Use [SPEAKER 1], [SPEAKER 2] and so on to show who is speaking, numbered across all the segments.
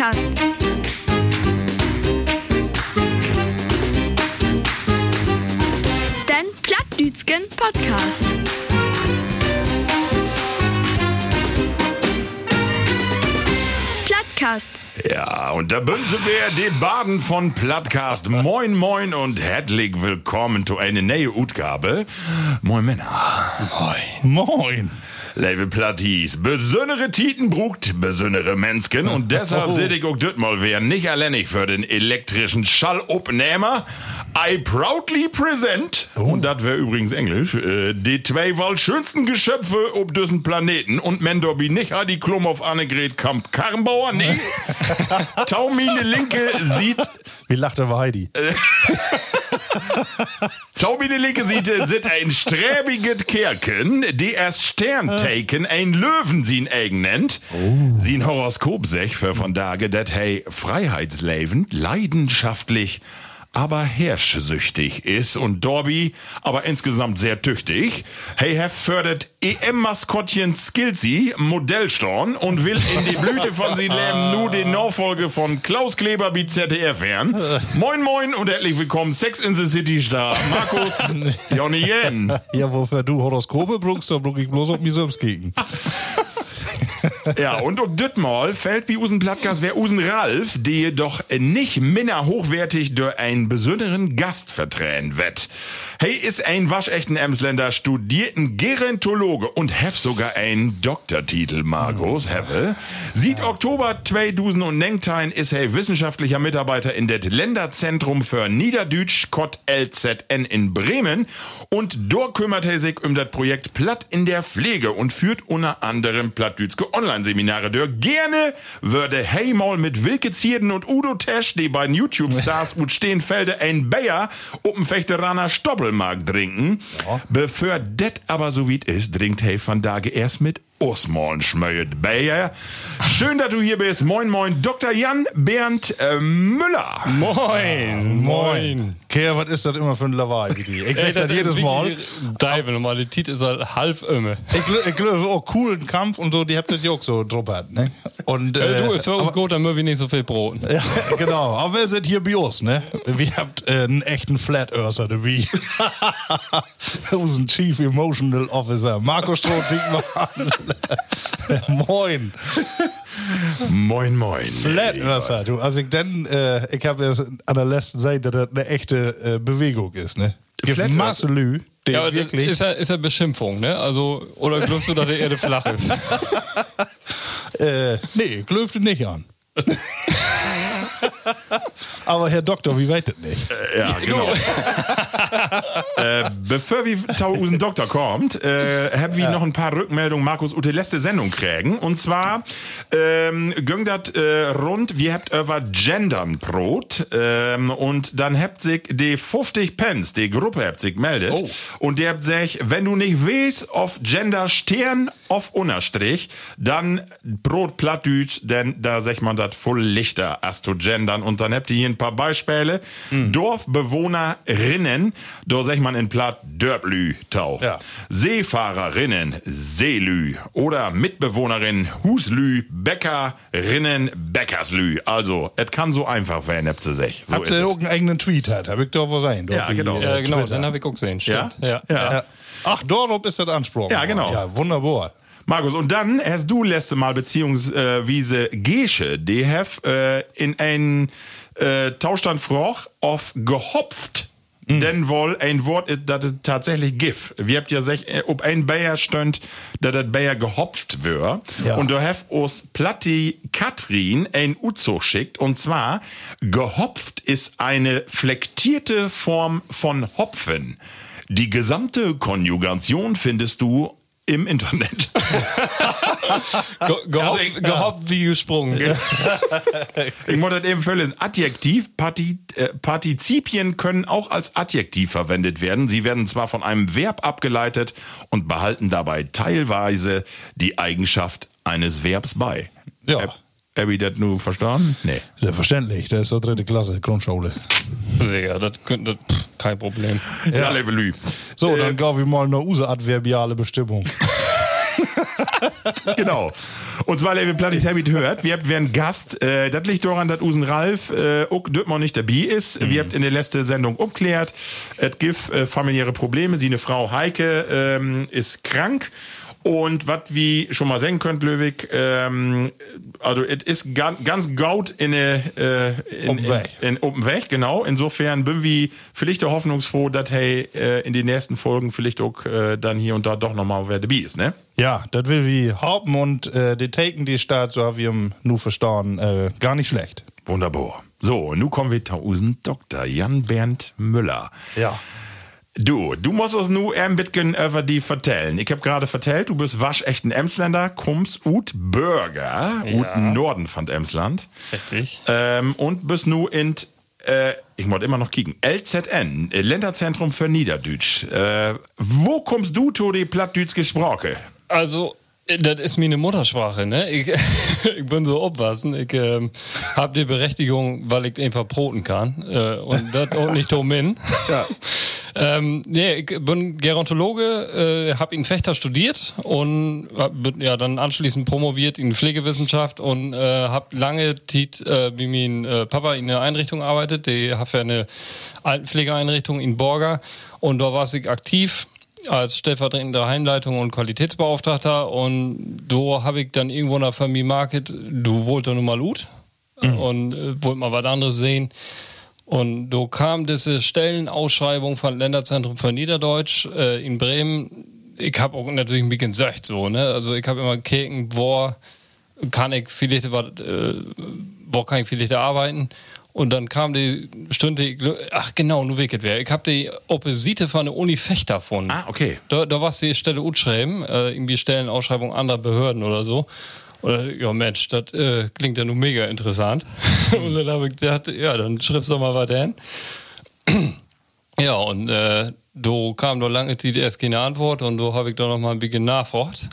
[SPEAKER 1] Plattcast. Den Plattdütschen Podcast. Plattcast.
[SPEAKER 2] Ja, und da bünzen wir die Baden von Plattcast. Moin, moin und herzlich willkommen zu einer neuen Utgabe. Moin, Männer.
[SPEAKER 3] Moin. Moin.
[SPEAKER 2] Liebe Platties, besondere Titen brugt besondere Menschen und deshalb seht ich auch mal wer nicht alleinig für den elektrischen Schallopnehmer. I proudly present, und das wäre übrigens Englisch, äh, die zwei wohl schönsten Geschöpfe auf diesem Planeten und Mendorbi nicht die Klum auf Annegret Kamp Karrenbauer, nee. Taumine Linke sieht
[SPEAKER 3] Wie lacht der Heidi?
[SPEAKER 2] Taubine Linke sieht, sind ein sträbiges Kerken, die erst Sterntaken ein Löwen sie eigen nennt. Sie ein Horoskop sech für von Tage, dat hey freiheitslebend, leidenschaftlich, aber herrschsüchtig ist und Dorby aber insgesamt sehr tüchtig. Hey, Herr fördert EM-Maskottchen Skilsy, Modellstorn und will in die Blüte von sie leben nur die Nachfolge von Klaus Kleber wie ZDF werden. Moin moin und herzlich willkommen Sex in the City Star Markus Jonny Jen.
[SPEAKER 3] Ja, wofür du Horoskope brauchst, da brauch ich bloß auf mich selbst gegen.
[SPEAKER 2] Ja, und auch Düttmal fällt wie Usen Plattgas wer Usen Ralf, die jedoch nicht minder hochwertig durch einen besonderen Gast vertränen wird. Hey, ist ein waschechten Emsländer, studierten Gerontologe und hef sogar einen Doktortitel, Markus, hefe. Sieht Oktober 2019 ist er wissenschaftlicher Mitarbeiter in det Länderzentrum für Niederdütsch Kott LZN in Bremen und dort kümmert er sich um das Projekt Platt in der Pflege und führt unter anderem Plattdütske Online-Seminare durch. Gerne würde hey mal mit Wilke Zierden und Udo Tesch, die beiden YouTube-Stars und Stehenfelde, ein Bayer dem Fechteraner Stoppelmarkt trinken. Bevor det aber so wie ist, trinkt hey van Dage erst mit Osmorn schmöget Bayer. Schön, dass du hier bist. Moin, moin, Dr. Jan Bernd äh, Müller.
[SPEAKER 4] Moin, moin.
[SPEAKER 3] Kehr, was ist das immer für ein Lawaai, bitte? Ich sag das jedes Mal.
[SPEAKER 4] Deine Normalität ist halt halb immer.
[SPEAKER 3] Ich, gl- ich glaube, oh, coolen Kampf und so, die habt das auch so druppert, ne? Und,
[SPEAKER 4] Äh, du, ist für uns
[SPEAKER 3] aber-
[SPEAKER 4] gut, dann müssen wir nicht so viel Brot.
[SPEAKER 3] Ja, genau. Aber wir sind hier Bios, ne? Wir habt äh, einen echten Flat Earther dabei. Unseren Chief Emotional Officer, Marco Stroh-Diekmann. Moin.
[SPEAKER 2] Moin, moin.
[SPEAKER 3] Flat Earther, du. Also ich denn, äh, ich habe erst an der letzten Seite, dass das eine echte äh, Bewegung ist, ne? Gibt Masse Lü, die
[SPEAKER 4] Ja,
[SPEAKER 3] wirklich.
[SPEAKER 4] ist ja, ist ja Beschimpfung, ne? Also, oder glaubst du, dass die Erde flach ist?
[SPEAKER 3] Äh, nee, glöfte nicht an. Aber Herr Doktor, wie weit das nicht?
[SPEAKER 2] Ja, genau. äh, bevor wir unserem Doktor kommt, äh, haben wir noch ein paar Rückmeldungen, Markus, und die letzte Sendung kriegen. Und zwar ähm, ging das äh, rund, wir habt über Gendern Brot ähm, und dann habt sich die 50 Pence, die Gruppe habt sich meldet
[SPEAKER 4] Oh.
[SPEAKER 2] und der habt sich, wenn du nicht weißt, auf Gender Stern auf Unterstrich, dann Brot Plattdütsch, denn da sagt man das voll lichter als zu gendern. Und dann habt ihr hier ein paar Beispiele. Dorfbewohnerinnen, da sagt man in Platt Dörblü tau.
[SPEAKER 3] Ja.
[SPEAKER 2] Seefahrerinnen, Seelü. Oder Mitbewohnerin Huslü, Bäckerinnen, Bäckerslü. Also, es kann so einfach werden, habt ihr sich. So
[SPEAKER 3] Habt ihr irgendeinen eigenen Tweet hat? Hab ich doch was sein.
[SPEAKER 2] Ja, genau.
[SPEAKER 3] die,
[SPEAKER 4] Ja,
[SPEAKER 3] äh,
[SPEAKER 4] genau,
[SPEAKER 3] Twitter.
[SPEAKER 4] dann habe ich auch gesehen. Stimmt. Ja.
[SPEAKER 2] Ja.
[SPEAKER 3] Ja. Ach, darauf ist das Anspruch.
[SPEAKER 2] Ja, genau.
[SPEAKER 3] Ja, wunderbar.
[SPEAKER 2] Markus, und dann hast du letzte Mal beziehungsweise Gesche, die have äh, in ein äh, Tauschstand froch auf gehopft. Denn wohl ein Wort das ist tatsächlich GIF. Wir habt ja sech, äh, ob ein Bayer stönt, dass das Bayer gehopft wär.
[SPEAKER 3] Ja.
[SPEAKER 2] Und da have us Platti Katrin ein Uzug schickt. Und zwar, gehopft ist eine flektierte Form von Hopfen. Die gesamte Konjugation findest du im Internet.
[SPEAKER 4] Ge gehopft,
[SPEAKER 2] Also ich-
[SPEAKER 4] gehopft wie gesprungen.
[SPEAKER 2] Ich muss das eben völlig. Adjektiv, Parti, äh, Partizipien können auch als Adjektiv verwendet werden. Sie werden zwar von einem Verb abgeleitet und behalten dabei teilweise die Eigenschaft eines Verbs bei.
[SPEAKER 3] Ja.
[SPEAKER 2] Hab- Hab ich das nur verstanden? Nee.
[SPEAKER 3] Selbstverständlich, das ist so dritte Klasse, Grundschule.
[SPEAKER 4] Sehr, das könnte, pff, kein Problem.
[SPEAKER 2] Ja, Levelü.
[SPEAKER 3] So,
[SPEAKER 2] Äh,
[SPEAKER 3] dann gab ich mal eine use adverbiale Bestimmung.
[SPEAKER 2] genau. Und zwar, liebe Plattis, habt ihr hört, wir habt einen Gast, äh, das liegt daran, dass Usen Ralf äh, auch Döttmer nicht dabei ist. Wir habt in der letzten Sendung umklärt, es gibt äh, familiäre Probleme. Sie, eine Frau Heike, ähm, ist krank. Und was wie schon mal sagen könnt, Löwig, ähm, also es ist ganz, ganz gaut in äh, in,
[SPEAKER 3] Open Weg.
[SPEAKER 2] in, in Open Weg, genau. Insofern bin wir vielleicht auch hoffnungsfroh, dass hey äh, in den nächsten Folgen vielleicht auch äh, dann hier und da doch nochmal wer dabei ist, ne?
[SPEAKER 3] Ja, das will wie Haupen und äh, die Taken, die Stadt, so haben wir ihm nu verstanden, äh, gar nicht schlecht.
[SPEAKER 2] Wunderbar. So, nun kommen wir zu Dr. Jan Bernd Müller.
[SPEAKER 3] Ja.
[SPEAKER 2] Du, du musst uns nur ein bisschen über die vertellen. Ich habe gerade vertellt, du bist waschechten Emsländer, kommst ut Bürger, ut Norden von Emsland.
[SPEAKER 4] Richtig.
[SPEAKER 2] Ähm, und bist nu in, äh, ich muss immer noch kicken, LZN, Länderzentrum für Niederdütsch. Äh, wo kommst du zu die plattdütske Sprache?
[SPEAKER 4] Also, das ist meine Muttersprache, ne? Ich, ich bin so aufpassen. Ich ähm, habe die Berechtigung, weil ich einfach broten kann. Äh, und das auch nicht Tomin.
[SPEAKER 2] Ja.
[SPEAKER 4] ähm, nee, ich bin Gerontologe, äh, habe in Fechter studiert und hab, ja dann anschließend promoviert in Pflegewissenschaft und äh, habe lange Zeit äh, wie mein äh, Papa in einer Einrichtung arbeitet. Die hat ja eine Altenpflegeeinrichtung in Borga und da war ich aktiv als stellvertretender Heimleitung und Qualitätsbeauftragter und da habe ich dann irgendwo in der Familie Market, du wolltest nun mal Lut und äh, wollte mal was anderes sehen. Und da kam diese Stellenausschreibung von Länderzentrum für Niederdeutsch äh, in Bremen. Ich habe auch natürlich ein bisschen gesagt so, ne? Also ich habe immer gekeken, wo kann ich vielleicht äh, wo kann ich vielleicht arbeiten? Und dann kam die Stunde, ach genau, nur wicked wäre. Ich habe die Opposite von der Uni Fechter gefunden.
[SPEAKER 2] Ah, okay.
[SPEAKER 4] Da, da war die Stelle utschreiben, äh, irgendwie Stellenausschreibung anderer Behörden oder so. Oder, ja Mensch, das äh, klingt ja nun mega interessant. und dann habe ich gesagt, ja, dann schrift's doch mal was hin. ja, und äh, da kam doch lange Zeit erst keine Antwort und da habe ich dann noch mal ein bisschen nachgefragt.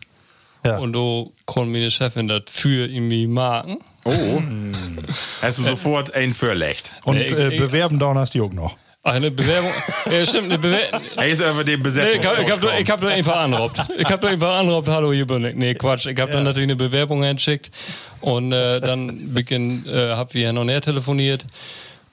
[SPEAKER 3] Ja.
[SPEAKER 4] Und da konnte meine Chefin das für irgendwie marken.
[SPEAKER 2] Oh. Hast du sofort ein Verlecht?
[SPEAKER 3] Und
[SPEAKER 4] ich-
[SPEAKER 3] äh,
[SPEAKER 4] ich-
[SPEAKER 3] bewerben da hast du auch noch.
[SPEAKER 4] Ach, eine Bewerbung. ja, stimmt, eine Bewerbung.
[SPEAKER 2] Er ist über den
[SPEAKER 4] Nee, ich habe ich hab, doch- ich hab doch einfach angerobt. Ich habe doch einfach angerobt, hallo, hier bin ich. Nee, Quatsch. Ich habe dann natürlich eine Bewerbung hingeschickt und äh, dann beginn, äh, hab wir hin und her telefoniert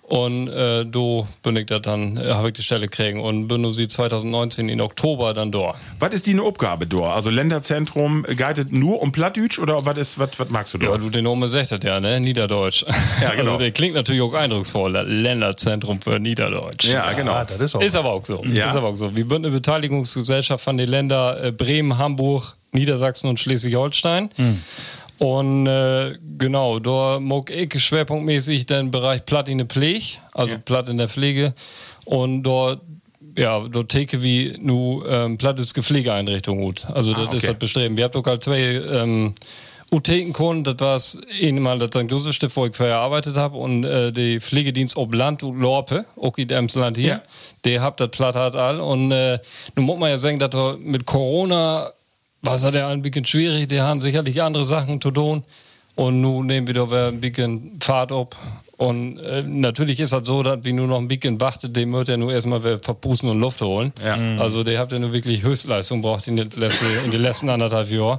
[SPEAKER 4] und äh, do bin ich da dann, äh, habe ich die Stelle kriegen und bin sie 2019 in Oktober dann da.
[SPEAKER 2] Was ist die eine Aufgabe dort? Also Länderzentrum geitet nur um Plattdütsch oder was ist was was magst du
[SPEAKER 4] Ja,
[SPEAKER 2] dort?
[SPEAKER 4] du, den Name sagt das ja, ne? Niederdeutsch.
[SPEAKER 2] Ja, genau.
[SPEAKER 4] Also, der klingt natürlich auch eindrucksvoll. Länderzentrum für Niederdeutsch.
[SPEAKER 2] Ja, genau.
[SPEAKER 3] Ah, das ist auch.
[SPEAKER 4] Ist aber auch so.
[SPEAKER 2] Ja.
[SPEAKER 4] Ist aber auch so. Wir sind eine Beteiligungsgesellschaft von den Ländern äh, Bremen, Hamburg, Niedersachsen und Schleswig-Holstein. Und äh, genau, da mag ich schwerpunktmäßig den Bereich Platt in der Pflege, also Platt in der Pflege. Und dort, ja, dort teke wie nu ähm, Plattdütske Pflegeeinrichtung gut. Also das
[SPEAKER 2] okay.
[SPEAKER 4] ist das Bestreben. Wir haben doch halt zwei ähm, Utheken das war einmal das St. Josef Stift, wo ich vorher gearbeitet habe und äh, die Pflegedienst ob Land und Lorpe, auch in Emsland hier,
[SPEAKER 2] Ja.
[SPEAKER 4] der habt das platt hat all und äh, nun muss man ja sagen, dass wir mit Corona war es ja ein bisschen schwierig, die haben sicherlich andere Sachen zu tun und nun nehmen wir da ein bisschen Fahrt ab und äh, natürlich ist das so, dass wir nur noch ein bisschen wartet, dem wird ja nur erstmal verpusten und Luft holen.
[SPEAKER 2] Ja.
[SPEAKER 4] Also der habt ja nur wirklich Höchstleistung braucht in den letzten, in den letzten anderthalb Jahren.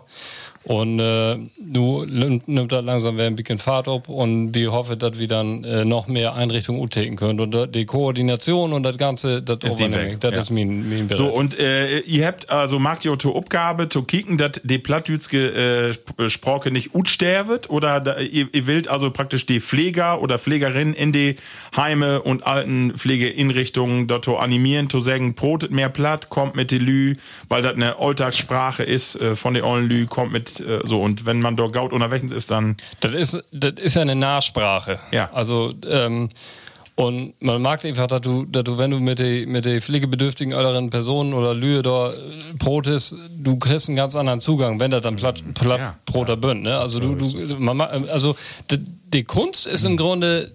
[SPEAKER 4] Und äh, nu nimmt das langsam wieder ein bisschen Fahrt ab und wir hoffen, dass wir dann äh, noch mehr Einrichtungen uttäken können. Und da- die Koordination und das Ganze, das
[SPEAKER 2] Ist weg.
[SPEAKER 4] Das
[SPEAKER 2] ja.
[SPEAKER 4] ist mein, mein Bereich.
[SPEAKER 2] So, und äh, ihr habt also macht ihr zur Aufgabe zu kicken, dass die plattdütske äh, Sp- Sprache nicht utstervet oder da, ihr, ihr wollt also praktisch die Pfleger oder Pflegerinnen in die Heime und alten Pflegeinrichtungen dort animieren, zu sagen, brotet mehr platt, kommt mit die Lü, weil das eine Alltagssprache ist äh, von den ollen Lü, kommt mit äh, so und wenn man dort gaut unterwegs ist, dann
[SPEAKER 4] Das ist, das ist ja eine Nahsprache.
[SPEAKER 2] Ja.
[SPEAKER 4] Also, ähm, und man mag einfach, dass du, dass du, wenn du mit den mit die pflegebedürftigen älteren Personen oder Lühe da äh, brotest, du kriegst einen ganz anderen Zugang, wenn das dann platt, platt
[SPEAKER 2] Ja.
[SPEAKER 4] Broter bünd, ne? Also du, du, man, ma- also die, die Kunst ist im Grunde,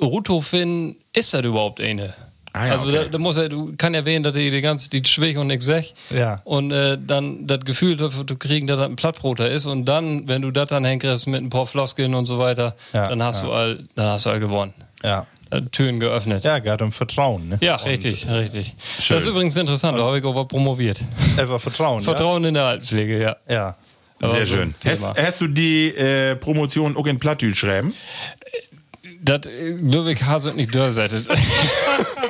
[SPEAKER 4] Ruto finden, ist das überhaupt eine?
[SPEAKER 2] Ah ja,
[SPEAKER 4] also
[SPEAKER 2] okay.
[SPEAKER 4] da, da muss er, du kann erwähnen, dass die, die ganze, die schwig und nix sech.
[SPEAKER 3] Ja.
[SPEAKER 4] Und äh, dann das Gefühl dafür zu kriegen, dass das ein Plattbroter ist. Und dann, wenn du das dann hinkriegst mit ein paar Floskeln und so weiter,
[SPEAKER 3] Ja,
[SPEAKER 4] dann hast du all, dann hast du all gewonnen.
[SPEAKER 3] Ja.
[SPEAKER 4] Äh, Türen geöffnet.
[SPEAKER 3] Ja, geht um Vertrauen. Ne?
[SPEAKER 4] Ja, richtig, richtig.
[SPEAKER 2] Schön.
[SPEAKER 4] Das ist übrigens interessant, da habe ich aber promoviert.
[SPEAKER 3] Einfach Vertrauen.
[SPEAKER 4] Vertrauen in der Altenpflege, ja.
[SPEAKER 3] Ja.
[SPEAKER 2] Sehr schön. Hast, hast du die äh, Promotion auch in Plattdeutsch schreiben?
[SPEAKER 4] Das äh, Lübeck Hase nicht durchsettet.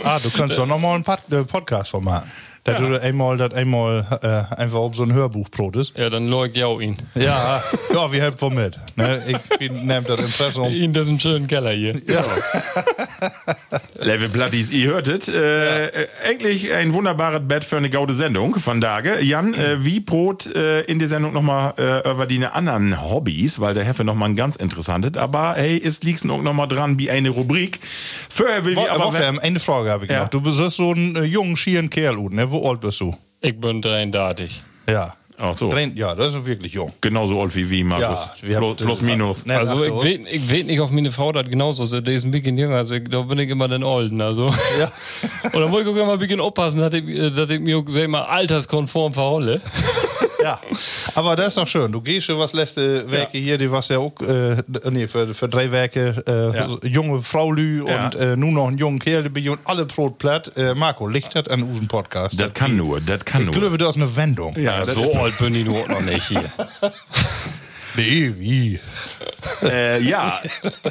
[SPEAKER 3] Ah, du kannst doch nochmal einen Pod äh, Dass du einmal, das einmal äh, einfach auf so ein Hörbuch ist.
[SPEAKER 4] ja, dann ich auch ihn.
[SPEAKER 3] Ja, ja, wir helfen mit. Ne? Ich bin- nehm das Impressum.
[SPEAKER 4] In diesem schönen Keller hier.
[SPEAKER 2] Level Platties, ihr hörtet. Äh, äh, eigentlich ein wunderbares Bett für eine gaude Sendung von Dage. Jan, äh, wie Brot äh, in der Sendung nochmal äh, über die anderen Hobbys, weil der Heffe nochmal ein ganz interessantes. Aber hey, ist liegt's noch mal dran wie eine Rubrik. Vorher will
[SPEAKER 3] Wo,
[SPEAKER 2] wir aber...
[SPEAKER 3] aber ähm, eine Frage habe ich
[SPEAKER 2] Ja.
[SPEAKER 3] noch. Du bist so ein äh, jungen, schieren Kerl, ne? Wo alt bist du?
[SPEAKER 4] Ich bin 33.
[SPEAKER 3] Ja.
[SPEAKER 2] Ach so.
[SPEAKER 3] Drein- Ja, das ist wirklich jung.
[SPEAKER 2] Genauso alt wie wie, Markus.
[SPEAKER 3] Ja, wir
[SPEAKER 2] plus, plus minus.
[SPEAKER 3] Ne,
[SPEAKER 4] Also ich weet, ich weet nicht, ob meine Frau das genauso ist. Die ist ein bisschen jünger, also ich, da bin ich immer den Olden. Also.
[SPEAKER 3] Ja.
[SPEAKER 4] Und dann muss ich auch immer ein bisschen aufpassen, dass ich, dass ich mir auch sag mal, alterskonform verholle.
[SPEAKER 3] Ja, aber das ist doch schön. Du gehst schon was letzte Werke hier, die was ja auch, äh, nee, für, für drei Werke, äh,
[SPEAKER 2] Ja.
[SPEAKER 3] junge Frau Lü
[SPEAKER 2] Ja.
[SPEAKER 3] und äh, nun noch einen jungen Kerl, die und alle Brot platt. Äh, Marco, Licht hat an unseren Podcast.
[SPEAKER 2] Das kann nur, das kann
[SPEAKER 3] Ich
[SPEAKER 2] nur.
[SPEAKER 3] glaube, das ist eine Wendung.
[SPEAKER 2] Ja,
[SPEAKER 4] so alt bin ich nur noch nicht hier.
[SPEAKER 3] Nee, wie?
[SPEAKER 2] äh, ja,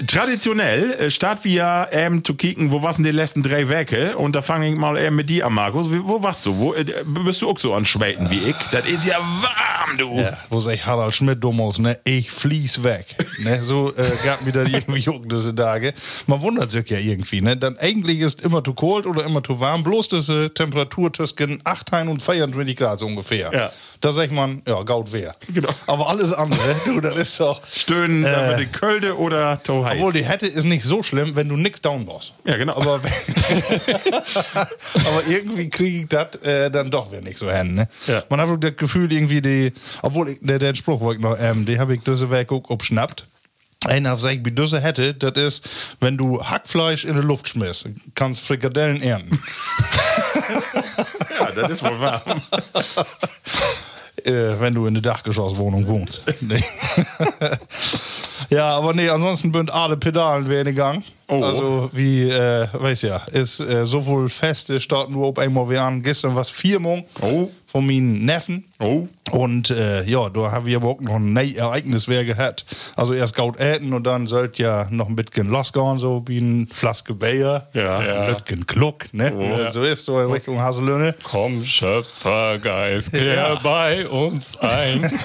[SPEAKER 2] traditionell äh, starten wir ja ähm, zu kicken, wo was denn die letzten drei Werke? Und da fange ich mal ähm, mit dir an, Markus. Wo warst du? Wo, äh, bist du auch so an Schweden wie ich? Das ist ja warm, du.
[SPEAKER 3] Ja, wo sich Harald Schmidt dumm aus, ne? Ich fließ weg. ne? So äh, gab mir da irgendwie auch diese Tage. Man wundert sich ja irgendwie, ne? Dann eigentlich ist immer zu kalt oder immer zu warm, bloß diese Temperatur zwischen 18 und 24 Grad so ungefähr.
[SPEAKER 2] Ja.
[SPEAKER 3] Da sagt man, ja, gaut wär.
[SPEAKER 2] Genau.
[SPEAKER 3] Aber alles andere, du, das ist doch.
[SPEAKER 2] Stöhnen, da
[SPEAKER 3] Äh.
[SPEAKER 2] wird die Kölde oder Toheit.
[SPEAKER 3] Obwohl die Hätte ist nicht so schlimm, wenn du nix down machst.
[SPEAKER 2] Ja, genau.
[SPEAKER 3] Aber, aber irgendwie kriege ich das äh, dann doch wieder nicht so hin. Ne?
[SPEAKER 2] Ja.
[SPEAKER 3] Man hat das Gefühl, irgendwie, die, obwohl ich, der, der Spruch wollte ich noch, ähm, die habe ich diese Weg auch abschnappt. Einer sagt, wie diese hätte, das ist, wenn du Hackfleisch in die Luft schmiss, kannst Frikadellen ernten.
[SPEAKER 2] ja, das ist wohl wahr.
[SPEAKER 3] äh, wenn du in der Dachgeschosswohnung wohnst. Nee. ja, aber nee, ansonsten bünd alle Pedalen werden gegangen.
[SPEAKER 2] Oh.
[SPEAKER 3] Also wie, äh, weiß ja, ist äh, sowohl feste starten nur ob einmal wir an gestern was Firmung
[SPEAKER 2] Oh.
[SPEAKER 3] von meinen Neffen.
[SPEAKER 2] Oh.
[SPEAKER 3] Und äh, ja, da haben wir aber auch noch ein neues Ereignis wer gehabt. Also erst Gaut äten und dann sollt ja noch ein bisschen losgehen, so wie ein Flaske Bayer.
[SPEAKER 2] Ja.
[SPEAKER 3] Ein bisschen Kluck, ne?
[SPEAKER 2] Oh.
[SPEAKER 3] So ist so in Richtung Haselöhne.
[SPEAKER 4] Komm, Schöpfergeist, kehr
[SPEAKER 3] Ja.
[SPEAKER 4] bei uns ein.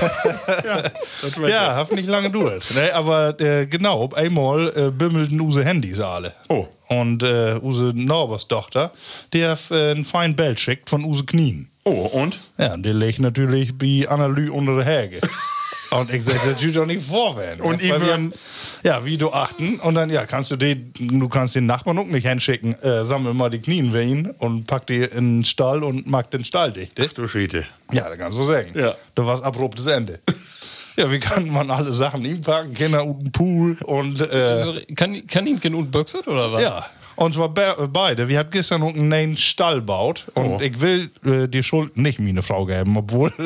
[SPEAKER 3] Ja, hat nicht lange gedauert. Ne, aber äh, genau, einmal äh, bimmelten unsere Handys alle.
[SPEAKER 2] Oh.
[SPEAKER 3] Und äh, unsere Nachbarstochter, die hat äh, einen feinen Bild schickt von unsere Knien.
[SPEAKER 2] Oh, und?
[SPEAKER 3] Ja, und der liegt natürlich bei Annalü unter der Häge. Und ich sagte, das tut doch nicht vorwärts.
[SPEAKER 2] Und ich würden-
[SPEAKER 3] Ja, wie du achten. Und dann, ja, kannst du die, du kannst den Nachbarn auch nicht hinschicken. Äh, sammel mal die Knien für ihn und pack die in den Stall und mach den Stall dicht. ne?
[SPEAKER 2] Du Schiete.
[SPEAKER 3] Ja, da kannst du sagen.
[SPEAKER 2] Ja.
[SPEAKER 3] Da war es abruptes Ende. ja, wie kann man alle Sachen ihm packen? Kinder und einen Pool und äh,
[SPEAKER 4] Also, kann, kann ihn genug Büchset oder was?
[SPEAKER 3] ja. Und zwar be beide. Wir haben gestern noch einen neuen Stall gebaut und
[SPEAKER 2] Oh.
[SPEAKER 3] ich will äh, die Schuld nicht meine Frau geben, obwohl.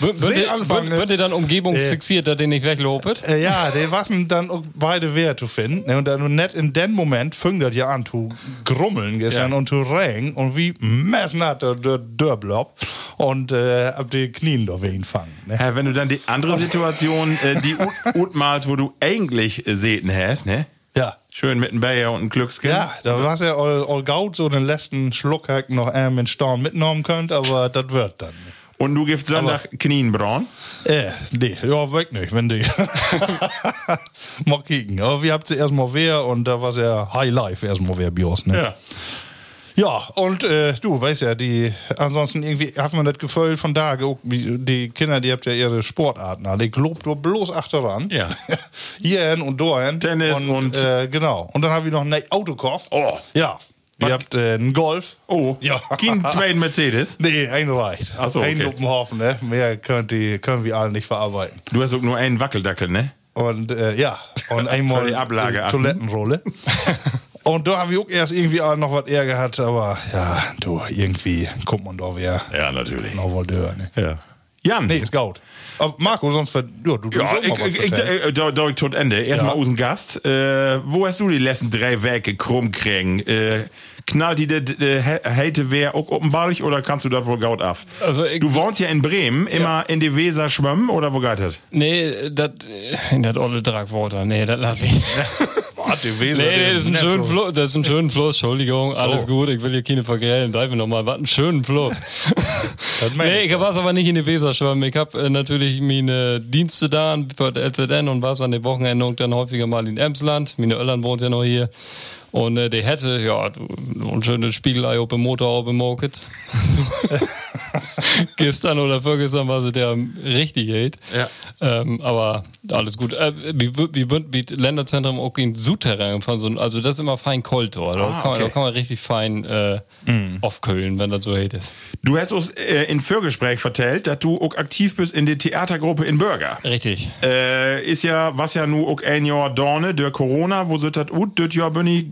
[SPEAKER 3] Ne?
[SPEAKER 4] dann umgebungsfixiert, dass den nicht weglopet?
[SPEAKER 3] Äh, ja, die waren dann beide wert zu finden. ne? Und dann net in dem Moment fing das ja an zu grummeln gestern
[SPEAKER 2] Ja.
[SPEAKER 3] und zu regen und wie messen hat der, Dörblob und äh, ab die Knien da wen fangen. Ne?
[SPEAKER 2] Ja, wenn du dann die andere Situation, äh, die Ut- Utmals, wo du eigentlich äh, Säten hast, ne?
[SPEAKER 3] Ja.
[SPEAKER 2] Schön mit einem Bayer und einem Glückskin.
[SPEAKER 3] Ja, da war es ja all, all gaut, so den letzten Schluck noch ähm, in Storm mitnehmen könnt, aber das wird dann.
[SPEAKER 2] Und du gibst Sonntag Knien braun.
[SPEAKER 3] Äh, nee, ja, weg nicht, wenn die. mal kicken. Aber wir habt sie erstmal wer und da war es ja High Life erstmal wer Bios, ne?
[SPEAKER 2] Ja.
[SPEAKER 3] Ja, und äh, du weißt ja, die ansonsten irgendwie hat man das Gefühl von da, wie die Kinder, die habt ja ihre Sportarten alle. Ich lob nur bloß achteran.
[SPEAKER 2] Ja.
[SPEAKER 3] Hierhin und dahin.
[SPEAKER 2] Tennis
[SPEAKER 3] und,
[SPEAKER 2] und-
[SPEAKER 3] äh, genau. Und dann haben wir noch einen Autokopf.
[SPEAKER 2] Oh.
[SPEAKER 3] Ja. Ihr habt äh, einen Golf.
[SPEAKER 2] Oh,
[SPEAKER 3] Ja.
[SPEAKER 2] Kein zweiten Mercedes.
[SPEAKER 3] Nee, ein reicht.
[SPEAKER 2] Ach so,
[SPEAKER 3] Ein
[SPEAKER 2] okay.
[SPEAKER 3] Luppenhaufen, ne? Mehr könnt die, können wir alle nicht verarbeiten.
[SPEAKER 2] Du hast auch nur einen Wackeldackel, ne?
[SPEAKER 3] Und äh, ja, und einmal
[SPEAKER 2] Ablage.
[SPEAKER 3] Toilettenrolle. Und da habe ich auch erst irgendwie auch noch was eher gehabt, aber ja, du, irgendwie kommt man doch wieder
[SPEAKER 2] Ja, natürlich.
[SPEAKER 3] noch wohl durch, ne?
[SPEAKER 2] Ja. Jan.
[SPEAKER 3] Nee, ist gut. Aber Marco, sonst ver ja, du
[SPEAKER 2] Ja,
[SPEAKER 3] du
[SPEAKER 2] ich,
[SPEAKER 3] mal was
[SPEAKER 2] ich, ich, äh, da, da ich tot Ende. Erstmal
[SPEAKER 3] Ja.
[SPEAKER 2] unseren Gast. Äh, wo hast du die letzten drei Werke krumm kriegen? Äh, knallt die de, Hate wer auch offenbarlich oder kannst du das wohl gaut ab?
[SPEAKER 4] Also ich-
[SPEAKER 2] du wohnst ja in Bremen, immer in die Weser schwimmen oder wo geht das?
[SPEAKER 4] Nee, das, in das olle Dragwater. Nee, das lass mich.
[SPEAKER 3] Warte, Weser,
[SPEAKER 4] Nee, nee, das ist ein schöner
[SPEAKER 3] so-
[SPEAKER 4] Fluss, das ist ein schöner Fluss, Entschuldigung, alles gut, ich will hier keine vergällen, bleiben wir nochmal, was ein schöner Fluss. Nee,
[SPEAKER 3] ich.
[SPEAKER 4] war aber nicht in die Weser schwimmen, ich habe äh, natürlich meine Dienste da für die LZN und war an der Wochenende dann häufiger mal in Emsland, meine Öllern wohnt ja noch hier. Und äh, die hätte, ja, du- ein schönes Spiegelei auf dem Motor auf dem Market. Gestern oder vorgestern war sie der richtig hate.
[SPEAKER 2] Ja.
[SPEAKER 4] Ähm, aber alles gut. Äh, wie, wie, wie, Länderzentrum auch in Souterrain von so also das ist immer fein Koltor. Da,
[SPEAKER 2] Ah,
[SPEAKER 4] kann man,
[SPEAKER 2] okay.
[SPEAKER 4] da kann man richtig fein äh, aufkühlen, wenn das so hate ist.
[SPEAKER 2] Du hast uns äh, in Vorgespräch vertellt, dass du auch aktiv bist in der Theatergruppe in Bürger.
[SPEAKER 4] Richtig.
[SPEAKER 2] Äh, ist ja, was ja nu auch ein Jahr Dorne, der Corona, wo sind das ut, das Jahr bin ich,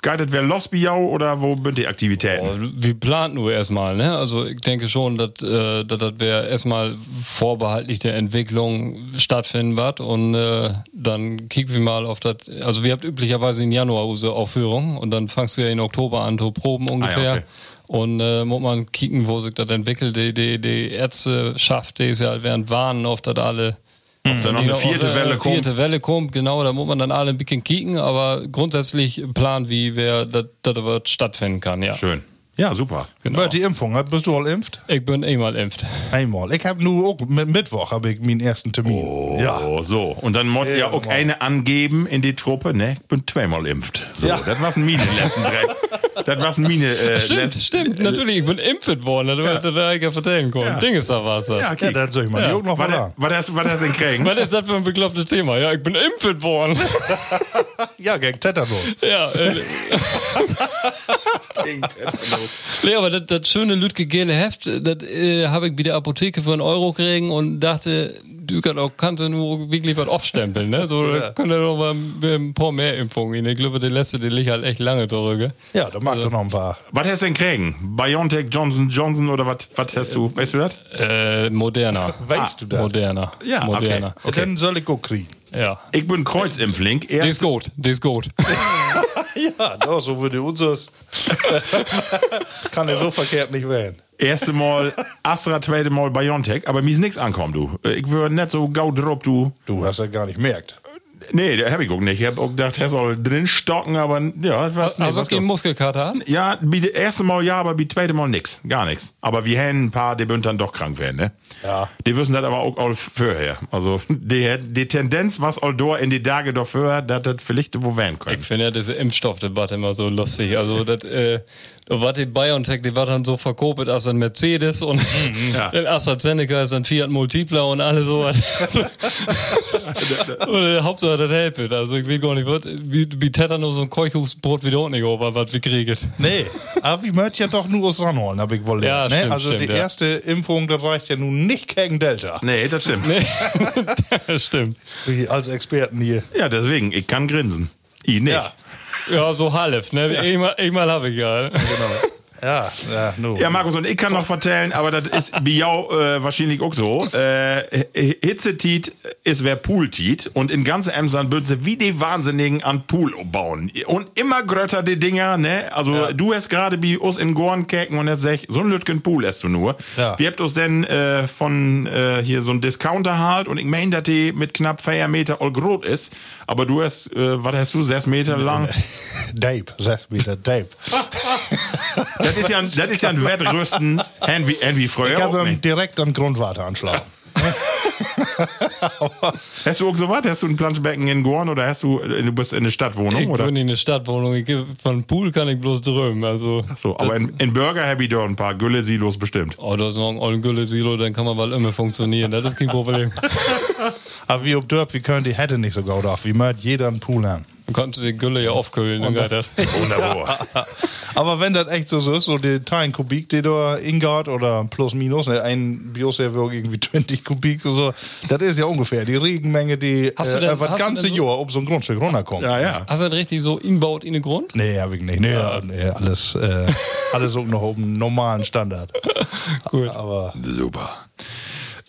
[SPEAKER 2] geitet wer los biau oder wo sind die Aktivitäten?
[SPEAKER 4] Oh, Wie plant nur erstmal, ne? Also ich denke schon, dass äh, das wäre erstmal vorbehaltlich der Entwicklung stattfinden wird und äh, dann kicken wir mal auf das. Also wir habt üblicherweise in Januar unsere Aufführung und dann fangst du ja in Oktober an zu proben ungefähr.
[SPEAKER 2] okay.
[SPEAKER 4] Und äh, muss man kicken, wo sich das entwickelt. Die, die, die Ärzteschaft, die ist ja halt während Warnen auf das alle.
[SPEAKER 2] Auf der noch eine
[SPEAKER 4] Genau,
[SPEAKER 2] vierte
[SPEAKER 4] auf
[SPEAKER 2] Welle kommt.
[SPEAKER 4] Vierte Welle kommt, genau, da muss man dann alle ein bisschen kicken, aber grundsätzlich Plan, wie wer das das wird stattfinden kann, ja.
[SPEAKER 2] Schön. Ja, super.
[SPEAKER 4] Genau.
[SPEAKER 3] Die Impfung, bist du all impft?
[SPEAKER 4] Ich bin einmal impft.
[SPEAKER 3] Einmal. Ich habe nur auch, mit Mittwoch habe ich meinen ersten Termin.
[SPEAKER 2] Oh,
[SPEAKER 3] Ja.
[SPEAKER 2] so. Und dann muss ja, auch eine angeben in die Truppe, ne? Ich bin zweimal impft. So,
[SPEAKER 3] Ja.
[SPEAKER 2] das war's ein Mine letzten drei. Das war's ein Mine. Äh,
[SPEAKER 4] Stimmt, stimmt, natürlich, ich bin impft worden, das ja. das hätte ich ja vertellen können.
[SPEAKER 2] Ja.
[SPEAKER 4] Ding ist da was.
[SPEAKER 2] Ja,
[SPEAKER 3] Ja,
[SPEAKER 2] okay.
[SPEAKER 3] dann soll ich mal die auch noch sagen.
[SPEAKER 2] was, hast, was hast du denn kriegen?
[SPEAKER 4] Was ist das für ein beklopptes Thema? Ja, ich bin impft worden.
[SPEAKER 3] Ja, gegen Tetanus.
[SPEAKER 4] ja, äh, nee, aber das, das schöne Lütke gele Heft, das äh, habe ich bei der Apotheke für einen Euro kriegen und dachte, du kannst auch kannst du nur wirklich was aufstempeln, ne? So, da könnte noch mal ein paar mehr Impfungen. Ich glaube, der letzte, der liegt halt echt lange drüber.
[SPEAKER 3] Ja, da macht er noch ein paar.
[SPEAKER 2] Was hast du denn kriegen? BioNTech, Johnson Johnson oder was was hast du? Weißt du das?
[SPEAKER 4] Äh, moderner.
[SPEAKER 3] Weißt du das?
[SPEAKER 4] Moderner.
[SPEAKER 2] Ja, okay.
[SPEAKER 4] moderner.
[SPEAKER 3] Ja, Dann soll ich auch kriegen.
[SPEAKER 4] Ja.
[SPEAKER 2] Ich bin Kreuzimpfling.
[SPEAKER 4] Die ist gut, die ist gut.
[SPEAKER 3] Ja, doch, so würde unseres. Kann ja so verkehrt nicht werden.
[SPEAKER 2] Erste Mal Astra, zweite Mal BioNTech, aber mir ist nichts ankommen, du. Ich würde nicht so gau drauf, du.
[SPEAKER 3] Du hast ja gar nicht merkt.
[SPEAKER 2] Nee, das hab ich auch nicht. Ich hab auch gedacht, er soll drin stocken, aber ja, was, nee,
[SPEAKER 4] Also
[SPEAKER 2] was
[SPEAKER 4] okay, Muskelkater an?
[SPEAKER 2] Ja, wie das erste Mal ja, aber wie zweite Mal nix. Gar nix. Aber wir haben ein paar, die würden dann doch krank werden, ne?
[SPEAKER 3] Ja.
[SPEAKER 2] Die wissen das aber auch all vorher. Also, die, die Tendenz, was all da in die Tage davor, dass das vielleicht wo werden
[SPEAKER 4] Ich
[SPEAKER 2] können.
[SPEAKER 4] finde ja diese Impfstoffdebatte immer so lustig. Also das, äh, da war die BioNTech, die war dann so verkopelt als ein Mercedes und
[SPEAKER 2] Ja.
[SPEAKER 4] der AstraZeneca ist ein Fiat Multipla und alle so. und äh, Hauptsache das helfen. Also ich weiß gar nicht, was, wie, wie Tetanus und Keuchhusbrot wieder auch nicht over, was wir kriegen.
[SPEAKER 3] Nee, aber wir möchten ja doch nur was ranholen, habe ich wohl
[SPEAKER 4] Ja,
[SPEAKER 3] ne?
[SPEAKER 4] stimmt,
[SPEAKER 3] Also
[SPEAKER 4] stimmt,
[SPEAKER 3] die
[SPEAKER 4] ja.
[SPEAKER 3] erste Impfung, das reicht ja nun nicht gegen Delta.
[SPEAKER 2] Nee, das stimmt.
[SPEAKER 4] Stimmt.
[SPEAKER 3] Wie Als Experten hier.
[SPEAKER 2] Ja, deswegen, ich kann grinsen. Ich nicht.
[SPEAKER 3] Ja.
[SPEAKER 4] Ja, so halb, ne? Einmal, einmal habe ich ja.
[SPEAKER 3] Ja, ja, nur.
[SPEAKER 2] Ja, Markus, und ich kann noch vertellen, aber das ist bei jou äh, wahrscheinlich auch so. Äh, Hitzetit ist wer Pooltit und in ganz Emsland würden sie wie die Wahnsinnigen an Pool bauen. Und immer grötter die Dinger, ne? Also du hast gerade bei uns in Gorn kecken und jetzt sag ich, so ein Lütgen Pool hast du nur.
[SPEAKER 3] Ja.
[SPEAKER 2] Wie habt uns denn äh, von äh, hier so ein Discounter halt und ich mein, dass die mit knapp 4 Meter all groß ist, aber du hast, äh, was hast du, 6 Meter lang?
[SPEAKER 3] Dave, sag wieder Dave.
[SPEAKER 2] Das ist ja ein, das ist ja ein Wettrüsten, Hen wie, hen wie früher.
[SPEAKER 3] Ich habe
[SPEAKER 2] nicht.
[SPEAKER 3] direkt an Grundwasser anschlagen.
[SPEAKER 2] Hast du auch so was? Hast du ein Planschbecken in Gorn oder hast du, äh, du bist in der Stadtwohnung?
[SPEAKER 4] Ich
[SPEAKER 2] oder?
[SPEAKER 4] bin in der Stadtwohnung. Ich, von Pool kann ich bloß drömen. Also,
[SPEAKER 2] So, aber in, in Burger habe ich da ein paar Gülle-Silos bestimmt.
[SPEAKER 4] oh, da ist noch ein ollen Gülle-Silo, dann kann man mal immer funktionieren. Das ist kein Problem.
[SPEAKER 3] Aber wie ob dort, wir können die Hätte nicht so gut auf. Wie möcht jeder einen Pool haben.
[SPEAKER 4] Du kannst die Gülle ja aufkühlen.
[SPEAKER 2] Wunderbar.
[SPEAKER 3] Aber wenn das echt so ist, so die 10 Kubik, die da ingat oder plus minus, ne, ein Bios ja wirklich irgendwie 20 Kubik oder so, das ist ja ungefähr die Regenmenge, die
[SPEAKER 4] Hast du
[SPEAKER 3] äh,
[SPEAKER 4] denn-
[SPEAKER 3] einfach
[SPEAKER 4] hast
[SPEAKER 3] das
[SPEAKER 4] du
[SPEAKER 3] ganze
[SPEAKER 4] so-
[SPEAKER 3] Jahr auf so ein Grundstück runterkommt.
[SPEAKER 2] Ja, ja.
[SPEAKER 4] Hast du das richtig so inbaut in den Grund?
[SPEAKER 3] Nee, hab ich nicht. Nee, nee alles, äh, alles auch noch auf dem normalen Standard.
[SPEAKER 4] Gut.
[SPEAKER 3] Aber
[SPEAKER 2] Super.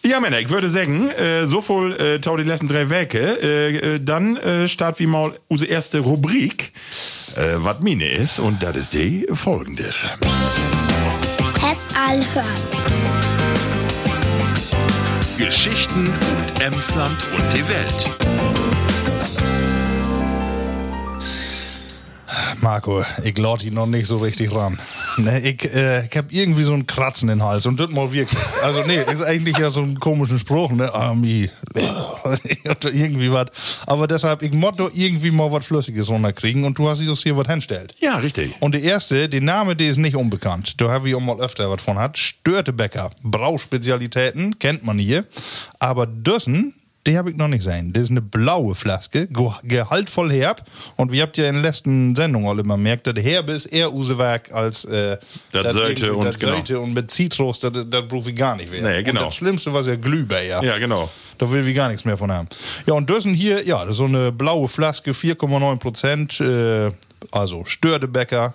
[SPEAKER 2] Ja, Männer, ich würde sagen, äh, so viel äh, tau die letzten drei Werke. Äh, äh, dann äh, starten wir mal unsere erste Rubrik, äh, was Mine ist. Und das ist die folgende.
[SPEAKER 5] Test hören.
[SPEAKER 6] Geschichten und Emsland und die Welt.
[SPEAKER 3] Marco, ich lade ihn noch nicht so richtig ran. Ne, ich äh, ich habe irgendwie so einen Kratzen in den Hals und das mal wirklich. Also nee, ist eigentlich ja so ein komischen Spruch, ne? Army. irgendwie was. Aber deshalb, ich motto irgendwie mal was Flüssiges runterkriegen und du hast uns hier was hinstellt.
[SPEAKER 2] Ja, richtig.
[SPEAKER 3] Und der erste, der Name, der ist nicht unbekannt. Da habe ich auch mal öfter was von hat. Störtebäcker. Brauspezialitäten, kennt man hier. Aber Dössen, die habe ich noch nicht gesehen. Das ist eine blaue Flaske, ge- gehaltvoll herb. Und wir habt ja in der letzten Sendung alle immer gemerkt, das Herbe ist eher Usewerk als äh,
[SPEAKER 2] Das
[SPEAKER 3] irgendwie-
[SPEAKER 2] und
[SPEAKER 3] das
[SPEAKER 2] genau.
[SPEAKER 3] Und mit Zitrus, das, das brauche ich gar nicht mehr.
[SPEAKER 2] Nee, genau.
[SPEAKER 3] Und das Schlimmste war ja Glühbeer.
[SPEAKER 2] Ja, genau.
[SPEAKER 3] Da will wir gar nichts mehr von haben. Ja, und Dössen hier, ja, das ist so eine blaue Flaske, 4,9 Prozent. Äh, also Störtebäcker,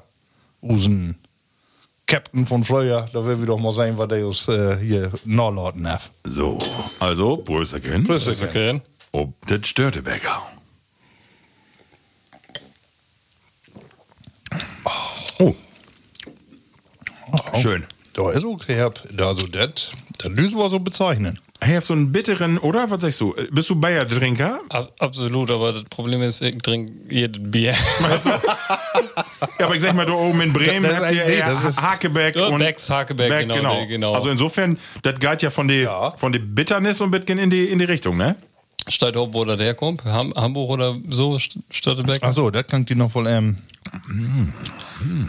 [SPEAKER 3] Usen Captain von früher. Da will wir doch mal sehen, was der uns äh, hier nachladen darf.
[SPEAKER 2] So, also, Brösterchen.
[SPEAKER 3] Prösterchen.
[SPEAKER 4] Okay.
[SPEAKER 2] Ob das Störtebäcker. Oh. Schön.
[SPEAKER 3] Da ist okay. Also, das, das müssen wir so bezeichnen.
[SPEAKER 2] Hey, hast so einen bitteren, oder? Was sagst du? Äh, Bist du Bayer-Trinker?
[SPEAKER 4] Ab, absolut, aber das Problem ist, ich trinke jedes Bier.
[SPEAKER 2] Ja, aber ich sag mal, da oben in Bremen
[SPEAKER 3] Das ist
[SPEAKER 2] hat's ja
[SPEAKER 3] eigentlich-
[SPEAKER 2] eher
[SPEAKER 3] das ist-
[SPEAKER 2] Hakebeck und
[SPEAKER 4] Becks, Hakebeck,
[SPEAKER 2] Beck,
[SPEAKER 4] genau, die- genau.
[SPEAKER 2] Also insofern, das geht ja von der
[SPEAKER 3] Ja.
[SPEAKER 2] von der Bitternis und bisschen in die in die Richtung, ne?
[SPEAKER 4] Steigt ob oder der kommt, Ham, Hamburg oder so, St- Störtebeck.
[SPEAKER 3] Ach so, das klingt die noch voll, ähm.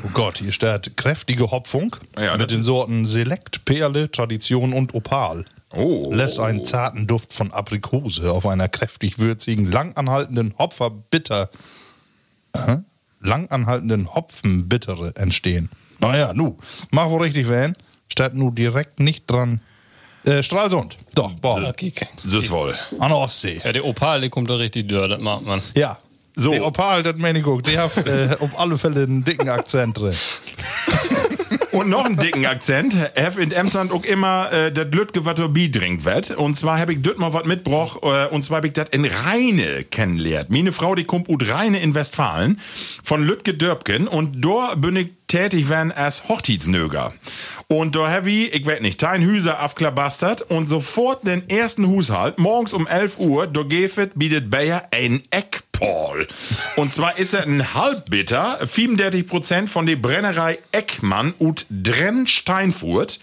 [SPEAKER 3] Oh Gott, hier steht kräftige Hopfung
[SPEAKER 2] Ja,
[SPEAKER 3] mit
[SPEAKER 2] das-
[SPEAKER 3] den Sorten Selekt, Perle, Tradition und Opal.
[SPEAKER 2] Oh.
[SPEAKER 3] Lässt einen zarten Duft von Aprikose auf einer kräftig würzigen, langanhaltenden Hopferbitter, äh, langanhaltenden Hopfenbittere entstehen. Naja, nu, mach wohl richtig werden. Steht nu direkt nicht dran. Äh, Stralsund. Doch, boah.
[SPEAKER 2] Das ist wohl.
[SPEAKER 3] An der Ostsee.
[SPEAKER 4] Ja, der Opal, der kommt da richtig dürr, das mag man.
[SPEAKER 3] Ja.
[SPEAKER 2] So.
[SPEAKER 3] Der Opal, das meine ich auch, der hat äh, auf alle Fälle einen dicken Akzent drin.
[SPEAKER 2] Und noch einen dicken Akzent. Hef in Emsland auch immer äh, das Lütge wat Bier trinkt wird. Und zwar hab ich dort mal was mitgebracht. Äh, und zwar hab ich das in Rheine kennengelernt. Meine Frau, die kommt ut Rheine in Westfalen. Von Lütge Dörbken. Und da bin ich tätig werden als Hochzeitsnöger. Und da hab ich, weiß nicht, dein Hüser aufklabastert und sofort den ersten Haushalt, morgens um 11 Uhr, da gefet bietet Bayer ein Eckpaul. Und zwar ist er ein Halbbitter, 34% von der Brennerei Eckmann und Drenn Steinfurt.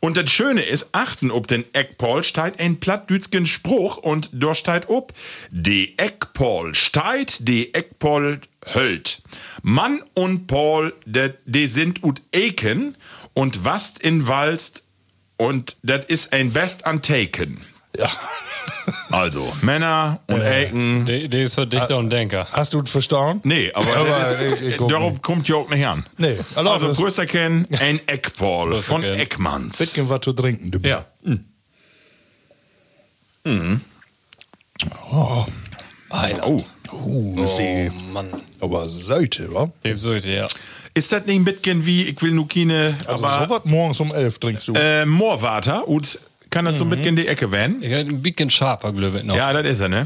[SPEAKER 2] Und das Schöne ist, achten ob den Eckpaul steigt ein plattdütschen Spruch und da steigt ob, de Eckpaul steigt, de Eckpaul höllt. Mann und Paul, de sind ut Eken und wast in Walst und das ist ein Best Antaken.
[SPEAKER 3] Ja.
[SPEAKER 2] Also, Männer und Eken.
[SPEAKER 4] Der, der ist für Dichter und Denker.
[SPEAKER 3] Hast du es verstanden?
[SPEAKER 2] Nee, aber,
[SPEAKER 3] Aber
[SPEAKER 2] ist,
[SPEAKER 3] nicht.
[SPEAKER 2] kommt ja auch nicht an.
[SPEAKER 3] Nee, also
[SPEAKER 2] also größer kennen, ein
[SPEAKER 4] Größer
[SPEAKER 2] von. Eckmanns.
[SPEAKER 3] Bisschen was zu trinken, du.
[SPEAKER 2] Ja.
[SPEAKER 3] Oh,
[SPEAKER 2] Oh.
[SPEAKER 3] uh, sie.
[SPEAKER 4] Mann.
[SPEAKER 3] Aber Seite, wa?
[SPEAKER 4] Der sollte, ja.
[SPEAKER 2] Ist das nicht ein bisschen wie, ich will nur keine,
[SPEAKER 3] Also
[SPEAKER 2] aber
[SPEAKER 3] so was morgens um elf trinkst du.
[SPEAKER 2] äh, Moorwater und kann das so ein bisschen in die Ecke werden?
[SPEAKER 4] Ich hätte ein bisschen scharfer, glaube ich, noch.
[SPEAKER 2] Ja, das ist er, ne?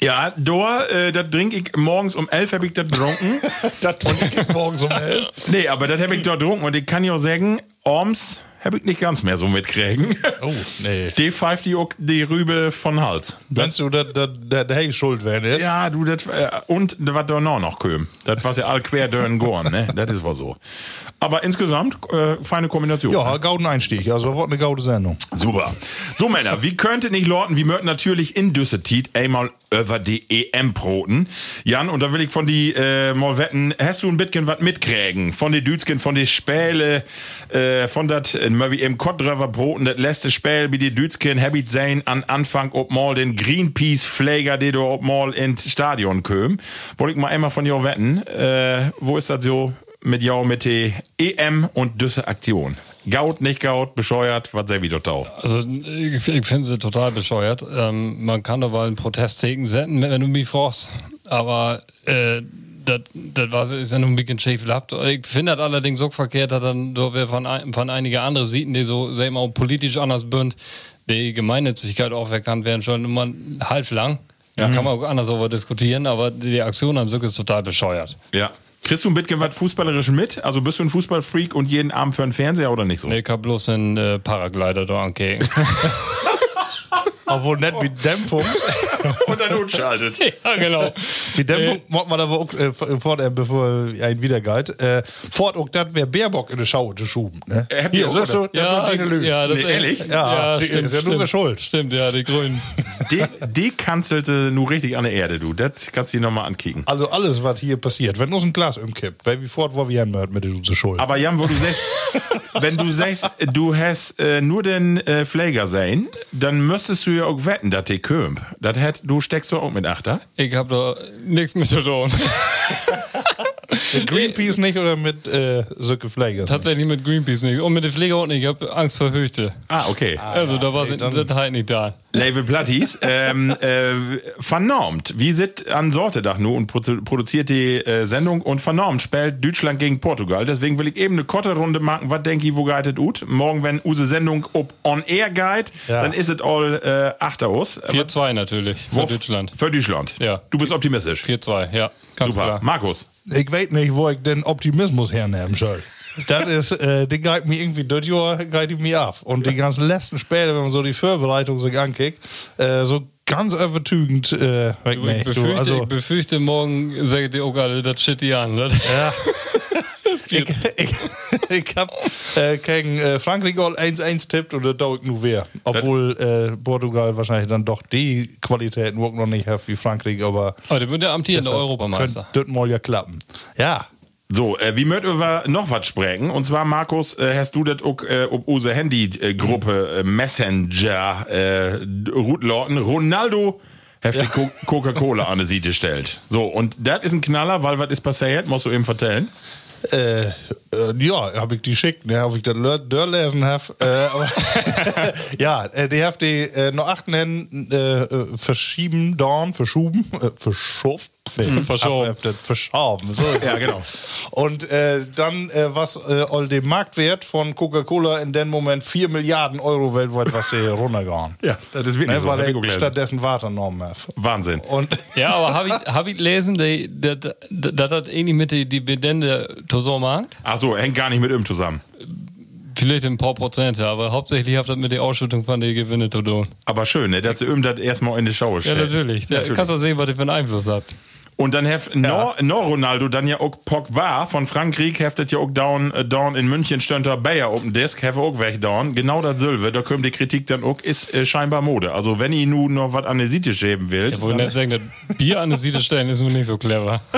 [SPEAKER 2] Ja, da, äh, das trinke ich morgens um 11 habe ich das getrunken.
[SPEAKER 3] das trinke ich morgens um elf.
[SPEAKER 2] nee, aber das habe ich dort getrunken und ich kann ja auch sagen, Orms habe ich nicht ganz mehr so mitkriegen.
[SPEAKER 3] Oh, nee.
[SPEAKER 2] Die pfeift die, die Rübe von Hals.
[SPEAKER 3] Meinst du, dass der Hey schuld werden ist?
[SPEAKER 2] Ja, du, das, äh, und was da noch noch köm. Das war ja all quer dörren gorn, ne? Das ist wohl so. Aber insgesamt, äh, feine Kombination.
[SPEAKER 3] Ja, gauden Einstieg. Also, was eine gaude Sendung.
[SPEAKER 2] Super. So, Männer, wie könnte nicht Lorten, wie möchten natürlich in Düsseldorf einmal über die EM-Broten. Jan, und da will ich von die äh, mal wetten, hast du ein bisschen was mitkriegen? Von den Dütschen, von den Späle, äh, von dat, äh, wie im Kottdröver Broten, das letzte Spiel, wie die Dütschen habit sein an Anfang, ob mal den Greenpeace-Flager, die du ob mal ins Stadion köm. Wollte ich mal einmal von dir wetten, äh, wo ist das so mit jou mit der EM und Düsse Aktion? Gaut, nicht gaut, bescheuert, was wieder tau?
[SPEAKER 4] Also ich, ich finde sie total bescheuert. Ähm, man kann doch mal einen Protestzeichen setzen, wenn du mich fragst. Aber äh, das war ist ja nur ein bisschen schief gehabt. Ich finde das allerdings so verkehrt, dass dann da wir von, ein- von einige andere Seiten, die so, ich mal, politisch anders bünd, die Gemeinnützigkeit auferkannt werden schon immer halb lang. Ja. Kann man auch anders darüber diskutieren, aber die Aktion an sich ist total bescheuert.
[SPEAKER 2] Ja. Kriegst du ein bisschen was Fußballerisches mit? Also bist du ein Fußballfreak und jeden Abend für einen Fernseher oder nicht so?
[SPEAKER 4] Nee, ich hab bloß einen äh, Paraglider da angehen.
[SPEAKER 3] Obwohl nicht wie Dämpfung.
[SPEAKER 2] und dann umschaltet.
[SPEAKER 4] ja, genau.
[SPEAKER 3] Wie Dämpfung macht man aber auch äh, fort, äh, bevor ein wiedergeht. Äh, fort auch das wäre Baerbock in der Schau geschoben. Ne?
[SPEAKER 2] Äh,
[SPEAKER 3] Hier, siehst du,
[SPEAKER 2] oder?
[SPEAKER 3] das
[SPEAKER 4] Ja, ja, das
[SPEAKER 2] Nee,
[SPEAKER 4] ist
[SPEAKER 2] ehrlich?
[SPEAKER 3] Ja, die-
[SPEAKER 4] stimmt,
[SPEAKER 3] ist ja nur
[SPEAKER 4] stimmt.
[SPEAKER 3] schuld.
[SPEAKER 4] Stimmt, ja, die Grünen.
[SPEAKER 2] Die, die kanzelte nur richtig an der Erde, du. Das kannst du dir nochmal ankicken.
[SPEAKER 3] Also alles, was hier passiert, wenn uns ein Glas umkippt, weil wie fort, wo wir hin mit der Schuld.
[SPEAKER 2] Aber Jan, wo du sagst, wenn du sagst, du hast äh, nur den äh, Pfleger sein, dann müsstest du ja auch wetten, dass die kömmt. Das du steckst doch auch mit Achter.
[SPEAKER 4] Ich hab da nichts mit zu tun.
[SPEAKER 3] mit Greenpeace nicht oder mit äh, Söcke Fleigers?
[SPEAKER 4] Tatsächlich mit Greenpeace nicht. Und mit den Pfleger auch nicht. Ich hab Angst vor Höchte.
[SPEAKER 2] Ah, okay.
[SPEAKER 4] Also da war das halt nicht da.
[SPEAKER 2] Label Platties, ähm, äh, vernormt. Wie sieht an Sortedach nur und produ- produziert die äh, Sendung und vernormt spielt Deutschland gegen Portugal. Deswegen will ich eben eine korte Runde machen. Was denke ich, wo geitet ut? Morgen, wenn use Sendung ob on air guide,
[SPEAKER 3] Ja.
[SPEAKER 2] dann ist es all äh, achter aus.
[SPEAKER 4] 4-2 natürlich für Deutschland.
[SPEAKER 2] Für Deutschland.
[SPEAKER 4] Ja.
[SPEAKER 2] Du bist optimistisch.
[SPEAKER 4] 4-2, ja. Ganz
[SPEAKER 2] Super.
[SPEAKER 4] klar.
[SPEAKER 2] Markus.
[SPEAKER 3] Ich weiß nicht, wo ich den Optimismus hernehmen soll. Das ist, äh, die geht mir irgendwie, das Jahr geht die mir ab. Und die ganzen letzten Spiele, wenn man so die Vorbereitung sich ankickt, äh, so ganz übertügend, äh, weg
[SPEAKER 4] Du, ich.
[SPEAKER 3] Du,
[SPEAKER 4] befürchte,
[SPEAKER 3] also,
[SPEAKER 4] ich befürchte, morgen sagt ihr auch alle das Shit hier an. Ne?
[SPEAKER 3] ja. ich, ich, ich hab äh, gegen äh, Frankreich all 1-1 tippt und das dauert nur wer. Obwohl äh, Portugal wahrscheinlich dann doch die Qualität noch nicht hat wie Frankreich, aber
[SPEAKER 4] Aber der wird der amtierende Europameister.
[SPEAKER 3] könnte das mal ja klappen. Ja.
[SPEAKER 2] So, äh, wie möchten wir noch was sprechen? Und zwar, Markus, äh, hast du das auch äh, ob unsere Handy-Gruppe äh, Messenger äh, Routlauten Ronaldo hat die Co- Coca-Cola an die Seite stellt. So, und das ist ein Knaller, weil was ist passiert? Musst du eben vertellen.
[SPEAKER 3] Äh, ja, habe ich die geschickt, ne, ob ich das durchlesen habe. Äh, ja, äh, die haben die äh, noch acht nennen, äh, äh, verschieben, dorn, verschoben, äh, verschoft. Nee,
[SPEAKER 4] verschoben.
[SPEAKER 3] ach, das Verschoben. So
[SPEAKER 2] Ja, genau.
[SPEAKER 3] Und äh, dann, äh, was äh, all dem Marktwert von Coca-Cola in dem Moment 4 Milliarden Euro weltweit, was sie runtergegangen.
[SPEAKER 2] Ja, das ist wirklich
[SPEAKER 3] Ne,
[SPEAKER 2] so.
[SPEAKER 3] weil er stattdessen Water genommen hat.
[SPEAKER 2] Wahnsinn.
[SPEAKER 3] Und
[SPEAKER 4] Ja, aber habe ich, hab ich gelesen, dass das hat ähnlich mit der Dividende zusammen macht?
[SPEAKER 2] Ach so, hängt gar nicht mit ihm zusammen.
[SPEAKER 4] Vielleicht ein paar Prozente, aber hauptsächlich hat das mit der Ausschüttung von den Gewinne zu tun.
[SPEAKER 2] Aber schön, ne, dass sie ihm das erstmal in die Schau
[SPEAKER 4] Ja,
[SPEAKER 2] stellt.
[SPEAKER 4] natürlich. Da kannst du sehen, was ihr für einen Einfluss habt.
[SPEAKER 2] Und dann heft no, no Ronaldo dann ja auch Pogba von Frankreich heftet ja auch down, äh, down in München stönt er Bayer auf dem Desk, have auch weg down. Genau das Silve, da kommt die Kritik dann auch, ist äh, scheinbar Mode. Also wenn ihr nun noch was an die Seite schäben will,
[SPEAKER 4] Ich wollte nicht sagen, das Bier an der Seite stellen ist nur nicht so clever.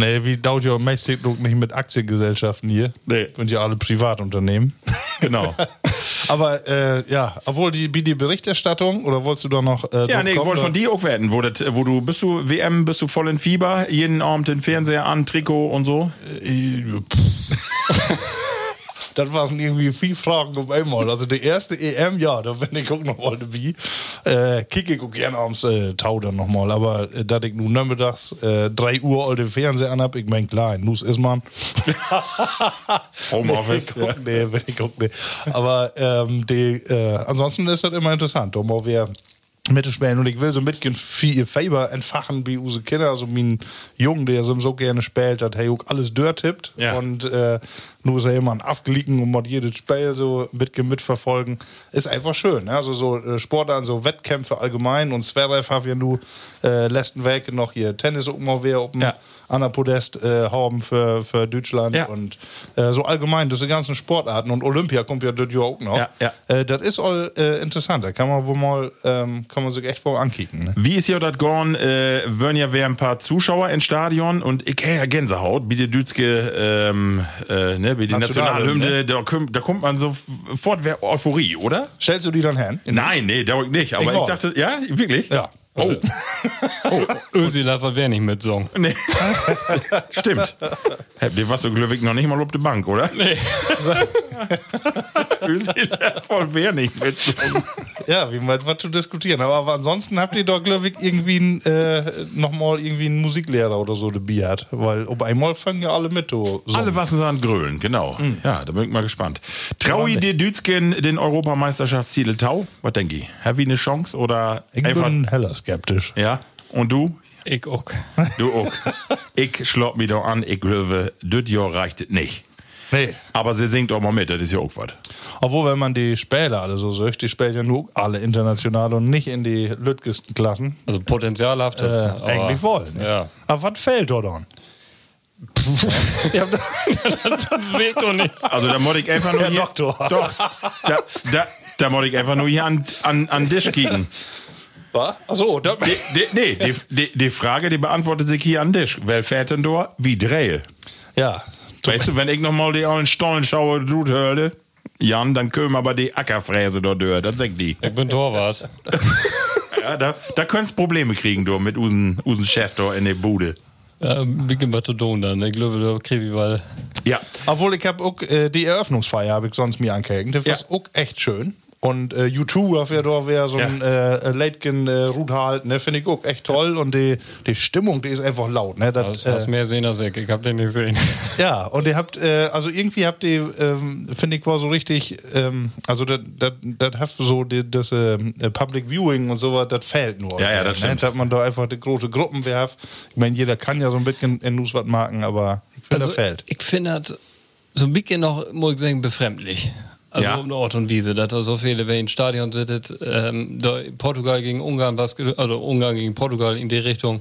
[SPEAKER 3] Nee, wie dauert ja meistens nicht mit Aktiengesellschaften hier.
[SPEAKER 2] Nee.
[SPEAKER 3] Sind ja alle Privatunternehmen.
[SPEAKER 2] genau.
[SPEAKER 3] Aber äh, ja, obwohl die, die Berichterstattung, oder wolltest du da noch. Äh,
[SPEAKER 2] Ja, nee, ich wollte von dir auch werden, wo, das, wo du bist du WM, bist du voll in Fieber, jeden Abend den Fernseher an, Trikot und so.
[SPEAKER 3] Äh, Das waren irgendwie vier Fragen auf einmal. Also die erste EM, ja, da bin ich auch noch mal dabei. Äh, kicke ich auch gerne abends äh, Tau dann noch mal. Aber äh, da ich nun nachmittags äh, 3 Uhr all den Fernseher anhab, ich mein klar, Nuss ist man.
[SPEAKER 2] Homeoffice.
[SPEAKER 3] Nee, nee, will ich guck, nee. Aber ähm, die, äh, ansonsten ist das immer interessant, um auch wer mitspielen. Und ich will so mitgehen, viel Faber entfachen wie unsere Kinder. Also mein Jungen, der so, so gerne spielt, hat er auch alles durchtippt.
[SPEAKER 2] Ja.
[SPEAKER 3] Und äh, nur ist er immer ein Aufgelicken und mal jedes Spiel so mitgehen, mitverfolgen. Ist einfach schön. Ne? Also so äh, Sportarten, so Wettkämpfe allgemein. Und Zverev hat ja nur äh, letzten Weg noch hier Tennis wer auf dem
[SPEAKER 2] Ja.
[SPEAKER 3] An der Podest äh, haben für, für Deutschland
[SPEAKER 2] Ja.
[SPEAKER 3] und äh, so allgemein, diese ganzen Sportarten und Olympia kommt ja dort ja auch noch.
[SPEAKER 2] Ja, ja.
[SPEAKER 3] Äh, das ist all äh, interessant, da kann man wohl mal, ähm, kann man sich echt wohl ankicken. Ne?
[SPEAKER 2] Wie ist ja das gorn? Äh, würden ja wer ein paar Zuschauer ins Stadion und ich ja Gänsehaut, wie die Dütske, ähm, äh, ne, wie die
[SPEAKER 3] Nationalhymne,
[SPEAKER 2] Nationalhymne, da, kommt, da kommt man sofort wer Euphorie, oder?
[SPEAKER 3] Stellst du die dann hin? In-
[SPEAKER 2] Nein, nee, da nicht. Aber
[SPEAKER 3] Ich
[SPEAKER 2] ich, dachte, ja, wirklich?
[SPEAKER 3] Ja.
[SPEAKER 2] Oh.
[SPEAKER 4] Ösi wäre nicht mit Song.
[SPEAKER 2] Nee. Stimmt. Habt ihr was so glücklich noch nicht mal auf der Bank, oder?
[SPEAKER 4] Nee.
[SPEAKER 2] Voll wer nicht mit.
[SPEAKER 3] Ja, wie mal was zu diskutieren. Aber, aber ansonsten habt ihr doch, glaube ich, irgendwie ein, äh, nochmal irgendwie einen Musiklehrer oder so dabei hat. Weil auf einmal fangen ja alle mit. So.
[SPEAKER 2] Alle was an Grölen, genau. Ja, da bin ich mal gespannt. Traui dir Dützken den Europameisterschaftstitel Tau? Was denke ich? Have ich eine Chance oder
[SPEAKER 3] Ich
[SPEAKER 2] einfach.
[SPEAKER 3] bin heller skeptisch.
[SPEAKER 2] Ja? Und du?
[SPEAKER 4] Ich auch.
[SPEAKER 2] Du auch. ich schlopp mich doch an, ich glaube, das Jahr reicht es nicht.
[SPEAKER 3] Nee.
[SPEAKER 2] Aber sie singt auch mal mit, das ist ja auch was.
[SPEAKER 3] Obwohl, wenn man die Spieler alle so sagt, die spielen ja nur alle international und nicht in die lütgesten Klassen.
[SPEAKER 4] Also potenzialhaft.
[SPEAKER 3] Äh, eigentlich wollen. Ne?
[SPEAKER 4] Ja.
[SPEAKER 3] Aber was fehlt da dann? ja,
[SPEAKER 4] Weg doch nicht.
[SPEAKER 2] Also da muss ich einfach nur
[SPEAKER 3] Herr
[SPEAKER 2] hier.
[SPEAKER 3] Doktor.
[SPEAKER 2] Doch. Da, da, da muss ich einfach nur hier an, an, an den Tisch kicken.
[SPEAKER 3] was? Achso, da,
[SPEAKER 2] Die, die, nee, die, die, die Frage, die beantwortet sich hier an den Tisch. Wer fährt denn da? Wie drehe?
[SPEAKER 3] ja.
[SPEAKER 2] Weißt du, wenn ich nochmal die alten Stollen schaue, du hörte, Jan, dann können aber die Ackerfräse dort durch. Das sagt die.
[SPEAKER 4] Ich bin Torwart.
[SPEAKER 2] Ja, da, da könntest Probleme kriegen, du, mit usen, usen Chef da in der Bude.
[SPEAKER 4] Ja, Big Mastodon dann. Ich glaube, da kriege ich weil.
[SPEAKER 2] Ja.
[SPEAKER 3] Obwohl ich habe auch äh, die Eröffnungsfeier habe ich sonst mir angehängt. Das
[SPEAKER 2] Ja.
[SPEAKER 3] war auch echt schön. Und äh, U2 auf ja da wäre so ein äh, Leitgen äh, Ruth halt, ne, finde ich auch echt toll. Und die, die Stimmung, die ist einfach laut, ne? Das,
[SPEAKER 4] Du hast
[SPEAKER 3] äh,
[SPEAKER 4] mehr sehen als ich. Ich hab den nicht gesehen.
[SPEAKER 3] ja, und ihr habt, äh, also irgendwie habt ihr, ähm, finde ich, war so richtig, ähm, also das das hat so die, das äh, Public Viewing und sowas, das fehlt nur.
[SPEAKER 2] Ja, ja, das
[SPEAKER 3] ne?
[SPEAKER 2] stimmt.
[SPEAKER 3] Dass man da einfach die große Gruppen werft. Ich meine, jeder kann ja so ein bisschen in News was machen, aber ich finde, das fehlt.
[SPEAKER 4] Also, ich finde das so ein bisschen noch, muss ich sagen, befremdlich. Also
[SPEAKER 2] Ja.
[SPEAKER 4] um Ort und Wiese, dass da so viele, wer in Stadion sittet, ähm, Portugal gegen Ungarn, was, also Ungarn gegen Portugal in die Richtung.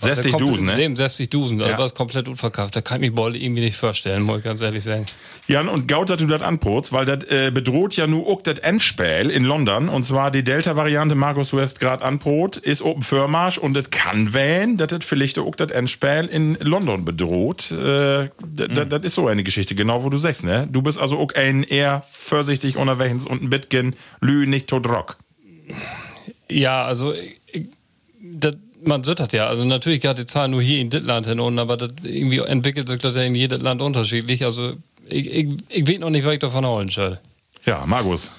[SPEAKER 4] Was
[SPEAKER 2] 60
[SPEAKER 4] da komplett-
[SPEAKER 2] Dusen, ne?
[SPEAKER 4] Eben 60 Dusen, also
[SPEAKER 2] Ja.
[SPEAKER 4] was komplett unverkauft. Da kann ich mich Boll irgendwie nicht vorstellen, muss ich ganz ehrlich sagen.
[SPEAKER 2] Jan, und gaut, dass du das anprotst, weil das äh, bedroht ja nur auch das Endspiel in London. Und zwar die Delta-Variante, Markus, hast gerade anprot, ist Open Firmarsch und das kann wählen, dass das vielleicht auch das Endspiel in London bedroht. Äh, Das das ist so eine Geschichte, genau wo du sagst, ne? Du bist also auch ein eher vorsichtig unterwegs und ein bisschen lü nicht tot rock.
[SPEAKER 4] Ja, also ich, das, man sieht das ja. Also natürlich gerade die Zahlen nur hier in Dittland hin unten, aber das irgendwie entwickelt sich das ja in jedem Land unterschiedlich. Also ich, ich, ich weiß noch nicht, was ich davon holen soll.
[SPEAKER 2] Ja, Markus.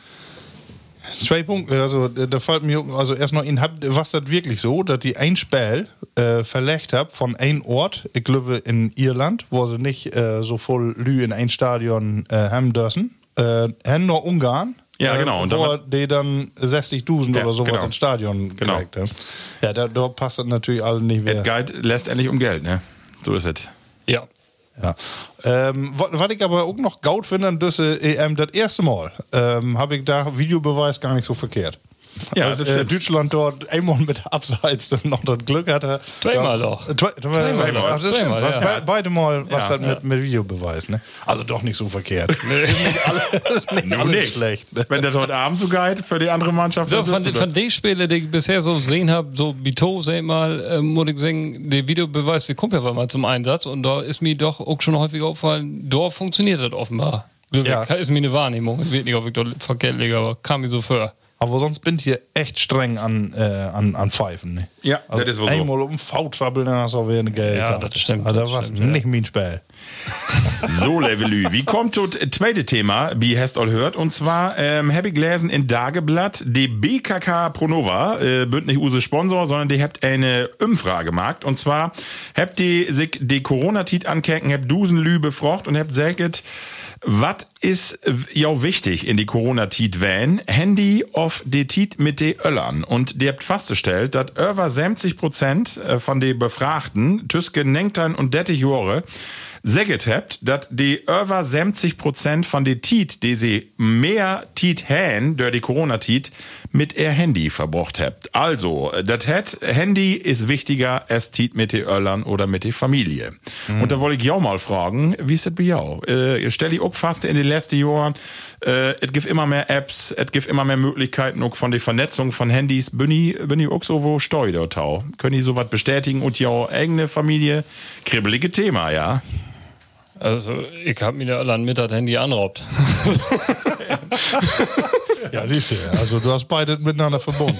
[SPEAKER 3] Zwei Punkte, also da fällt mir, also erstmal, habt, was das wirklich so, dass die ein Spiel äh, verlegt habt von einem Ort, ich glaube in Irland, wo sie nicht äh, so voll Lü in ein Stadion äh, haben dürfen, äh, nur Ungarn.
[SPEAKER 2] Ja,
[SPEAKER 3] äh,
[SPEAKER 2] genau, und damit-
[SPEAKER 3] die dann 60.000
[SPEAKER 2] Ja,
[SPEAKER 3] oder so
[SPEAKER 2] genau.
[SPEAKER 3] ins Stadion
[SPEAKER 2] Genau.
[SPEAKER 3] gekriegt haben. Ja, da, da passt das natürlich alle nicht mehr.
[SPEAKER 2] Guide lässt endlich um Geld, ne? So ist es.
[SPEAKER 4] Ja.
[SPEAKER 3] Ja. Ähm, wa- was ich aber auch noch gaut finde, an diese EM, das erste Mal, ähm, habe ich da Videobeweis gar nicht so verkehrt.
[SPEAKER 2] Ja,
[SPEAKER 3] Als
[SPEAKER 2] das
[SPEAKER 3] äh. Deutschland dort einmal mit Abseits dann noch das Glück hatte.
[SPEAKER 4] Zweimal
[SPEAKER 3] ja,
[SPEAKER 4] doch.
[SPEAKER 3] Zwei, zweimal.
[SPEAKER 4] Zweimal. Zweimal,
[SPEAKER 3] Was
[SPEAKER 4] ja.
[SPEAKER 3] be beide Mal was
[SPEAKER 2] Ja,
[SPEAKER 3] halt mit, mit Videobeweis. Ne? Also doch nicht so verkehrt. Das ist nicht alles
[SPEAKER 2] nicht.
[SPEAKER 3] schlecht.
[SPEAKER 2] Wenn das heute Abend so geht für die andere Mannschaft,
[SPEAKER 4] So, von, den- von den Spielen, die ich bisher so gesehen habe, so Bito, sag ich mal, äh, muss ich sagen, der Videobeweis, der kommt ja mal zum Einsatz und da ist mir doch auch schon häufig aufgefallen, da funktioniert das offenbar.
[SPEAKER 3] Ja.
[SPEAKER 4] Ist mir eine Wahrnehmung. Ich weiß nicht, ob ich da verkehrt liege, aber kam mir so vor.
[SPEAKER 3] Aber sonst bin ich hier echt streng an, äh, an, an Pfeifen. Ne?
[SPEAKER 2] Ja,
[SPEAKER 3] also
[SPEAKER 2] das ist wohl so.
[SPEAKER 3] Einmal um V-Trouble, dann hast du auch wieder eine Geld.
[SPEAKER 4] Ja, das stimmt,
[SPEAKER 3] Also,
[SPEAKER 4] das
[SPEAKER 3] war
[SPEAKER 4] stimmt, ja.
[SPEAKER 3] nicht mein Spiel.
[SPEAKER 2] So, Levelü. Wie kommt das zweite Thema, wie hast all hört? Und zwar ähm, habe ich gelesen in Dageblatt, die BKK Pronova, äh, bünd nicht use Sponsor, sondern die habt eine Umfrage gemacht. Und zwar habt die sich die Corona-Tit ankecken, habt Dusenlü befrocht und habt sagt, was ist ja wichtig in die Corona-Tit van? Handy auf die Tit mit de Öllern. Und die habt festgestellt, dass über 70 Prozent äh, von den Befragten, Tüske, Nengtan und Dettich Jore, Säget habt, dass die über 70 Prozent von den Tiet, die sie mehr Tiet hän, durch die Corona-Tiet, mit ihr Handy verbracht habt. Also, das hat Handy ist wichtiger als Tiet mit den Öllern oder mit der Familie. Und da wollte ich ja mal fragen, wie ist das bei jou? Äh, stell ich auch fast in den letzten Jahren, äh, es gibt immer mehr Apps, es gibt immer mehr Möglichkeiten auch von der Vernetzung von Handys. Bin ich, bin ich auch so wo steu dort tau? Können die sowas bestätigen und ja eigene Familie? Kribbelige Thema, ja.
[SPEAKER 4] Also, ich habe mir da alle an mit das Handy anraubt.
[SPEAKER 3] Ja, siehst du, also du hast beide miteinander verbunden.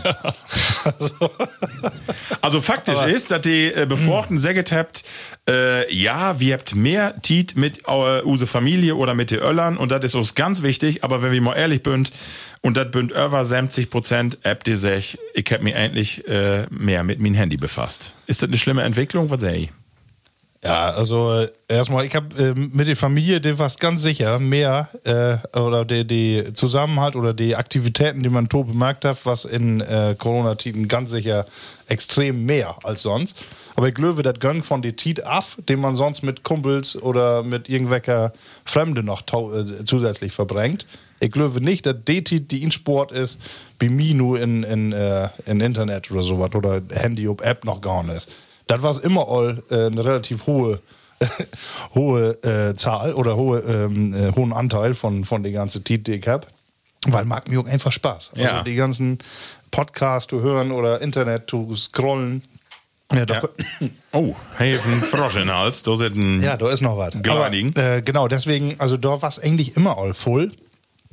[SPEAKER 2] Also faktisch ist, dass die äh, Bevorchten gesagt habt, äh, ja, wir habt mehr Tiet mit äh, use Familie oder mit den Öllern und das ist uns ganz wichtig, aber wenn wir mal ehrlich bünd und das bünd über 70 Prozent, habt ihr sech, ich hab mich eigentlich äh, mehr mit meinem Handy befasst. Ist das eine schlimme Entwicklung? Was sag ich?
[SPEAKER 3] Ja, also äh, erstmal, ich habe äh, mit der Familie, die was ganz sicher mehr äh, oder die, die Zusammenhalt oder die Aktivitäten, die man to bemerkt hat, was in äh, Corona-Titen ganz sicher extrem mehr als sonst. Aber ich glaube, das Gang von der Tit af, den man sonst mit Kumpels oder mit irgendwelcher Fremde noch äh, zusätzlich verbringt. Ich glaube nicht, dass die Tit, die in Sport ist, bei mir nur in, in, äh, in Internet oder sowas oder Handy ob App noch gar nicht. Das war immer all äh, eine relativ hohe hohe äh, Zahl oder hohe, ähm, äh, hohen Anteil von, von der ganzen Tit, die ich hab. Weil mag mir auch einfach Spaß. Also
[SPEAKER 2] Ja.
[SPEAKER 3] die ganzen Podcasts zu hören oder Internet zu scrollen. Ja, da,
[SPEAKER 2] Ja. Oh, hey, ein Frosch in den Hals. Da sind ein
[SPEAKER 3] ja, da ist noch was. Aber, äh, genau, deswegen, also da war es eigentlich immer all voll.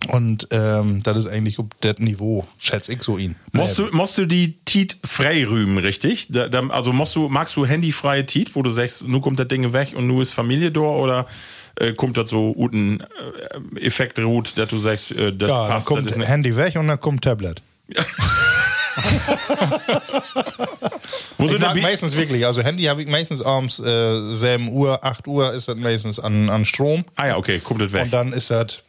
[SPEAKER 3] Und ähm, das ist eigentlich auf das Niveau, schätze ich so ihn.
[SPEAKER 2] Musst du, musst du die Tiet frei rühmen, richtig? Da, da, also musst du, magst du handyfreie Tiet, wo du sagst, nu kommt das Ding weg und nu ist Familie da oder äh, kommt das so guten äh, Effekt ruht, dass du sagst, äh, das
[SPEAKER 3] ja, dann
[SPEAKER 2] passt,
[SPEAKER 3] kommt
[SPEAKER 2] das ist ne
[SPEAKER 3] Handy weg und dann kommt Tablet.
[SPEAKER 2] Wo
[SPEAKER 3] Ich mag meistens wirklich, also Handy habe ich meistens abends äh, 7 Uhr, 8 Uhr ist das meistens an, an Strom.
[SPEAKER 2] Ah ja, okay, kommt das weg.
[SPEAKER 3] Und dann ist das,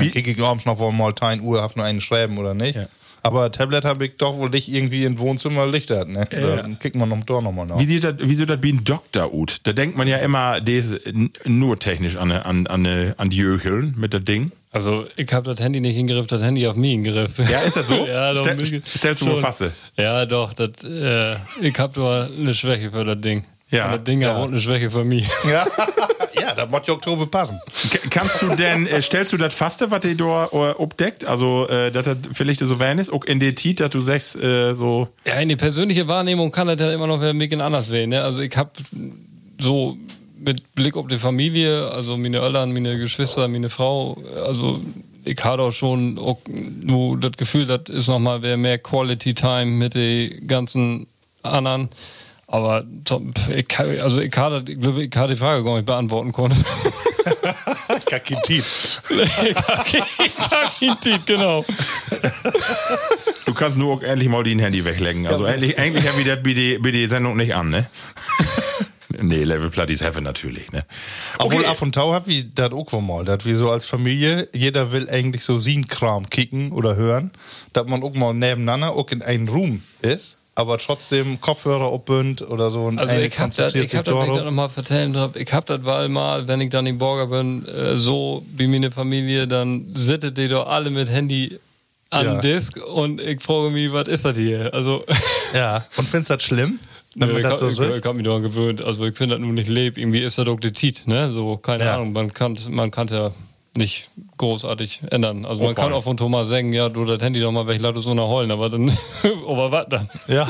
[SPEAKER 3] wie kriege ich abends noch mal 10 Uhr, hab nur einen schreiben oder nicht.
[SPEAKER 2] Ja.
[SPEAKER 3] Aber Tablet habe ich doch wohl nicht irgendwie im Wohnzimmer Licht hat, ne? Dann kriegt man noch da nochmal nach.
[SPEAKER 2] Wie sieht das, wie sieht das wie ein Doktor ut? Da denkt man ja immer, des, n- nur technisch an, an, an, an die Öcheln mit das Ding.
[SPEAKER 4] Also, ich habe das Handy nicht hingeriffen, das Handy auf mich hingeriffen.
[SPEAKER 2] Ja, ist das so?
[SPEAKER 4] ja, doch, mich-
[SPEAKER 2] stellst du mal
[SPEAKER 4] schon.
[SPEAKER 2] Fasse?
[SPEAKER 4] Ja, doch. Das, äh, ich habe nur eine Schwäche für das Ding.
[SPEAKER 2] Ja.
[SPEAKER 4] Und das Ding hat auch eine Schwäche für mich.
[SPEAKER 3] Ja, ja da muss die Oktober passen.
[SPEAKER 2] Kannst du denn, äh, stellst du das Faste, was dir da äh, obdeckt? Also, äh, dass das vielleicht so werden ist, auch in der Tiet, dass du sagst, äh, so,
[SPEAKER 4] Ja, in die persönliche Wahrnehmung kann das ja immer noch ein bisschen anders werden. Ne? Also ich habe so mit Blick auf die Familie, also meine Eltern, meine Geschwister, meine Frau, also ich habe auch schon auch nur das Gefühl, das ist nochmal mehr Quality Time mit den ganzen anderen. Aber to- ich, kann- also ich habe ich glaube, ich habe die Frage gar nicht beantworten können.
[SPEAKER 3] Kakitit.
[SPEAKER 4] Kakintit, genau.
[SPEAKER 2] du kannst nur auch endlich mal dein Handy weglegen. Also, endlich, eigentlich haben wir das bei die, die Sendung nicht an, ne? nee, Level Platties Heaven natürlich, ne?
[SPEAKER 3] Obwohl
[SPEAKER 2] Okay.
[SPEAKER 3] Af und Tau hat wie das auch mal, dass wir so als Familie, jeder will eigentlich so sin Kram kicken oder hören, dass man auch mal nebeneinander auch in einem Room ist, aber trotzdem Kopfhörer abbünd oder so und
[SPEAKER 4] Also ich hab das, ich hab das, wenn ich das nochmal vertellen darf, ich hab das weil mal, wenn ich dann in Borger bin, äh, so wie meine Familie, dann sittet die doch alle mit Handy an
[SPEAKER 3] Ja.
[SPEAKER 4] Disk und ich frage mich, was ist das hier? Also,
[SPEAKER 3] Ja, und findest du das schlimm?
[SPEAKER 4] Nö, ich,
[SPEAKER 3] das so
[SPEAKER 4] hab- ich, ich hab mich daran gewöhnt. Also ich finde das nun nicht leb. Irgendwie ist das doch die Tit, ne? So, keine
[SPEAKER 3] Ja.
[SPEAKER 4] Ahnung. Man kann, man kann ja nicht großartig ändern. Also man
[SPEAKER 2] Okay.
[SPEAKER 4] kann auch von Thomas sagen, ja, du das Handy doch mal weg, lass es so nach heulen, aber dann, aber was dann?
[SPEAKER 3] Ja.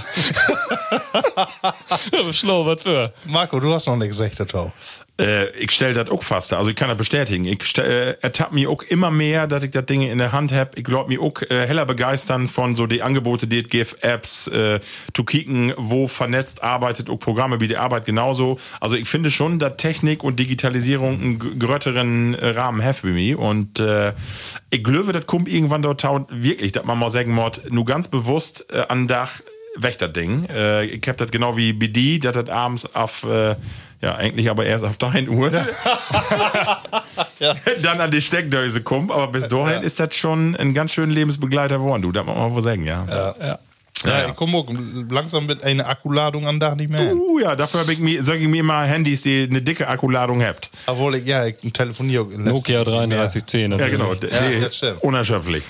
[SPEAKER 4] Aber schlau, was für?
[SPEAKER 3] Marco, du hast noch nicht gesagt, der Tau.
[SPEAKER 2] Äh, ich stelle das auch fast, also ich kann das bestätigen. Ich stell, äh, ertappe mich auch immer mehr, dass ich das Ding in der Hand hab. Ich glaub mich auch äh, heller begeistern von so die Angebote, die es gibt, Apps, äh, zu kicken, wo vernetzt arbeitet, auch Programme wie die Arbeit genauso. Also ich finde schon, dass Technik und Digitalisierung einen größeren äh, Rahmen have bei mir. Und äh, ich glaube, das kommt irgendwann dort wirklich, dass man mal sagen muss, nur ganz bewusst äh, an Dach weg das Ding. Äh, ich hab das genau wie BD, das abends auf, äh, ja, eigentlich aber erst auf 3 Uhr dann an die Steckdöse kommt. Aber bis dahin ist das schon ein ganz schöner Lebensbegleiter geworden, du. Das muss man wohl sagen, ja.
[SPEAKER 4] Ja.
[SPEAKER 3] Ja,
[SPEAKER 2] ja.
[SPEAKER 3] ich komme auch langsam mit einer Akkuladung am Tag nicht mehr.
[SPEAKER 2] Uh, ja, dafür habe ich mir, sag ich mir immer Handys, die eine dicke Akkuladung habt.
[SPEAKER 3] Obwohl ich, ja, ich telefoniere auch in letzter
[SPEAKER 4] Nokia
[SPEAKER 3] Zeit mehr.
[SPEAKER 4] 3310.
[SPEAKER 2] Ja, genau.
[SPEAKER 3] Ja.
[SPEAKER 2] Unerschöpflich.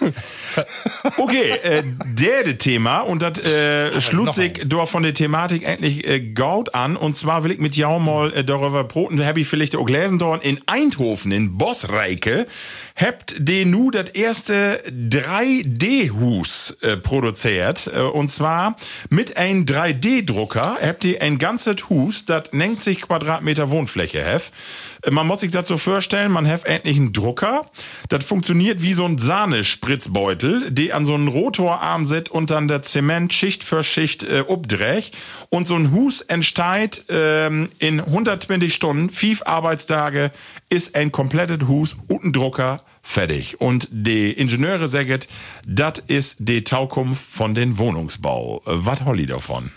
[SPEAKER 2] okay, äh, der de Thema und das äh, schlug
[SPEAKER 3] noch
[SPEAKER 2] sich doch von der Thematik endlich äh, gaut an und zwar will ich mit jou mal äh, darüber broten, habe ich vielleicht auch gelesen dort in Eindhoven, in Bosreike, habt de nu das erste 3D-Hus äh, produziert. Äh, und zwar mit einem 3D-Drucker habt ihr ein ganzes Hus, das 90 Quadratmeter Wohnfläche hef. Äh, Man muss sich dazu vorstellen, man hat endlich einen Drucker. Das funktioniert wie so ein Sahnespritzbeutel, die an so einen Rotorarm sitzt und dann der Zement Schicht für Schicht äh, obdreht. Und so ein Hus entsteht ähm, in 120 Stunden, fünf Arbeitstage, ist ein komplettes Hus und ein Drucker fertig. Und die Ingenieure sagen, das ist die Taukunft von den Wohnungsbau. Was Holly davon?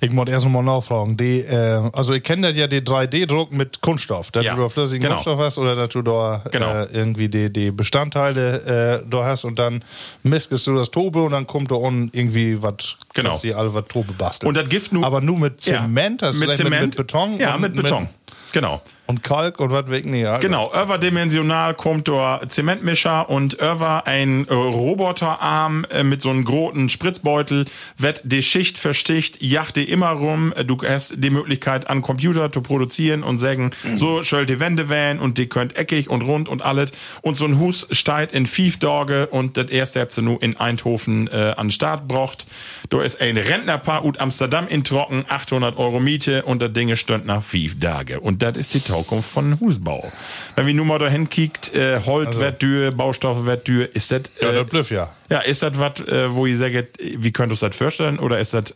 [SPEAKER 3] Ich muss erst nochmal nachfragen. Die, äh, also ich kenne das ja den 3D-Druck mit Kunststoff. Dass
[SPEAKER 2] Ja,
[SPEAKER 3] du da flüssigen
[SPEAKER 2] genau.
[SPEAKER 3] Kunststoff hast oder dass du da
[SPEAKER 2] Genau.
[SPEAKER 3] äh, irgendwie die, die Bestandteile äh, da hast und dann miskest du das Tobe und dann kommt da unten irgendwie was,
[SPEAKER 2] Genau.
[SPEAKER 3] kannst du alle was Tobe basteln.
[SPEAKER 2] Und das Gift nur.
[SPEAKER 3] Aber nur mit Zement,
[SPEAKER 2] ja,
[SPEAKER 3] du
[SPEAKER 2] mit Zement.
[SPEAKER 3] Mit, mit Beton?
[SPEAKER 2] Ja, mit Beton. Genau.
[SPEAKER 3] Und Kalk und was weg nicht. Ja.
[SPEAKER 2] Genau, überdimensional kommt da Zementmischer und über ein äh, Roboterarm äh, mit so einem großen Spritzbeutel wird die Schicht für Schicht, jacht die immer rum. Äh, Du hast die Möglichkeit an Computer zu produzieren und sagen, so soll die Wände wählen und die könnt eckig und rund und alles. Und so ein Hus steigt in Tage und das erste habt ihr nur in Eindhoven äh, an den Start braucht. Da ist ein Rentnerpaar ut Amsterdam in Trocken, 800 Euro Miete und das Ding stönt nach fünf Tage. Und das ist die Taukunft von Husbau. Wenn wir nun mal dahin kickt, äh, Holz wird dür, Baustoffe wird dür, ist das,
[SPEAKER 3] Ja,
[SPEAKER 2] äh,
[SPEAKER 3] das blüff ja.
[SPEAKER 2] ja, ist das was, äh, wo ihr sagt, wie könnt ihr das vorstellen oder ist das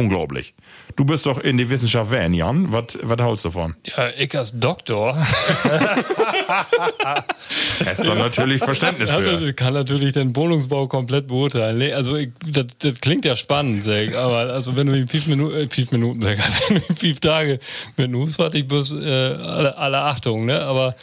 [SPEAKER 2] unglaublich? Du bist doch in die Wissenschaft van, Jan. Was hältst du davon?
[SPEAKER 4] Ja, ich als Doktor
[SPEAKER 2] Hast du natürlich Verständnis für.
[SPEAKER 4] kann natürlich den Wohnungsbau komplett beurteilen. Nee, Also ich, das, das klingt ja spannend, aber also wenn du in fünf Minuten, äh, fünf Minuten, wenn du in fünf Tage mit dem Hus fertig bist, äh, alle, alle Achtung, ne? Aber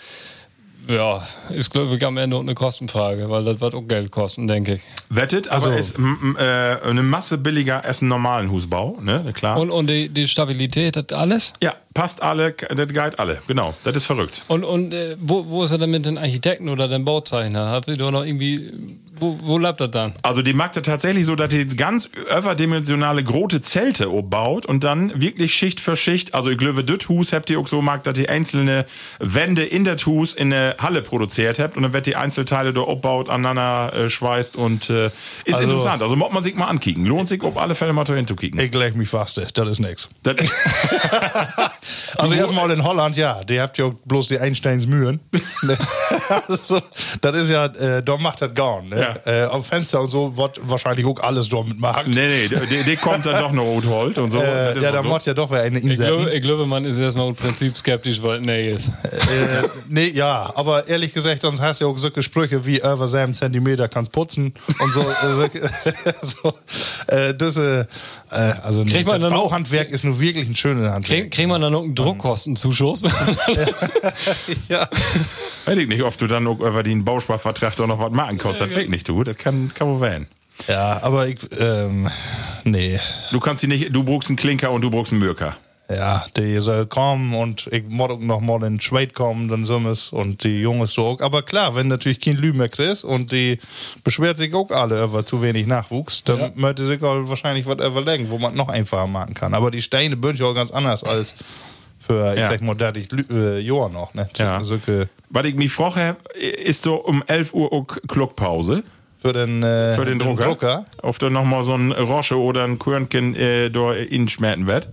[SPEAKER 4] ja, ist glaube ich am Ende auch eine Kostenfrage, weil das wird auch Geld kosten, denke ich.
[SPEAKER 2] Wettet, aber ist m, m, äh, eine Masse billiger als einen normalen Husbau, ne? Klar.
[SPEAKER 4] Und, und die, die Stabilität, das alles?
[SPEAKER 2] ja, passt alle, das geht alle. Genau, das ist verrückt.
[SPEAKER 4] Und, und äh, wo, wo ist er denn mit den Architekten oder den Bauzeichner? Habt ihr doch noch irgendwie, wo, wo bleibt das dann?
[SPEAKER 2] Also die macht das tatsächlich so, dass die ganz überdimensionale große Zelte baut und dann wirklich Schicht für Schicht, also ich glaube, das Hus habt ihr auch so gemacht, dass die einzelne Wände in das Hus in eine Halle produziert habt und dann wird die Einzelteile da abbaut, aneinander äh, schweißt und äh, ist
[SPEAKER 3] Also-
[SPEAKER 2] interessant. Also muss man sich mal ankicken. Lohnt sich auf alle Fälle mal dahin zu kicken.
[SPEAKER 3] Ich leg mich fast, das ist nix.
[SPEAKER 2] Das,
[SPEAKER 3] Also erstmal in Holland, ja, die habt ja bloß die Einsteinsmühen. Ne? also, das ist ja, äh, da macht das gar nicht. Ne?
[SPEAKER 2] Ja.
[SPEAKER 3] Äh, am Fenster und so wird wahrscheinlich auch alles damit machen.
[SPEAKER 2] nee, nee, die, die kommt dann doch noch Rothold und so.
[SPEAKER 3] Äh,
[SPEAKER 2] ist
[SPEAKER 3] ja, da
[SPEAKER 2] so.
[SPEAKER 3] macht ja doch wer eine
[SPEAKER 4] Ich
[SPEAKER 3] Insel.
[SPEAKER 4] glaube, ich glaube, man ist erstmal im Prinzip skeptisch, weil nee ist.
[SPEAKER 3] äh, nee, ja, aber ehrlich gesagt, sonst hast du ja auch solche Sprüche wie über 7 Zentimeter kannst putzen und so. Äh, solche- so äh, das, äh, äh, also nee,
[SPEAKER 4] man noch-
[SPEAKER 3] Bauhandwerk ist nur wirklich ein schönes Handwerk.
[SPEAKER 4] Kriegt kriegt man dann noch einen Druckkostenzuschuss?
[SPEAKER 3] ja.
[SPEAKER 2] Weiß ich nicht, ob du dann noch über den Bausparvertrag doch noch was machen kannst. Das weg nicht, du. Das kann, kann wohl werden.
[SPEAKER 3] ja, aber ich, ähm, nee.
[SPEAKER 2] Du kannst sie nicht, du brauchst einen Klinker und du brauchst einen Mürker.
[SPEAKER 3] Ja, die soll kommen und ich muss noch mal in Schwed kommen, dann so es und die Jungs so auch. Aber klar, wenn natürlich kein Lü mehr kriegst und die beschwert sich auch alle über zu wenig Nachwuchs, dann
[SPEAKER 4] Ja.
[SPEAKER 3] möchte sich auch wahrscheinlich was überlegen, wo man noch einfacher machen kann. Aber die Steine bünd ja auch ganz anders als für, ich
[SPEAKER 2] Ja.
[SPEAKER 3] sag mal, 30 Lü- äh, Jahre noch, ne?
[SPEAKER 2] Ja.
[SPEAKER 3] Solche-
[SPEAKER 2] Was ich mich frage, ist so um 11 Uhr auch Kluckpause
[SPEAKER 3] für den, äh,
[SPEAKER 2] für den, Drucker. Ob da nochmal so ein Rosche oder ein Körnchen äh, da inschmerten wird.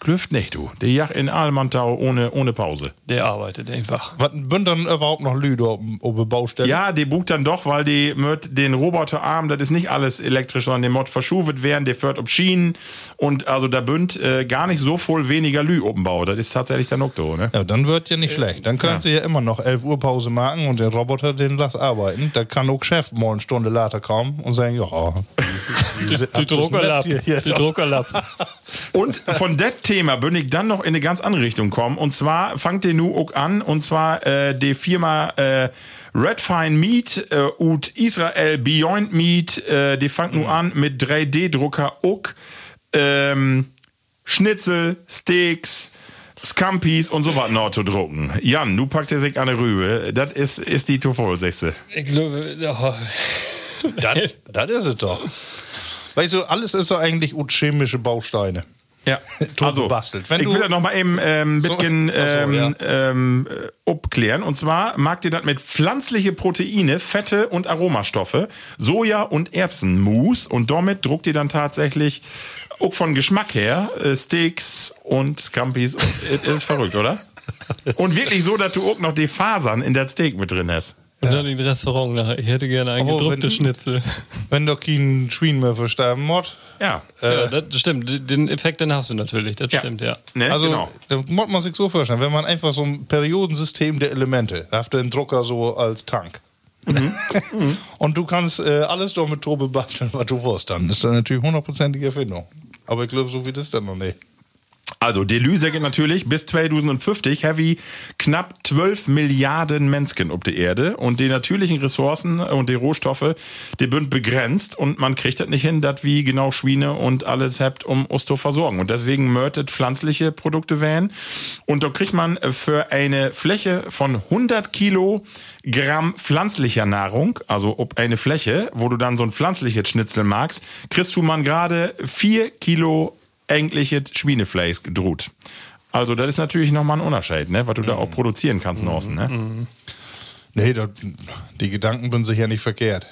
[SPEAKER 2] Klüft nicht, du. Der jagt in Almantau ohne, ohne Pause.
[SPEAKER 4] Der arbeitet einfach.
[SPEAKER 3] Was bünd dann überhaupt noch Lü da auf der Baustelle?
[SPEAKER 2] Ja, die bucht dann doch, weil die mit den Roboterarm, das ist nicht alles elektrisch, sondern der Mod verschuvet werden, der fährt ob Schienen und also da bünd äh, gar nicht so voll weniger Lü oben Bau. Das ist tatsächlich der Nocto, ne?
[SPEAKER 3] Ja, dann wird ja nicht schlecht. Dann können sie ja immer noch 11 Uhr Pause machen und den Roboter, den lass arbeiten. Da kann auch Chef mal eine Stunde later kommen und sagen, ja,
[SPEAKER 4] Die Druckerlapp.
[SPEAKER 3] Ja, ja,
[SPEAKER 4] Die Druckerlapp.
[SPEAKER 2] Und von dem Thema bin ich dann noch in eine ganz andere Richtung kommen. Und zwar fangt ihr nu auch an, und zwar äh, die Firma äh, Redfine Meat äh, und Israel Beyond Meat, äh, die fangt nu an mit 3D-Drucker auch ähm, Schnitzel, Steaks, Scampis und so was noch zu drucken. Jan, du packt dir sich an die Rübe. Das ist, ist die du.
[SPEAKER 4] Ich glaube, ja.
[SPEAKER 3] das, das ist es doch. Weißt du, alles ist doch eigentlich ut chemische Bausteine.
[SPEAKER 2] Ja, also,
[SPEAKER 3] gebastelt. Wenn
[SPEAKER 2] ich
[SPEAKER 3] du-
[SPEAKER 2] will das noch mal eben ähm,
[SPEAKER 3] So-
[SPEAKER 2] bisschen
[SPEAKER 3] so,
[SPEAKER 2] ähm,
[SPEAKER 3] ja.
[SPEAKER 2] ähm, äh, abklären. Und zwar mag ihr das mit pflanzliche Proteine, Fette und Aromastoffe, Soja und Erbsenmus und damit druckt ihr dann tatsächlich auch von Geschmack her äh, Steaks und Scampis. Ist verrückt, oder? Und wirklich so, dass du auch noch die Fasern in das Steak mit drin hast.
[SPEAKER 4] Und dann in Restaurant nachher. Ich hätte gerne ein
[SPEAKER 3] Oh,
[SPEAKER 4] gedrucktes Schnitzel.
[SPEAKER 3] Wenn doch kein Schwein mehr versterben muss.
[SPEAKER 2] Ja.
[SPEAKER 4] ja, das stimmt. Den Effekt, den hast du natürlich. Das
[SPEAKER 2] Ja.
[SPEAKER 4] stimmt, ja.
[SPEAKER 2] Ne?
[SPEAKER 3] Also,
[SPEAKER 2] genau.
[SPEAKER 3] da muss man sich so vorstellen, wenn man einfach so ein Periodensystem der Elemente, da hat den Drucker so als Tank.
[SPEAKER 2] Mhm.
[SPEAKER 3] Und du kannst äh, alles doch mit Turbo basteln, was du willst. Dann ist das natürlich hundertprozentige Erfindung. Aber ich glaube, so wie das dann noch nicht.
[SPEAKER 2] Also, die Lyse geht natürlich bis 2050 heavy knapp 12 Milliarden Menschen auf der Erde und die natürlichen Ressourcen und die Rohstoffe, die sind begrenzt und man kriegt das nicht hin, dass wie genau Schweine und alles habt, um uns zu versorgen. Und deswegen mörtet pflanzliche Produkte wählen. Und da kriegt man für eine Fläche von 100 Kilogramm pflanzlicher Nahrung, also ob eine Fläche, wo du dann so ein pflanzliches Schnitzel magst, kriegst du man gerade 4 Kilo eigentliche Schweinefleisch gedruht. Also das ist natürlich nochmal ein Unterschied, ne? was du da auch produzieren kannst draußen. Ne?
[SPEAKER 3] Nee, das, die Gedanken sind sicher nicht verkehrt.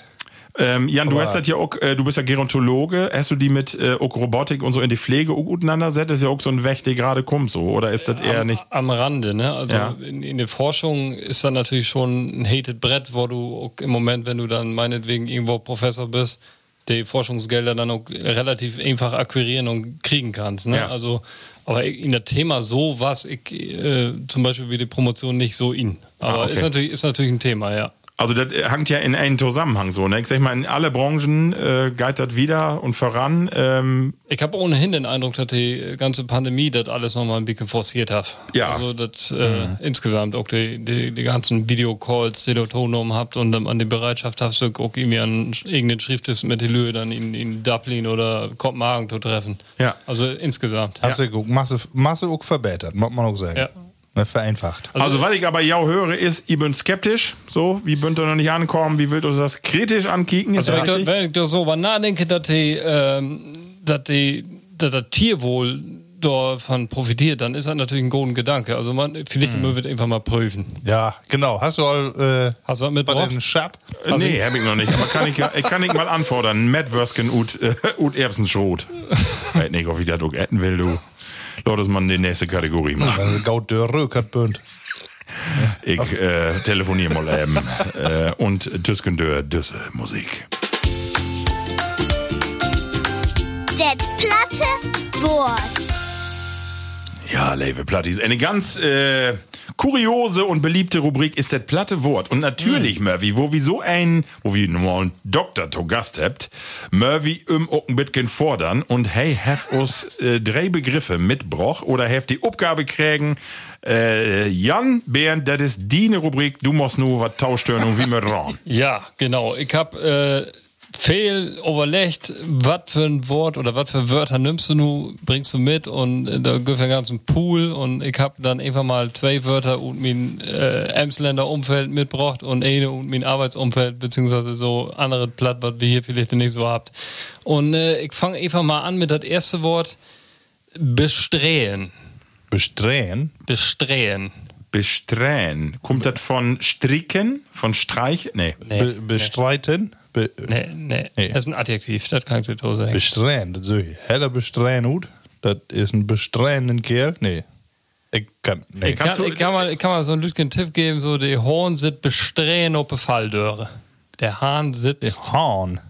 [SPEAKER 2] Ähm, Jan, du
[SPEAKER 3] Aber-
[SPEAKER 2] hast das ja auch, äh, du bist ja Gerontologe, hast du die mit äh, auch Robotik und so in die Pflege auch auseinandersetzt? Das ist ja auch so ein Weg, der gerade kommt so, oder ist das eher nicht?
[SPEAKER 4] Am Rande, ne? Also
[SPEAKER 2] Ja.
[SPEAKER 4] in, in der Forschung ist dann natürlich schon ein hated Brett, wo du auch im Moment, wenn du dann meinetwegen irgendwo Professor bist, die Forschungsgelder dann auch relativ einfach akquirieren und kriegen kannst. Ne?
[SPEAKER 2] Ja.
[SPEAKER 4] Also, aber in der Thema so was, ich äh, zum Beispiel wie die Promotion nicht so in. Aber
[SPEAKER 2] Ah, okay.
[SPEAKER 4] ist, natürlich, ist natürlich ein Thema, ja.
[SPEAKER 2] Also das äh, hängt ja in einen Zusammenhang so. Ne? Ich sag mal, in alle Branchen äh, geht das wieder und voran. Ähm,
[SPEAKER 4] Ich habe ohnehin den Eindruck, dass die ganze Pandemie das alles nochmal ein bisschen forciert hat.
[SPEAKER 2] Ja.
[SPEAKER 4] Also das äh, insgesamt auch die, die, die ganzen Videocalls, die du Tonom habt und dann an die Bereitschaft hast, du auch irgendwie an irgendeinen Schriftest mit die Lühe dann in, in Dublin oder Kopenhagen zu treffen.
[SPEAKER 2] Ja.
[SPEAKER 4] Also insgesamt.
[SPEAKER 3] Hast du geguckt, Masse, Masse auch verbessert, muss man auch sagen.
[SPEAKER 4] Ja.
[SPEAKER 3] Ne, Vereinfacht.
[SPEAKER 2] also, was ich aber ja höre, ist, ihr bin skeptisch. So, wie bünd ihr noch nicht ankommen? Wie wollt ihr das kritisch ankicken?
[SPEAKER 4] Also wenn ich, da, wenn ich da so über nachdenke, dass die, ähm, dass die, dass das Tierwohl davon profitiert, dann ist das natürlich ein guter Gedanke. Also man, vielleicht man wird einfach mal prüfen.
[SPEAKER 3] Ja, genau. Hast du all, äh,
[SPEAKER 4] Hast du was
[SPEAKER 3] den Schab?
[SPEAKER 2] Äh, nee, hab ich noch nicht. Aber kann ich, ich kann ich mal anfordern. Matt Würsken ut, äh, ut Erbsenschrot. Weiß nicht, ob ich das auch essen will, du. Uns mal die nächste Kategorie machen.
[SPEAKER 3] Weil Gaut der Rökert bünd.
[SPEAKER 2] Ich äh, telefoniere mal eben. äh, und Tüsken der Düsse Musik.
[SPEAKER 5] Das platte Wort.
[SPEAKER 2] Ja, Lewe Plattis. Eine ganz äh, kuriose und beliebte Rubrik ist das platte Wort. Und natürlich, Murphy, wo wir so einen, wo wir normal einen Doktor zu Gast habt, Murphy im ein bisschen fordern und hey, have uns äh, drei Begriffe mitbroch oder have die Aufgabe kriegen, äh, Jan, Bernd, das ist die Rubrik, du musst nur was tauschen und wie mir ran.
[SPEAKER 4] Ja, genau. Ich habe äh, viel überlegt, was für ein Wort oder was für Wörter nimmst du nu, bringst du mit und äh, da gibt einen ganzen Pool und ich habe dann einfach mal zwei Wörter und mein äh, Emsländer Umfeld mitgebracht und eine und mein Arbeitsumfeld beziehungsweise so andere Platt, was wir hier vielleicht nicht so habt. Und äh, ich fange einfach mal an mit das erste Wort besträhen.
[SPEAKER 3] Besträhen?
[SPEAKER 4] Besträhen.
[SPEAKER 2] Besträhen. Kommt das von Stricken? Von Streich? Nee.
[SPEAKER 3] Be bestreiten? Be
[SPEAKER 4] Nee, nee,
[SPEAKER 3] Nee.
[SPEAKER 4] Das ist ein Adjektiv, das kann ich dir so sagen.
[SPEAKER 3] Besträhen, das soll ich. Heller besträhen ut. Das ist ein besträhenden Kerl. Nee. Ich kann. Nee.
[SPEAKER 4] Ich kann, ich, kann mal, ich kann mal so einen Lütgen Tipp geben, so die Horn sind besträhen auf der Falldöre. Der Hahn sitzt.
[SPEAKER 3] Hahn.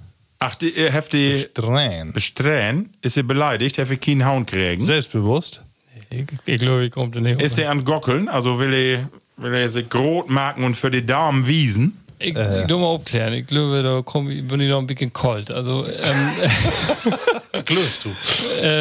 [SPEAKER 2] Ach, die, äh, have die
[SPEAKER 3] Besträhen.
[SPEAKER 2] besträhen? Ist sie beleidigt? Have ich keinen Hauen kriegen?
[SPEAKER 3] Selbstbewusst.
[SPEAKER 4] Ich, ich glaube, ich komme da nicht
[SPEAKER 2] Ist er an Gockeln? Also will er, will er sich rot machen und für die Damen wiesen?
[SPEAKER 4] Ich, ich will mal aufklären. Ich glaube, da komm, ich- bin ich noch ein bisschen kalt. Also, ähm,
[SPEAKER 3] Glöst du.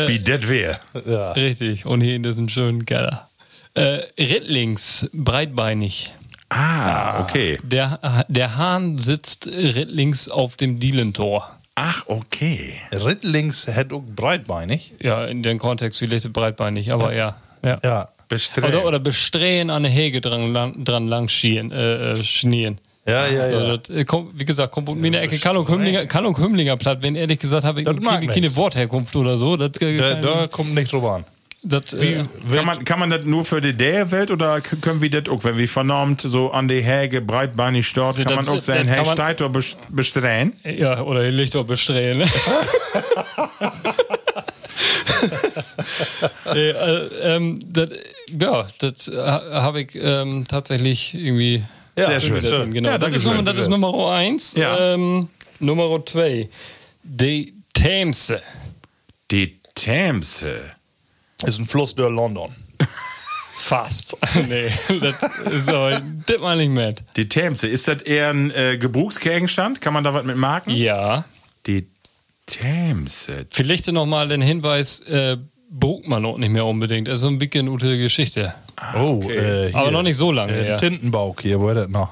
[SPEAKER 2] Wie das wär.
[SPEAKER 3] Ja.
[SPEAKER 4] richtig. Und hier in diesem schönen Keller. Äh, Rittlings, breitbeinig.
[SPEAKER 2] Ah, okay.
[SPEAKER 4] Der, der Hahn sitzt rittlings auf dem Dielentor.
[SPEAKER 2] Ach, okay.
[SPEAKER 3] Rittlings hat auch breitbeinig.
[SPEAKER 4] Ja, in dem Kontext vielleicht breitbeinig, aber ja. ja.
[SPEAKER 3] Ja.
[SPEAKER 2] Besträhen.
[SPEAKER 4] Oder, oder besträhen an der Hege dran, lang, dran lang schieren, äh, äh, schnieren.
[SPEAKER 3] Ja, ja, ja.
[SPEAKER 4] So, das, äh, kommt, wie gesagt, kommt in meine Ecke. Kann auch Hümmlinger, kann auch Hümmlinger platt, wenn ehrlich gesagt habe ich keine, keine. Wortherkunft oder so. Das, äh,
[SPEAKER 3] Da, da kommt nicht drüber an.
[SPEAKER 4] das, äh,
[SPEAKER 2] Kann man, kann man das nur für die der-Welt oder k- können wir das auch, wenn wir vernormt so an die Häge breitbeinig dort,
[SPEAKER 4] Also
[SPEAKER 2] kann man
[SPEAKER 4] das-
[SPEAKER 2] auch sagen,
[SPEAKER 4] das
[SPEAKER 2] hey,
[SPEAKER 4] kann man-
[SPEAKER 2] Steiter bestreuen?
[SPEAKER 4] ja, oder die Lichter bestreuen. nee, äh, ähm, das, ja, das äh, habe ich ähm, tatsächlich irgendwie.
[SPEAKER 3] Ja,
[SPEAKER 2] Sehr schön.
[SPEAKER 4] drin, Genau.
[SPEAKER 2] Ja,
[SPEAKER 4] das, ist Nummer,
[SPEAKER 2] schön.
[SPEAKER 4] das ist Nummer eins.
[SPEAKER 2] Ja.
[SPEAKER 4] Ähm, Nummer zwei. Die Themse.
[SPEAKER 2] Die Themse.
[SPEAKER 3] Ist ein Fluss durch London.
[SPEAKER 4] Fast. nee, das ist aber, das ich mit.
[SPEAKER 2] Die Themse, ist das eher ein äh, Gebrauchsgegenstand? Kann man da was mit marken?
[SPEAKER 4] Ja.
[SPEAKER 2] Die Themse.
[SPEAKER 4] Vielleicht noch mal den Hinweis, äh, braucht man auch nicht mehr unbedingt. Das ist so ein bisschen gute Geschichte.
[SPEAKER 3] Oh, äh, hier.
[SPEAKER 4] Aber noch nicht so lange
[SPEAKER 3] Äh,
[SPEAKER 4] her.
[SPEAKER 3] Tintenbauch hier, wo ist das noch?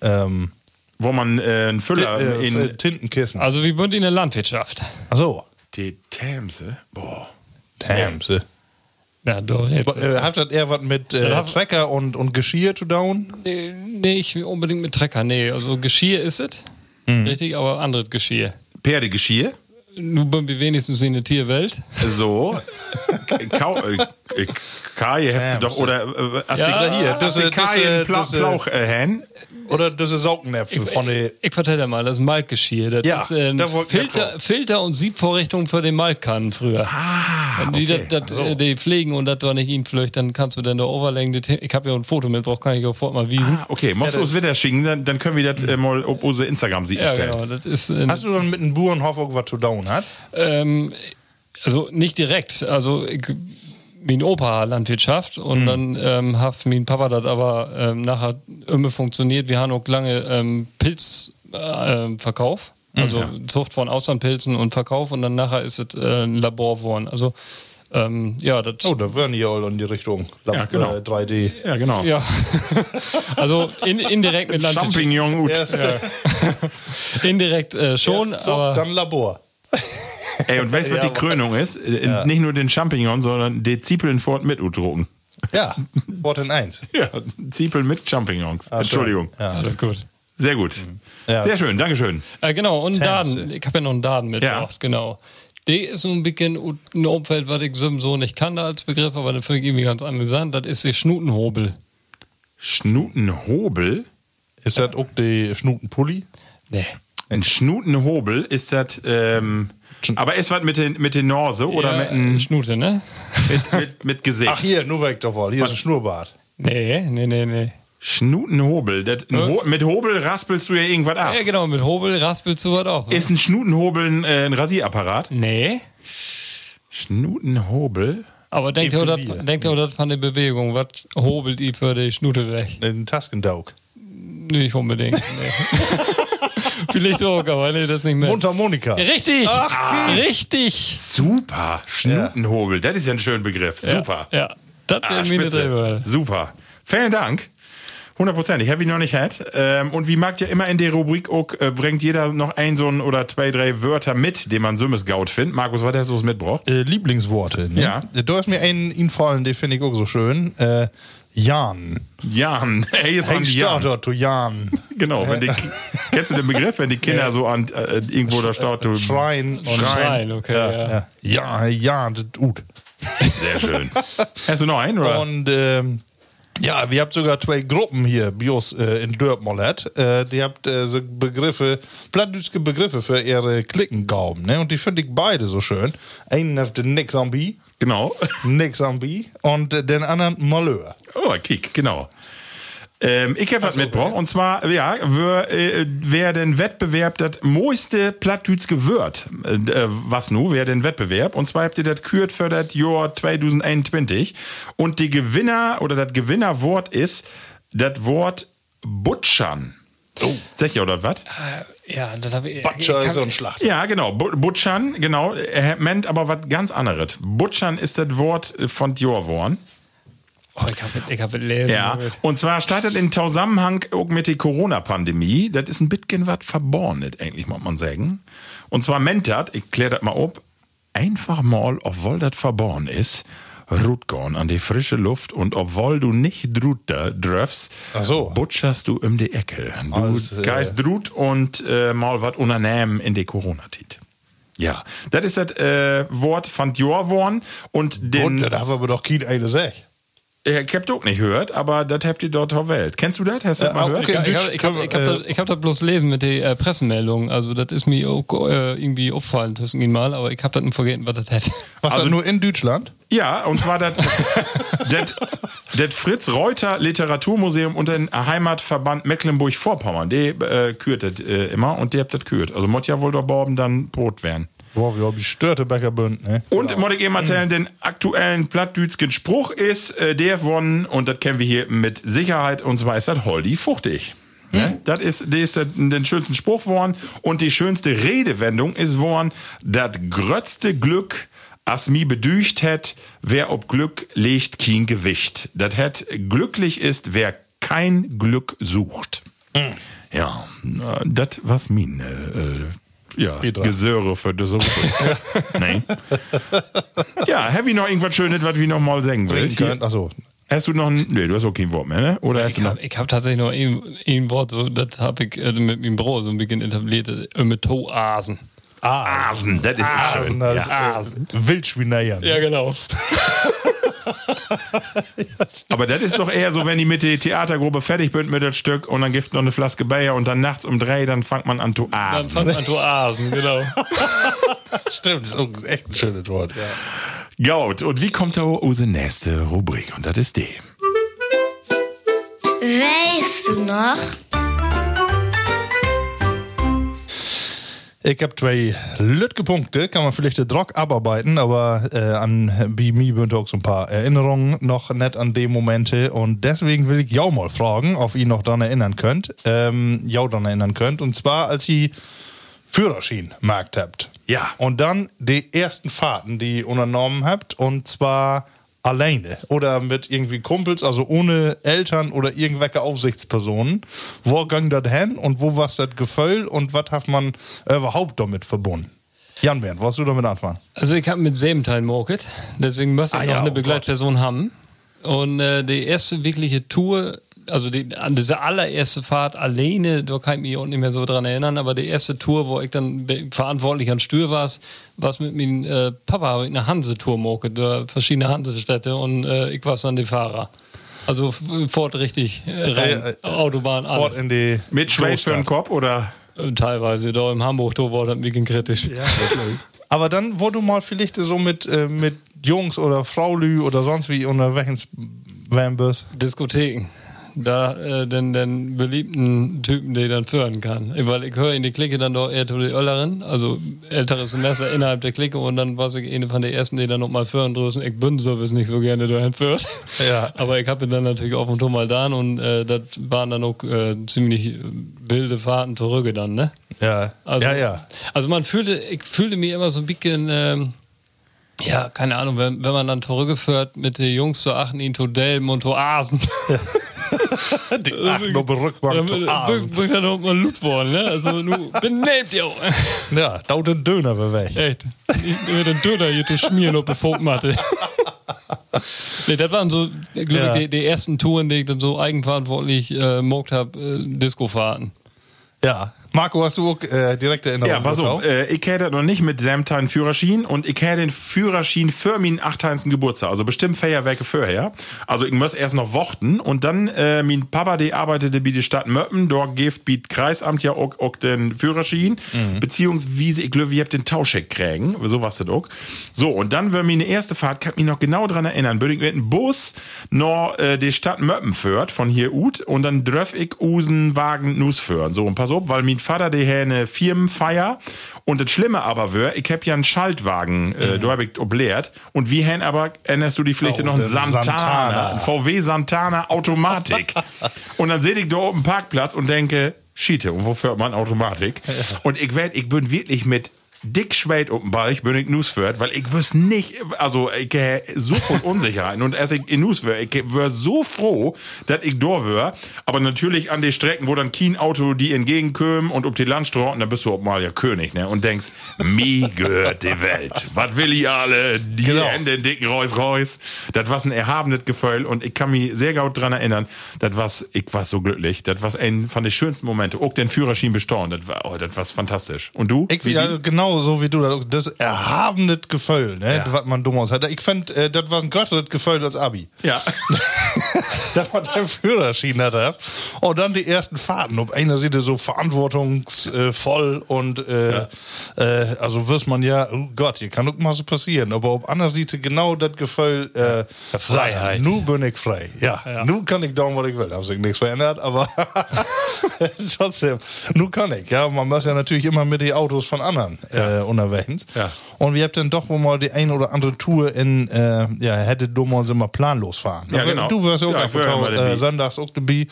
[SPEAKER 3] Ähm,
[SPEAKER 2] Wo man äh, einen Füller
[SPEAKER 3] äh,
[SPEAKER 2] in.
[SPEAKER 3] äh, Tintenkissen.
[SPEAKER 4] Also wir sind in der Landwirtschaft.
[SPEAKER 3] Achso.
[SPEAKER 2] die Themse? Boah.
[SPEAKER 3] Themse.
[SPEAKER 4] Ja, doch. Jetzt.
[SPEAKER 3] Äh, hat das eher was mit äh, Trecker und, und Geschirr zu tun?
[SPEAKER 4] nee, nicht unbedingt mit Trecker. Nee, also Geschirr ist es.
[SPEAKER 3] Mhm.
[SPEAKER 4] Richtig, aber anderes Geschirr.
[SPEAKER 2] Perdegeschirr?
[SPEAKER 4] Nur bin wir wenigstens in der Tierwelt.
[SPEAKER 2] So. Kau äh, äh, Kai habt ihr doch, oder äh, hast
[SPEAKER 4] Ja,
[SPEAKER 2] du
[SPEAKER 3] hier, das,
[SPEAKER 2] du
[SPEAKER 3] äh,
[SPEAKER 2] Kai
[SPEAKER 3] das, äh,
[SPEAKER 2] einen Pla
[SPEAKER 3] das, äh,
[SPEAKER 2] Plauch äh, Hen?
[SPEAKER 3] Oder das ist Saugnäpfe von der.
[SPEAKER 4] Ich vertell dir mal, das ist Malkgeschirr. Das
[SPEAKER 3] Ja,
[SPEAKER 4] ist äh,
[SPEAKER 3] ich
[SPEAKER 4] Filter. Filter und Siebvorrichtung für den Malkannen früher.
[SPEAKER 2] Ah,
[SPEAKER 4] die,
[SPEAKER 2] okay.
[SPEAKER 4] das, das, äh, die pflegen und das war nicht ihn flöcht, dann kannst du dann das hin- Ich habe ja ein Foto mitgebracht, kann ich auch fort mal wiesen.
[SPEAKER 2] Ah, okay, musst du uns wieder schicken, dann, dann können wir das äh, mal auf unsere Instagram-Seite
[SPEAKER 4] ja,
[SPEAKER 2] stellen.
[SPEAKER 4] genau. Das ist, äh,
[SPEAKER 3] Hast du dann mit einem Bauernhof auch was zu tun hat?
[SPEAKER 4] ähm, also nicht direkt. Also ich, mein Opa Landwirtschaft und dann ähm, hat mein Papa das aber ähm, nachher immer funktioniert. Wir haben auch lange ähm, Pilzverkauf. Äh, ähm, Verkauf. also Zucht von Auslandpilzen und Verkauf und dann nachher ist es äh, ein Labor geworden. Also ähm, ja, das
[SPEAKER 3] Oh, da würden die all in die Richtung.
[SPEAKER 2] Ja, genau.
[SPEAKER 3] Äh, 3D.
[SPEAKER 2] Ja, genau.
[SPEAKER 4] ja. also in, indirekt mit Landwirtschaft.
[SPEAKER 2] Champignon gut.
[SPEAKER 3] Erst,
[SPEAKER 4] Indirekt äh, schon,
[SPEAKER 3] erst Zucht,
[SPEAKER 4] aber
[SPEAKER 3] dann Labor.
[SPEAKER 2] Ey, und weißt du, was
[SPEAKER 3] Ja,
[SPEAKER 2] die Krönung ist? Äh, Nicht nur den Champignon, sondern die Zwiebeln fort mit udrucken.
[SPEAKER 3] Ja, Wort in 1.
[SPEAKER 2] Ja, Zwiebeln mit Champignons. Entschuldigung.
[SPEAKER 3] Ja.
[SPEAKER 4] alles gut.
[SPEAKER 2] Sehr gut.
[SPEAKER 3] Ja.
[SPEAKER 2] Sehr schön, Dankeschön.
[SPEAKER 4] Äh, genau, und
[SPEAKER 3] Tänze.
[SPEAKER 4] Daden. Ich habe ja noch einen Daden mitgebracht,
[SPEAKER 2] Ja.
[SPEAKER 4] genau. Die ist so ein bisschen ein Umfeld, was ich so nicht kannte als Begriff, aber das finde ich irgendwie ganz amüsant. Das ist die Schnutenhobel.
[SPEAKER 2] Schnutenhobel?
[SPEAKER 3] Ist das auch die Schnutenpulli?
[SPEAKER 4] Nee.
[SPEAKER 2] Ein Schnutenhobel ist das, ähm, aber ist was mit den, mit den Norse oder
[SPEAKER 4] ja,
[SPEAKER 2] mit, ein,
[SPEAKER 4] Schnute, ne?
[SPEAKER 2] mit, mit, mit Gesicht?
[SPEAKER 3] Ach, hier, nur weg davon. Hier ist ein Schnurrbart.
[SPEAKER 4] Nee, nee, nee, nee.
[SPEAKER 2] Schnutenhobel. Das, Ho mit Hobel raspelst du ja irgendwas ab.
[SPEAKER 4] Ja, genau, mit Hobel raspelst du was auch. Ne?
[SPEAKER 2] Ist ein Schnutenhobel ein, äh, ein Rasierapparat?
[SPEAKER 4] Nee.
[SPEAKER 2] Schnutenhobel?
[SPEAKER 4] Aber denkt ihr, das, denkt ihr das von der Bewegung? Was hobelt ihr für die Schnute weg?
[SPEAKER 3] Ein Taskendaug.
[SPEAKER 4] Nicht unbedingt. Nee. Vielleicht auch, aber nee, das nicht mehr.
[SPEAKER 3] Mundharmonika.
[SPEAKER 4] Richtig! Richtig!
[SPEAKER 2] Super. Schnutenhobel. Das ist ja ein schöner Begriff. Super.
[SPEAKER 4] Ja, das
[SPEAKER 2] Ah,
[SPEAKER 4] wäre mir
[SPEAKER 2] spitze.
[SPEAKER 4] selber.
[SPEAKER 2] Super. Vielen Dank. 100 Prozent. Ich habe ihn noch nicht gehabt. Ähm, und wie mag ja immer in der Rubrik auch, äh, bringt jeder noch ein so ein oder zwei, drei Wörter mit, die man Sümmes Gaut findet. Markus, was hast du mitgebracht?
[SPEAKER 3] Äh, Lieblingsworte. Ne?
[SPEAKER 2] Ja.
[SPEAKER 3] Da ist mir ein infallen, den finde ich auch so schön. Äh, Jan.
[SPEAKER 2] Jan. Hey, ist
[SPEAKER 3] Hey,
[SPEAKER 2] an Jan.
[SPEAKER 3] Starter to Jan.
[SPEAKER 2] Genau. Wenn die, kennst du den Begriff, wenn die Kinder so an äh, irgendwo da staut, du
[SPEAKER 3] Schreien.
[SPEAKER 4] Schreien, okay. Ja.
[SPEAKER 3] Ja, ja, Jan, das gut.
[SPEAKER 2] Sehr schön. Hast du noch einen, oder?
[SPEAKER 3] Und ähm, ja, wir habt sogar zwei Gruppen hier, Bios äh, in Dörpmollet. Äh, die habt äh, so Begriffe, plattdütske Begriffe für ihre Klickengauben. Ne? Und die finde ich beide so schön. Einen hat den Nix am Bi,
[SPEAKER 2] Genau.
[SPEAKER 3] Nix am Bi und den anderen Malheur.
[SPEAKER 2] Oh, Kick, genau. Ähm, ich habe was mitgebracht. Und zwar, ja, wer, äh, wer den Wettbewerb das moiste Plattdütske Wort, äh, äh, was nu, wer den Wettbewerb, und zwar habt ihr das kürt für das Jahr 2021. Und die Gewinner oder das Gewinnerwort ist das Wort Butschern. Oh. Sag ich oder was?
[SPEAKER 4] Ja, das habe ich.
[SPEAKER 3] Batscher
[SPEAKER 4] ich
[SPEAKER 3] ist so ein Schlacht.
[SPEAKER 2] Ja, genau. Bu- Butschern, genau. Er meint aber was ganz anderes. Butschern ist das Wort von Dior worden.
[SPEAKER 4] Oh, ich habe ich hab lesen.
[SPEAKER 2] Ja, und zwar startet in Zusammenhang auch mit der Corona-Pandemie. Das ist ein bisschen was verbornet, eigentlich, muss man sagen. Und zwar meint das, ich kläre das mal ob, einfach mal, obwohl das verborgen ist, Rutgorn an die frische Luft und obwohl du nicht drut da dröfst,
[SPEAKER 3] so.
[SPEAKER 2] butcherst du um die Ecke. Du
[SPEAKER 3] Als, äh,
[SPEAKER 2] geist drut und äh, mal wat unternehmen in die Corona-Tit. Ja, das ist das äh, Wort von Jorworn und
[SPEAKER 3] Und
[SPEAKER 2] den
[SPEAKER 3] da haben wir doch kein eine Sech.
[SPEAKER 2] Äh, ich hab auch nicht gehört, aber das habt ihr dort auf Welt. Kennst du das? Hast du das
[SPEAKER 3] Äh,
[SPEAKER 2] mal
[SPEAKER 3] auch-
[SPEAKER 2] gehört?
[SPEAKER 3] okay.
[SPEAKER 4] Ich, ich, ich habe hab ich hab das bloß lesen mit den äh, Pressemeldungen. Also, das ist mir auch äh, irgendwie aufgefallen, zwischen ihnen mal, aber ich habe das nicht vergessen, was das heißt.
[SPEAKER 3] Was
[SPEAKER 2] Also-
[SPEAKER 3] nur in Deutschland?
[SPEAKER 2] Ja, und zwar das Fritz Reuter Literaturmuseum und den Heimatverband Mecklenburg-Vorpommern. Die äh, kürt das äh, immer und die habt das kürt. Also muss ja wohl da Borben dann Brot werden.
[SPEAKER 3] Boah, wir haben die störte Bäckerbünd, ne?
[SPEAKER 2] Und muss ich eben erzählen, den aktuellen plattdütschen Spruch ist äh, der von, und das kennen wir hier mit Sicherheit, und zwar ist das Holdi fuchtig. Ne? Das ist, das ist der- den schönsten Spruch worden. Und die schönste Redewendung ist worden, das grötzte Glück, as mi bedücht hätt, wer ob Glück legt kein Gewicht. Das hätt glücklich ist, wer kein Glück sucht. Ja, äh, das was min äh, ja,
[SPEAKER 3] Petra.
[SPEAKER 2] Gesöre für das nee. Ja, hab ich noch irgendwas Schönes, was wir noch mal sagen will?
[SPEAKER 3] Achso.
[SPEAKER 2] Hast du noch ein, nee, du hast auch kein Wort mehr, ne? Oder hast
[SPEAKER 4] Ich
[SPEAKER 2] du noch?
[SPEAKER 4] habe hab tatsächlich noch ein, ein Wort, so, das habe ich äh, mit meinem Bro so ein bisschen etabliert, äh, mit Toasen.
[SPEAKER 2] Asen, das ist
[SPEAKER 3] Asen,
[SPEAKER 2] schön.
[SPEAKER 3] das
[SPEAKER 2] Ja.
[SPEAKER 3] ist, äh, Wildschwineiern.
[SPEAKER 4] Ja, genau.
[SPEAKER 2] Aber das ist doch eher so, wenn die mit der Theatergruppe fertig sind mit dem Stück und dann gibt noch eine Flaske Bayer und dann nachts um drei, dann fängt man an zu
[SPEAKER 4] Dann
[SPEAKER 2] asen.
[SPEAKER 4] fand man Toasen, genau.
[SPEAKER 3] Stimmt, das ist auch echt ein schönes Wort. Ja.
[SPEAKER 2] Gut, und wie kommt da unsere nächste Rubrik? Und das ist die.
[SPEAKER 5] Weißt du noch?
[SPEAKER 3] Ich habe zwei lütge Punkte, kann man vielleicht den Druck abarbeiten, aber äh, an bei mir sind auch so ein paar Erinnerungen noch nicht an die Momente und deswegen will ich jou mal fragen, ob ihr noch daran erinnern könnt, ähm, jou daran erinnern könnt und zwar als ihr Führerschein markt habt.
[SPEAKER 2] Ja.
[SPEAKER 3] Und dann die ersten Fahrten, die ihr unternommen habt und zwar alleine oder mit irgendwie Kumpels, also ohne Eltern oder irgendwelche Aufsichtspersonen. Wo ging das hin und wo war das Gefühl und was hat man überhaupt damit verbunden? Jan Bernd, was du damit anfangen?
[SPEAKER 4] Also ich habe mit Säbenteil Market, deswegen muss ich
[SPEAKER 3] Ah
[SPEAKER 4] noch
[SPEAKER 3] ja,
[SPEAKER 4] eine
[SPEAKER 3] oh
[SPEAKER 4] Begleitperson haben. Und äh, die erste wirkliche Tour, also die, an diese allererste Fahrt alleine, da kann ich mich auch nicht mehr so dran erinnern, aber die erste Tour, wo ich dann verantwortlich an Stür war, war mit meinem äh, Papa eine Hansetour da verschiedene Hansestädte und äh, ich war dann der Fahrer. Also fort richtig äh, rein,
[SPEAKER 3] Äh, äh,
[SPEAKER 4] Autobahn,
[SPEAKER 3] Fort
[SPEAKER 4] alles.
[SPEAKER 3] in die
[SPEAKER 2] Mit Schweiz für den. Kopf oder?
[SPEAKER 4] Äh, Teilweise, da im Hamburg, da war das ein kritisch.
[SPEAKER 3] Aber dann, wo du mal vielleicht so mit, äh, mit Jungs oder Fraulü oder sonst wie unterwegs werden bist.
[SPEAKER 4] Diskotheken. Da äh, den, den beliebten Typen, der dann führen kann. Weil ich höre in die Clique dann doch eher zu den Ölleren, also älteres Semester innerhalb der Clique und dann war ich eine von den ersten, die dann noch mal führen drüssen. Ich bin sowieso nicht so gerne dahin führt.
[SPEAKER 3] Ja.
[SPEAKER 4] Aber ich habe dann natürlich auf und zu mal da und äh, das waren dann auch äh, ziemlich wilde Fahrten zurück dann, ne?
[SPEAKER 3] Ja,
[SPEAKER 4] Also,
[SPEAKER 3] ja, ja.
[SPEAKER 4] Also man fühlte, ich fühlte mich immer so ein bisschen, ähm, ja, keine Ahnung, wenn, wenn man dann zurückgeführt mit den Jungs zu achten, in Todelm und Oasen.
[SPEAKER 3] Die achten auf der Rückbank zu Asen.
[SPEAKER 4] bin dann auch mal Lut worden, ne? Also, nu benehmt ihr auch.
[SPEAKER 3] Ja, da den Döner weg.
[SPEAKER 4] Echt. Ich mir den Döner hier zu schmieren auf der Funkmatte. nee, das waren so, glaube
[SPEAKER 3] Ja.
[SPEAKER 4] ich, die, die ersten Touren, die ich dann so eigenverantwortlich äh, mogt habe, äh, Discofahrten.
[SPEAKER 3] Ja. Marco, hast du auch äh, direkte Erinnerungen?
[SPEAKER 2] Ja, pass auf, äh, ich hätte noch nicht mit Samtine Führerschein und ich hätte den Führerschein für meinen 18. Geburtstag, also bestimmt Feierwerke vorher. Also ich muss erst noch warten und dann, äh, mein Papa, der arbeitete bei der Stadt Möppen, dort gibt bietet Kreisamt ja auch, auch den Führerschein, beziehungsweise ich glaube, ich hab den Tauscheck kriegen, so was das auch. So, und dann war meine erste Fahrt, kann mich noch genau dran erinnern, bin ich mit dem Bus noch äh, die Stadt Möppen führt, von hier ut, und dann dröff ich usen Wagen Nuss führen. So, und pass auf, weil mein Vater, der hat eine Firmenfeier, und das Schlimme aber wär, ich hab ja einen Schaltwagen, äh, da hab ich obleert, und wie hen aber, erinnerst du dich vielleicht
[SPEAKER 3] Oh,
[SPEAKER 2] noch einen Santana,
[SPEAKER 3] Santana.
[SPEAKER 2] ein VW Santana Automatik. und dann seh ich da oben Parkplatz und denke, Schiete, und wofür hat man Automatik? Und ich werd, ich bin wirklich mit dick den Ball, bin ich Nusfört, weil ich wüs nicht, also ich äh, so voll Unsicherheiten und als ich in Nusfört, ich wär so froh, dass ich da wär, aber natürlich an den Strecken, wo dann kein Auto die entgegenkommen und ob die Landstraßen, dann bist du auch mal ja König, ne, und denkst, mir gehört die Welt. Was will ich alle? Die
[SPEAKER 3] Genau.
[SPEAKER 2] Hände in dicken Reus Reus. Das war ein erhabenes Gefühl und ich kann mich sehr gut dran erinnern, das was, ich war so glücklich, das war ein von den schönsten Momente, auch den Führerschein bestaunen, das war, oh, das war fantastisch. Und du?
[SPEAKER 3] Ich,
[SPEAKER 2] Wie
[SPEAKER 3] ja,
[SPEAKER 2] die?
[SPEAKER 3] Genau so wie du das, erhabene Gefühl, ne,
[SPEAKER 2] Ja.
[SPEAKER 3] was man dumm aus hat. Ich fand, äh, das war ein größeres Gefühl als Abi.
[SPEAKER 2] ja.
[SPEAKER 3] dass man den Führerschein hatte. Und dann die ersten Fahrten. Auf einer Seite so verantwortungsvoll und äh, äh, also wirst man ja, oh Gott, hier kann auch mal so passieren. Aber auf anderer Seite genau das Gefühl, äh,
[SPEAKER 4] Freiheit.
[SPEAKER 3] Nu bin ich frei. Ja, nu kann ich tun, was ich will. Hat sich nichts verändert, aber trotzdem, nu kann ich. Ja, man muss ja natürlich immer mit den Autos von anderen äh, unterwegs.
[SPEAKER 2] Ja.
[SPEAKER 3] Und wir habt dann doch wohl mal die ein oder andere Tour in, äh, ja, hätte dumm uns immer planlos fahren.
[SPEAKER 2] Ja, genau.
[SPEAKER 3] Du wirst auch
[SPEAKER 2] Ja,
[SPEAKER 3] ja,
[SPEAKER 2] wär immer dabei.
[SPEAKER 3] äh, sonntags auch dabei.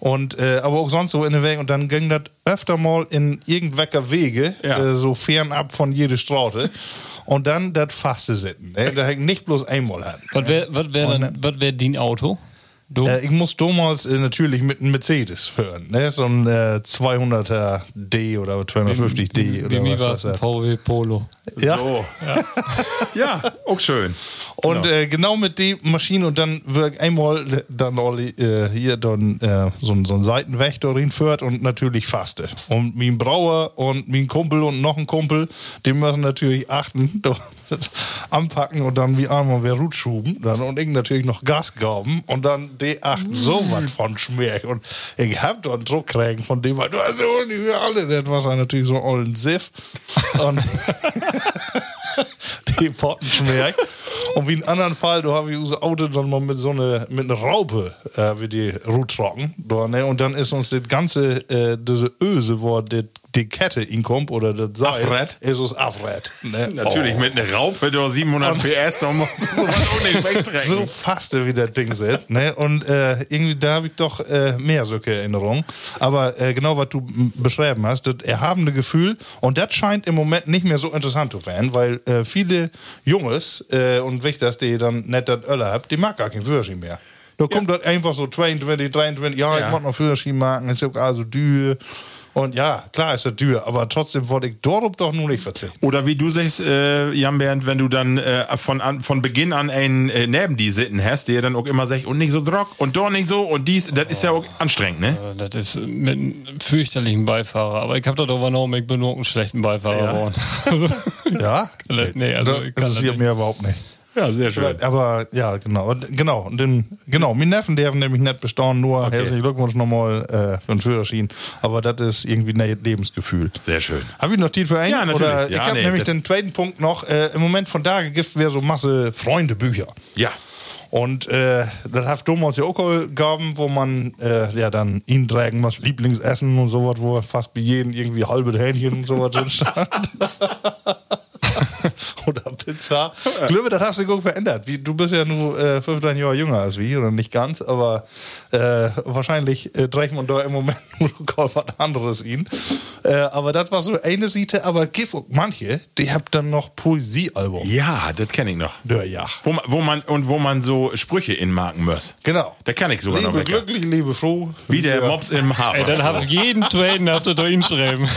[SPEAKER 3] Und, äh, aber auch sonst so in den Weg. Und dann ging das öfter mal in irgendwelcher Wege,
[SPEAKER 2] Ja.
[SPEAKER 3] äh, so fernab von jeder Straße. Und dann das Faste sitten. Ne? Da ich nicht bloß einmal hat.
[SPEAKER 4] Was wäre wär wär dein Auto? Du?
[SPEAKER 3] Äh, ich muss damals äh, natürlich mit einem Mercedes fahren. Ne? So ein äh, 200er D oder 250D oder
[SPEAKER 4] Wie mir war es ein. VW Polo.
[SPEAKER 3] Ja.
[SPEAKER 2] So. Ja. auch schön.
[SPEAKER 3] Und äh, genau mit der Maschine und dann wird einmal dann Olli, äh, hier dann äh, so, ein- so ein Seitenweg darin führt und natürlich faste. Und mein Brauer und mein Kumpel und noch ein Kumpel, die müssen natürlich achten, anpacken und dann wie einmal wir Rutschuben dann und ich natürlich noch Gas gaben und dann die achten so was von Schmerz und ich hab da einen Druck kriegen von dem, weil du hast ja nicht mehr alle, das war natürlich so ein ollen Siff und die Potten schmerz und wie in anderen Fall, da habe ich unser Auto dann mal mit so einer mit einer Raupe äh, wie die Route trocken. Ne? Und dann ist uns das ganze, äh, diese Öse, wo die, die Kette inkommt oder das Seil,
[SPEAKER 2] Afred?
[SPEAKER 3] ist uns Afred. Ne?
[SPEAKER 2] Natürlich
[SPEAKER 3] Oh.
[SPEAKER 2] mit einer Raupe, du 700 PS, da musst du sowas auch nicht
[SPEAKER 3] So
[SPEAKER 2] wegtrecken.
[SPEAKER 3] fast wie das Ding ist. Ne? Und äh, irgendwie da habe ich doch äh, mehr solche Erinnerungen. Aber äh, genau, was du beschrieben hast, das erhabene Gefühl. Und das scheint im Moment nicht mehr so interessant zu werden, weil äh, viele Junges äh, und Wichters, die dann nicht das Öller haben, die mag gar keinen Führerschein mehr. Da kommt das einfach so 22, 23, ja,
[SPEAKER 2] Ja.
[SPEAKER 3] ich mag noch Führerschein machen, ist ja also dür. Und ja, klar ist das dür, aber trotzdem wollte ich darauf doch nur nicht verzichten.
[SPEAKER 2] Oder wie du sagst, äh, Jan Bernd, wenn du dann äh, von, an, von Beginn an einen äh, neben die sitten hast, der dann auch immer sagt, und nicht so drock und doch nicht so und dies, das ist ja auch anstrengend, ne?
[SPEAKER 4] Das ist mit einem fürchterlichen Beifahrer. Aber ich habe darüber noch, ich bin nur einen schlechten Beifahrer
[SPEAKER 2] Ja.
[SPEAKER 4] geworden. Also,
[SPEAKER 3] Ja?
[SPEAKER 4] nee, also
[SPEAKER 3] das
[SPEAKER 4] ich kann das nicht.
[SPEAKER 3] mir überhaupt nicht.
[SPEAKER 2] Ja, sehr
[SPEAKER 3] Ja, aber ja, genau. Und, genau. Und den, genau, mein Neffen, der haben nämlich nicht bestanden, nur herzlichen Glückwunsch nochmal äh, für den Führerschein. Aber das ist irgendwie ein Lebensgefühl.
[SPEAKER 2] Sehr schön.
[SPEAKER 3] Habe ich noch Titel für einen?
[SPEAKER 2] Ja, natürlich.
[SPEAKER 3] Oder ich
[SPEAKER 2] Ja,
[SPEAKER 3] habe
[SPEAKER 2] nee,
[SPEAKER 3] nämlich den zweiten Punkt noch. Äh, Im Moment von Dagegift wäre so Masse Freundebücher.
[SPEAKER 2] Ja.
[SPEAKER 3] Und äh, das hat damals ja auch gegeben, wo man äh, ja dann ihn tragen muss, Lieblingsessen und sowas, wo fast bei jedem irgendwie halbe Hähnchen und sowas drin stand. oder Pizza. Ich glaube, das hast du gut verändert. Wie, du bist ja nur äh, 15 Jahre jünger als wir, oder nicht ganz, aber äh, wahrscheinlich äh, trägt man da im Moment nur noch was anderes ihn. Äh, aber das war so eine Seite, aber auch manche, die habt dann noch Poesiealbum.
[SPEAKER 2] Ja, das kenne ich noch.
[SPEAKER 3] Ja, ja.
[SPEAKER 2] Wo man, wo man, und wo man so Sprüche inmarken muss.
[SPEAKER 3] Genau.
[SPEAKER 2] Da kann ich sogar
[SPEAKER 3] Lebe
[SPEAKER 2] noch weg.
[SPEAKER 3] glücklich, lebe froh.
[SPEAKER 2] Wie der
[SPEAKER 3] Ja.
[SPEAKER 2] Mops im Hafer.
[SPEAKER 4] Ey, dann habe ich jeden Traden auf der da hinschreiben.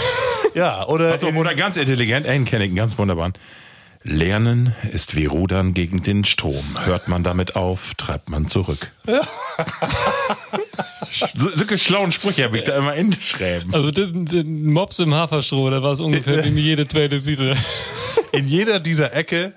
[SPEAKER 3] Ja, oder.
[SPEAKER 2] Achso, oder ganz intelligent, einen kenne ich, ganz wunderbaren. Lernen ist wie Rudern gegen den Strom. Hört man damit auf, treibt man zurück. so, solche schlauen Sprüche habe ich da immer ingeschrieben.
[SPEAKER 4] Also den, den Mops im Haferstroh, da war es ungefähr wie mir jede zweite Seite.
[SPEAKER 3] in jeder dieser Ecke.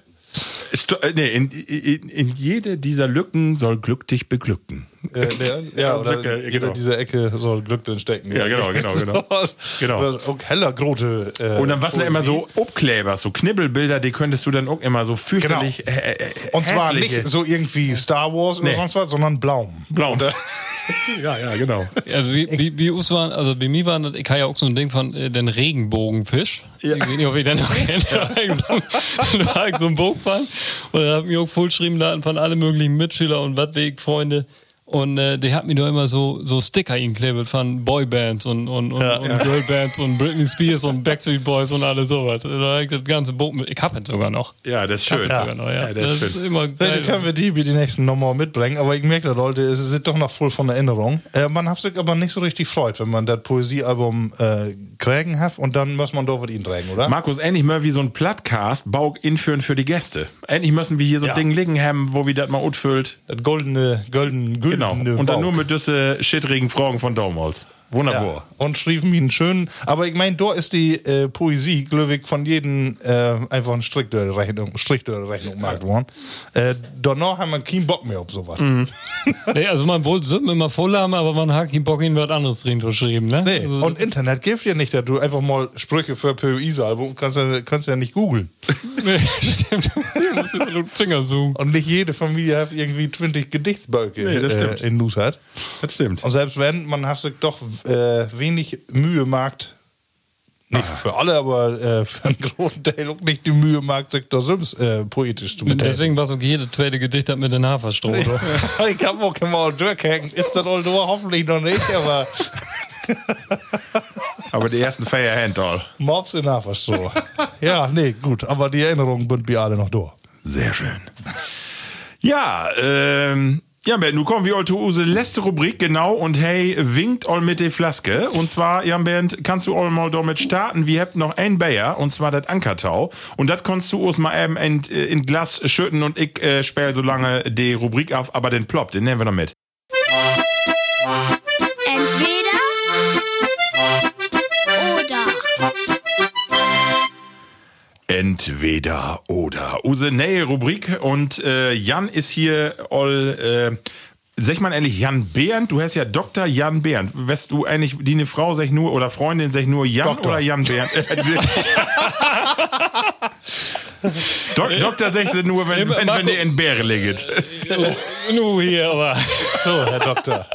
[SPEAKER 2] Sto äh, nee, in, in, in jede dieser Lücken soll Glück dich beglücken.
[SPEAKER 3] Äh, der, ja, oder
[SPEAKER 2] Zicke,
[SPEAKER 3] in jeder
[SPEAKER 2] genau.
[SPEAKER 3] dieser Ecke soll Glück drin stecken.
[SPEAKER 2] Ja, genau, genau, genau.
[SPEAKER 3] So,
[SPEAKER 2] Genau.
[SPEAKER 3] das- Auch heller Grote. Äh,
[SPEAKER 2] Und dann was denn immer
[SPEAKER 3] Poesie.
[SPEAKER 2] so Obkleber, so Knibbelbilder, die könntest du dann auch immer so fürchterlich. Äh, äh,
[SPEAKER 3] Und zwar nicht so irgendwie Star Wars oder
[SPEAKER 2] Nee.
[SPEAKER 3] sonst was, sondern Blaum.
[SPEAKER 2] Blau.
[SPEAKER 3] Oder?
[SPEAKER 2] ja, ja, genau.
[SPEAKER 4] Also wie, wie, wie us waren, also bei mir war das, ich habe ja auch so ein Ding von äh, den Regenbogenfisch.
[SPEAKER 2] Ja.
[SPEAKER 4] Ich weiß nicht, ob ihr den noch kennt. Da war ich so, da war ich so ein Bogenfan. Und da hat mir auch voll geschrieben, da hatten von alle möglichen Mitschüler und was Freunde. Und äh, die hat mir nur immer so, so Sticker inklebt von Boybands und, und, und,
[SPEAKER 3] Ja,
[SPEAKER 4] und
[SPEAKER 3] ja.
[SPEAKER 4] Girlbands und Britney Spears und Backstreet Boys und alles sowas. Das ganze Buch mit. Ich hab es sogar noch.
[SPEAKER 2] Ja, das ist schön.
[SPEAKER 4] Sogar noch, ja.
[SPEAKER 2] Ja, das ist schön.
[SPEAKER 4] immer
[SPEAKER 3] Vielleicht
[SPEAKER 4] geil.
[SPEAKER 3] können wir die wie die nächsten nochmal mitbringen, aber ich merke, Leute, es ist doch noch voll von Erinnerung. Äh, man hat sich aber nicht so richtig freut, wenn man das Poesiealbum äh, kriegen hat und dann muss man doch mit ihnen tragen, oder?
[SPEAKER 2] Markus, endlich mal wie so ein Plattcast Bau inführen für die Gäste. Endlich müssen wir hier so ein
[SPEAKER 3] Ja.
[SPEAKER 2] Ding liegen haben, wo wir das mal utfüllt.
[SPEAKER 3] das goldene, golden,
[SPEAKER 2] Genau.
[SPEAKER 3] güldene
[SPEAKER 2] Und dann nur mit düsse schittrigen Fragen von Daumholz. Wunderbar.
[SPEAKER 3] Ja, und schrieben ihn schön. Aber ich meine, da ist die äh, Poesie, glaube ich, von jedem äh, einfach eine Strichdörrrechnung Strichdörrrechnung gemacht worden. Äh, danach haben wir keinen Bock mehr auf sowas.
[SPEAKER 4] Nee, also man wollte Süppen immer voll haben, aber man hat keinen Bock, ihnen was anderes drin zu schreiben, ne?
[SPEAKER 3] Nee,
[SPEAKER 4] Also,
[SPEAKER 3] und Internet gibt ja nicht, dass du einfach mal Sprüche für Poesie-Album kannst, ja- kannst ja nicht googeln.
[SPEAKER 4] nee, stimmt. Du musst über den Finger zoomen.
[SPEAKER 3] Und nicht jede Familie hat irgendwie 20 Gedichtsböcke
[SPEAKER 2] Nee, das stimmt.
[SPEAKER 3] äh, in Nus hat.
[SPEAKER 2] Das stimmt.
[SPEAKER 3] Und selbst wenn, man hat sich doch äh, wenig Mühe macht, nicht für alle, aber äh, für einen großen Teil auch nicht die Mühe macht, sich da selbst äh, poetisch zu betätigen.
[SPEAKER 4] Deswegen war so jede zweite Gedicht hat mit den Haferstroh.
[SPEAKER 3] ich hab auch mal durchhängen. Ist das all durch? Hoffentlich noch nicht, aber
[SPEAKER 2] Aber die ersten Feierhand all.
[SPEAKER 3] Mops in Haferstroh. ja, nee, gut. Aber die Erinnerungen sind wir alle noch durch.
[SPEAKER 2] Sehr schön. Ja, ähm, ja, Bernd, nun kommen wir all zu unsere letzte Rubrik, genau, und hey, winkt all mit der Flaske. Und zwar, Jan Bernd, kannst du all mal damit starten? Wir habt noch ein Bayer, und zwar das Ankertau. Und das kannst du uns mal eben in, in Glas schütten und ich äh, spiel so lange die Rubrik auf, aber den Plop, den nehmen wir noch mit.
[SPEAKER 5] Entweder oder.
[SPEAKER 2] Use neue Rubrik und äh, Jan ist hier all, äh, sag mal ehrlich, Jan Behrendt, du hast ja Dr. Jan Behrendt. Weißt du eigentlich, die eine Frau sag nur, oder Freundin sag nur Jan
[SPEAKER 3] Doktor.
[SPEAKER 2] oder Jan Behrendt? Dok Doktor sagst du nur, wenn, wenn, wenn der in Bäre liegt.
[SPEAKER 4] Nu hier, aber.
[SPEAKER 3] So, Herr Doktor.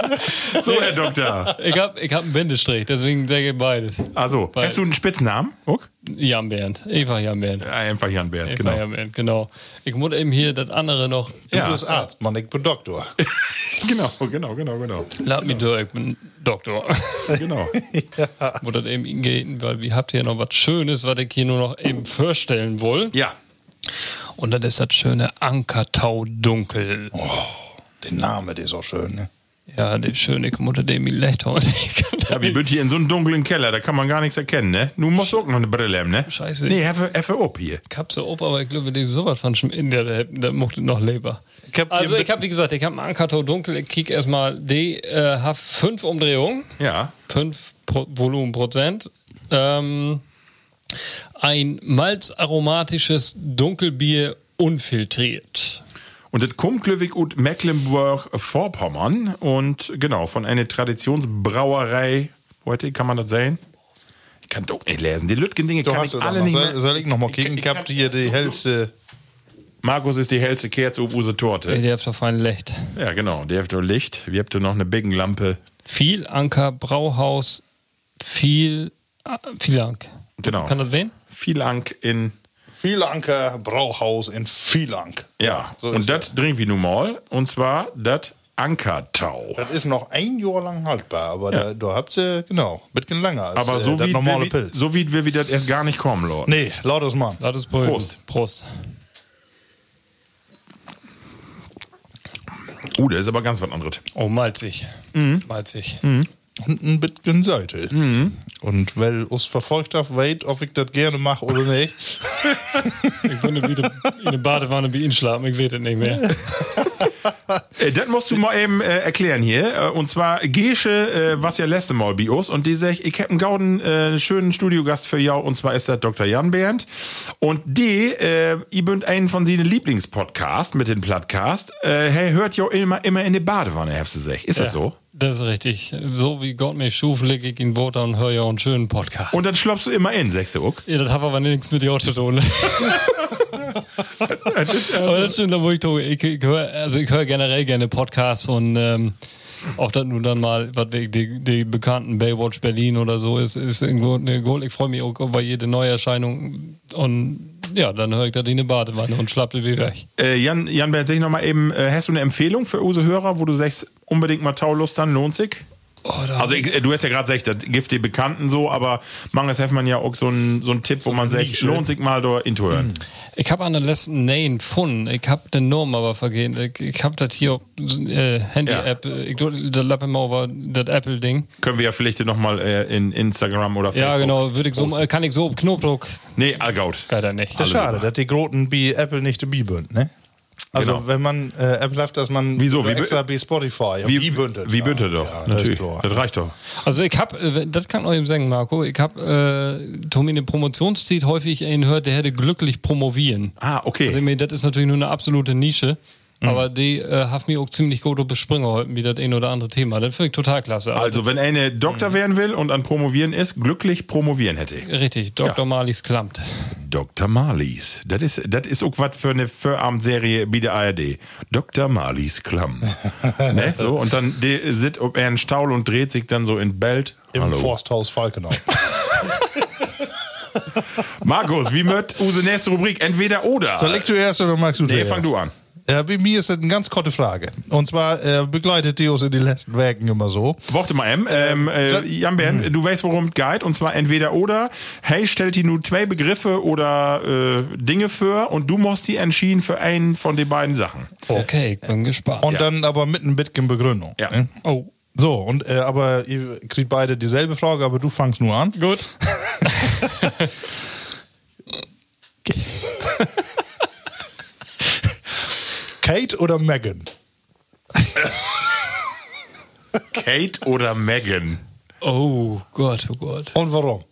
[SPEAKER 2] So, Herr Doktor.
[SPEAKER 4] Ich hab, ich hab einen Bindestrich, deswegen denke ich beides.
[SPEAKER 2] Also,
[SPEAKER 4] Weil-
[SPEAKER 2] hast du einen Spitznamen? Guck.
[SPEAKER 4] Jan Bernd. Eva Jan Bernd.
[SPEAKER 2] Einfach Jan
[SPEAKER 4] Eva
[SPEAKER 2] genau.
[SPEAKER 4] Jan Bernd, genau. Ich muss eben hier das andere noch.
[SPEAKER 3] Du
[SPEAKER 2] Ja.
[SPEAKER 3] bist Arzt, Mann, ich bin Doktor.
[SPEAKER 2] Genau, genau, genau, genau.
[SPEAKER 4] Lad mich durch, ich bin Doktor.
[SPEAKER 2] genau.
[SPEAKER 4] Muss das eben hingehen, weil wir habt hier noch was Schönes, was ich hier nur noch eben vorstellen will.
[SPEAKER 2] Ja.
[SPEAKER 4] Und das ist das schöne Ankertau Dunkel.
[SPEAKER 3] Der Name, der ist auch schön, ne?
[SPEAKER 4] Ja, die schöne Mutter, dem ich lecht heute.
[SPEAKER 2] Ja, wir sind hier in so einem dunklen Keller, da kann man gar nichts erkennen, ne? Du musst auch noch eine Brille haben, ne?
[SPEAKER 4] Scheiße.
[SPEAKER 2] Nee, heffe ob hier.
[SPEAKER 4] Ich hab so op, aber ich glaube, die sowas von schon in der, der, der mochte noch Leber.
[SPEAKER 3] Ich hab
[SPEAKER 4] also ich habe, wie gesagt, ich habe einen Ankertau dunkel. Ich kick erstmal, die äh, hat fünf Umdrehungen,
[SPEAKER 2] Ja.
[SPEAKER 4] fünf Pro Volumenprozent. Ähm, ein malzaromatisches Dunkelbier unfiltriert.
[SPEAKER 2] Und das kommt glücklich aus Mecklenburg-Vorpommern und genau, von einer Traditionsbrauerei. Heute kann man das sehen? Ich kann doch nicht lesen. Die Lütgen-Dinge kann ich
[SPEAKER 3] du
[SPEAKER 2] alle nicht
[SPEAKER 3] Soll,
[SPEAKER 2] mehr.
[SPEAKER 3] soll ich noch mal kicken? Ich hab hier die hellste.
[SPEAKER 2] Markus ist die hellste Kerze auf unsere Torte.
[SPEAKER 4] Der hat doch fein Licht.
[SPEAKER 2] Ja, genau. Der hat doch Licht. Wir habt noch eine Biggenlampe.
[SPEAKER 4] Viel Anker Brauhaus, viel, ah, viel Ank.
[SPEAKER 2] Genau.
[SPEAKER 4] Kann das wen?
[SPEAKER 2] Viel Ank in.
[SPEAKER 3] Vielanker Brauhaus in Vielank.
[SPEAKER 2] Ja.
[SPEAKER 3] so
[SPEAKER 2] und das trinken wir nun mal. Und zwar das Ankertau.
[SPEAKER 3] Das ist noch ein Jahr lang haltbar, aber da, da habt ihr, genau, ein bisschen länger als
[SPEAKER 2] Aber
[SPEAKER 3] äh,
[SPEAKER 2] so,
[SPEAKER 3] das
[SPEAKER 2] wie,
[SPEAKER 3] normale
[SPEAKER 2] wir,
[SPEAKER 3] Pilz.
[SPEAKER 2] so wie wir wieder erst gar nicht kommen, Lord.
[SPEAKER 3] Nee, lautes Mann.
[SPEAKER 4] Lass es prüfen.
[SPEAKER 2] Prost.
[SPEAKER 4] Prost.
[SPEAKER 2] Uh, der ist aber ganz was anderes.
[SPEAKER 4] Oh, malzig. Malzig.
[SPEAKER 3] Und ein bisschen Seite. Und weil uns verfolgt hat, weit, ob ich das gerne mache oder nicht.
[SPEAKER 4] Ich bin wieder in der Badewanne bei Ihnen schlafen, ich weiß es nicht mehr.
[SPEAKER 2] Äh, das musst du mal eben äh, erklären hier. Äh, Und zwar Gesche, äh, was ja letzte Mal bei uns. Und die sagt, ich hab einen gauden äh, schönen Studiogast für jou. Und zwar ist das Dr. Jan Bernd. Und die, äh, ihr bünd einen von seinen Lieblingspodcasts mit dem Podcast. Äh, hey, hört ja immer, immer in die Badewanne, hast du gesagt. Ist das so?
[SPEAKER 4] Das ist richtig. So wie Gott mich schuf, leg ich in Boot und höre ja einen schönen Podcast.
[SPEAKER 2] Und dann schlopfst du immer in, sagst du
[SPEAKER 4] ja, das hat aber nichts mit dir zu tun. aber das stimmt, da wo ich. Ich, ich höre also ich hör generell gerne Podcasts und ähm, Ob das nun dann mal, was die, die bekannten Baywatch Berlin oder so ist, ist irgendwo eine Gold. Ich freue mich auch über jede Neuerscheinung und ja, dann höre ich da in eine Badewanne und schlappe wie weg.
[SPEAKER 2] Äh, Jan, Jan Bert, sag ich noch mal eben, äh, hast du eine Empfehlung für unsere Hörer, wo du sagst, unbedingt mal Taulust dann, lohnt sich? Also ich, äh, du hast ja gerade gesagt, das gibt die Bekannten so, aber manches hat man ja auch so einen so einen Tipp, wo man sagt, lohnt sich mal da in hören.
[SPEAKER 4] Ich habe an der letzten Name gefunden. Ich habe den Namen aber vergeben. Ich, ich habe das hier auf äh, Handy-App. Ich da lappe mal über das Apple-Ding.
[SPEAKER 2] Können wir ja vielleicht noch mal äh, in Instagram oder Facebook.
[SPEAKER 4] Ja, genau. Würde ich so, kann ich so Knopfdruck.
[SPEAKER 2] Nee, allgaut.
[SPEAKER 4] Geht er nicht.
[SPEAKER 3] Das ist schade, dass die Groten wie Apple nicht dabei bünd, ne? Also
[SPEAKER 2] Genau.
[SPEAKER 3] wenn man äh, Apple hat, dass man
[SPEAKER 2] Wieso?
[SPEAKER 3] so
[SPEAKER 2] Wie
[SPEAKER 3] extra wie Spotify,
[SPEAKER 2] Wie,
[SPEAKER 3] wie bündelt.
[SPEAKER 2] Wie
[SPEAKER 3] ja.
[SPEAKER 2] bündelt doch.
[SPEAKER 3] Ja, das
[SPEAKER 2] Natürlich.
[SPEAKER 3] klar.
[SPEAKER 2] Das reicht doch.
[SPEAKER 4] Also ich habe, äh, das kann ich euch sagen, Marco, ich habe äh, Tommy eine Promotionszeit häufig ihn hört, der hätte glücklich promovieren.
[SPEAKER 2] Ah, okay.
[SPEAKER 4] Also ich meine, das ist natürlich nur eine absolute Nische. Aber die äh, hat mich auch ziemlich gut bespringen heute, wie das ein oder andere Thema. Das finde ich total klasse.
[SPEAKER 2] Also, wenn eine Doktor werden will und an Promovieren ist, glücklich promovieren hätte.
[SPEAKER 4] Richtig, Dr. Marlies klammt.
[SPEAKER 2] Dr. Marlies. Das ist, das ist auch was für eine Vorabendserie bei der ARD. Dr. Marlies Klamm. ne? So, und dann die sitzt ob er einen Staul und dreht sich dann so in Belt.
[SPEAKER 3] Im
[SPEAKER 2] Hallo.
[SPEAKER 3] Forsthaus Falkenau.
[SPEAKER 2] Markus, wie wird unsere nächste Rubrik? Entweder oder.
[SPEAKER 3] Soll ich zuerst oder magst du
[SPEAKER 2] nee, fang du an.
[SPEAKER 3] Ja, bei mir ist das eine ganz kurze Frage. Und zwar äh, begleitet die uns in den letzten Wochen immer so.
[SPEAKER 2] Warte mal, M. Ähm, äh, Jan Bern, du weißt, worum es geht. Und zwar entweder oder. Hey, stellt die nur zwei Begriffe oder äh, Dinge für und du musst die entschieden für einen von den beiden Sachen.
[SPEAKER 4] Okay, ich bin gespannt.
[SPEAKER 3] Und dann aber mit ein bisschen Begründung.
[SPEAKER 2] Ja.
[SPEAKER 3] ne?
[SPEAKER 4] oh,
[SPEAKER 3] So, und äh, aber ihr kriegt beide dieselbe Frage, aber du fangst nur an.
[SPEAKER 4] gut.
[SPEAKER 3] Kate oder Megan?
[SPEAKER 2] Kate oder Megan?
[SPEAKER 4] Oh Gott, oh Gott.
[SPEAKER 3] Und warum?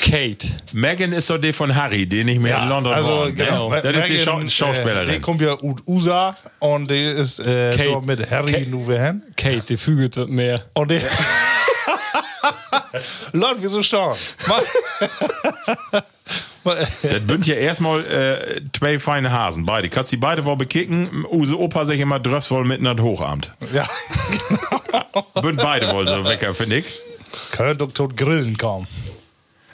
[SPEAKER 4] Kate.
[SPEAKER 2] Megan ist so die von Harry, die nicht mehr in London
[SPEAKER 3] also
[SPEAKER 2] wohnt.
[SPEAKER 3] genau.
[SPEAKER 2] Das ist die Schau
[SPEAKER 3] Megan,
[SPEAKER 2] Schauspielerin.
[SPEAKER 3] Äh, die kommt ja aus USA und die ist äh,
[SPEAKER 4] Kate.
[SPEAKER 3] dort mit Harry
[SPEAKER 4] Kate.
[SPEAKER 3] nur hin.
[SPEAKER 4] Kate, die fügt mehr.
[SPEAKER 3] Und die Leute, wieso stark?
[SPEAKER 2] Das bünd ja erstmal äh, zwei feine Hasen, beide. Kannst die beide wohl bekicken. Use Opa sich immer drösvoll mitten an Hochamt.
[SPEAKER 3] ja.
[SPEAKER 2] Bünd beide wohl so wecker, finde ich.
[SPEAKER 3] Könnt doch tot grillen kaum.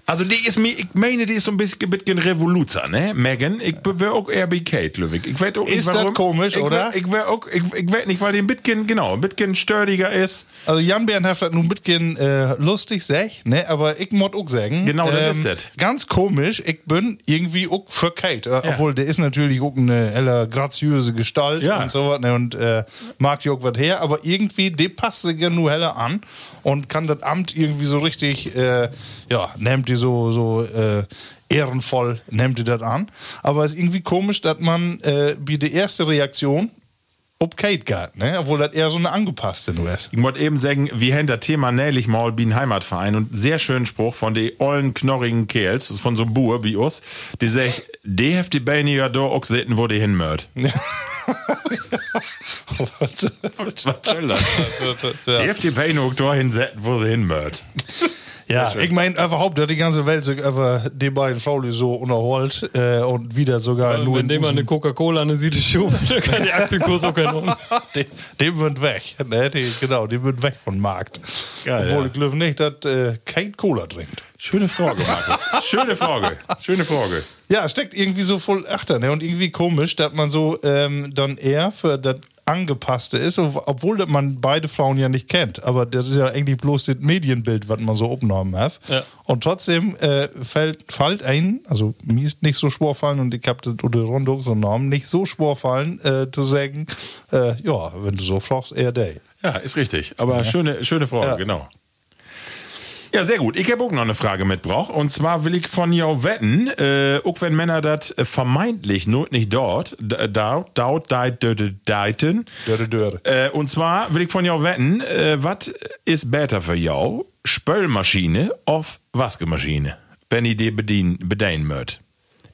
[SPEAKER 2] Also die ist mir, ich meine, die ist so ein bisschen, bisschen Revoluzer, ne? Megan, ich wäre auch eher bei Kate, Ludwig. Ich weiß auch nicht,
[SPEAKER 3] Ist das komisch,
[SPEAKER 2] ich
[SPEAKER 3] oder?
[SPEAKER 2] Wär, ich wäre auch, ich, ich weiß nicht, weil die ein bisschen, genau, ein bisschen sturdiger ist.
[SPEAKER 3] Also Jan Bern hat nun ein bisschen äh, lustig, sag, ne? Aber ich muss auch sagen.
[SPEAKER 2] Genau, das ist das.
[SPEAKER 3] Ganz komisch, ich bin irgendwie auch für Kate. Äh, Obwohl, der ist natürlich auch eine heller graziöse Gestalt
[SPEAKER 2] Ja.
[SPEAKER 3] und so was, ne? Und äh, mag ja auch was her, aber irgendwie, der passt sich ja nur heller an und kann das Amt irgendwie so richtig, äh, ja, nimmt die so, so, äh, ehrenvoll, nimmt die das an. Aber es ist irgendwie komisch, dass man äh, wie die erste Reaktion ob Kate geht, ne? Obwohl das eher so eine angepasste nur ist.
[SPEAKER 2] Ich wollte eben sagen, wir haben das Thema nährlich mal wie ein Heimatverein und sehr schönen Spruch von den ollen, knorrigen Kerls, von so Bur wie uns, die sagt, die heft die Beine ja da auch sitten, wo die hinmört. Was soll das? Die heft die Beine auch da hinsetzen, wo sie hinmört.
[SPEAKER 3] ja ich meine überhaupt, dass die ganze Welt sich über die beiden Frauen so unterholt äh, und wieder sogar nur
[SPEAKER 4] Wenn dem mal eine Coca-Cola eine Siete Schuhe, dann kann die Aktienkurs auch keinen um.
[SPEAKER 3] die, die wird weg. Ne? Die, genau, die wird weg vom Markt.
[SPEAKER 2] Geil,
[SPEAKER 3] Obwohl
[SPEAKER 2] ja.
[SPEAKER 3] ich glaube nicht, dass äh, Kate Cola trinkt.
[SPEAKER 2] Schöne Frage, Markus. Schöne Frage. Schöne Frage.
[SPEAKER 3] Ja, steckt irgendwie so voll achter, ne? Und irgendwie komisch, dass man so ähm, dann eher für das Angepasste ist, ob- obwohl man beide Frauen ja nicht kennt. Aber das ist ja eigentlich bloß das Medienbild, was man so aufgenommen hat.
[SPEAKER 4] Ja.
[SPEAKER 3] Und trotzdem äh, fällt, fällt ein, also mir ist nicht so schwer fallen und ich habe das unter Rundung so Namen, nicht so schwer fallen, äh, zu sagen, äh, ja, wenn du so fragst, eher der.
[SPEAKER 2] Ja, ist richtig. Aber schöne, schöne Frage,
[SPEAKER 3] Ja.
[SPEAKER 2] genau. Ja, sehr gut. Ich habe auch noch eine Frage mitgebracht. Und zwar will ich von jou wetten, äh, auch wenn Männer das äh, vermeintlich not nicht dort, d- daut, daut, deit, döt, deiten. Äh, und zwar will ich von jou wetten, äh, was ist besser für jou? Spölmaschine auf Waschmaschine, wenn ihr die bedienen, bedienen mögt.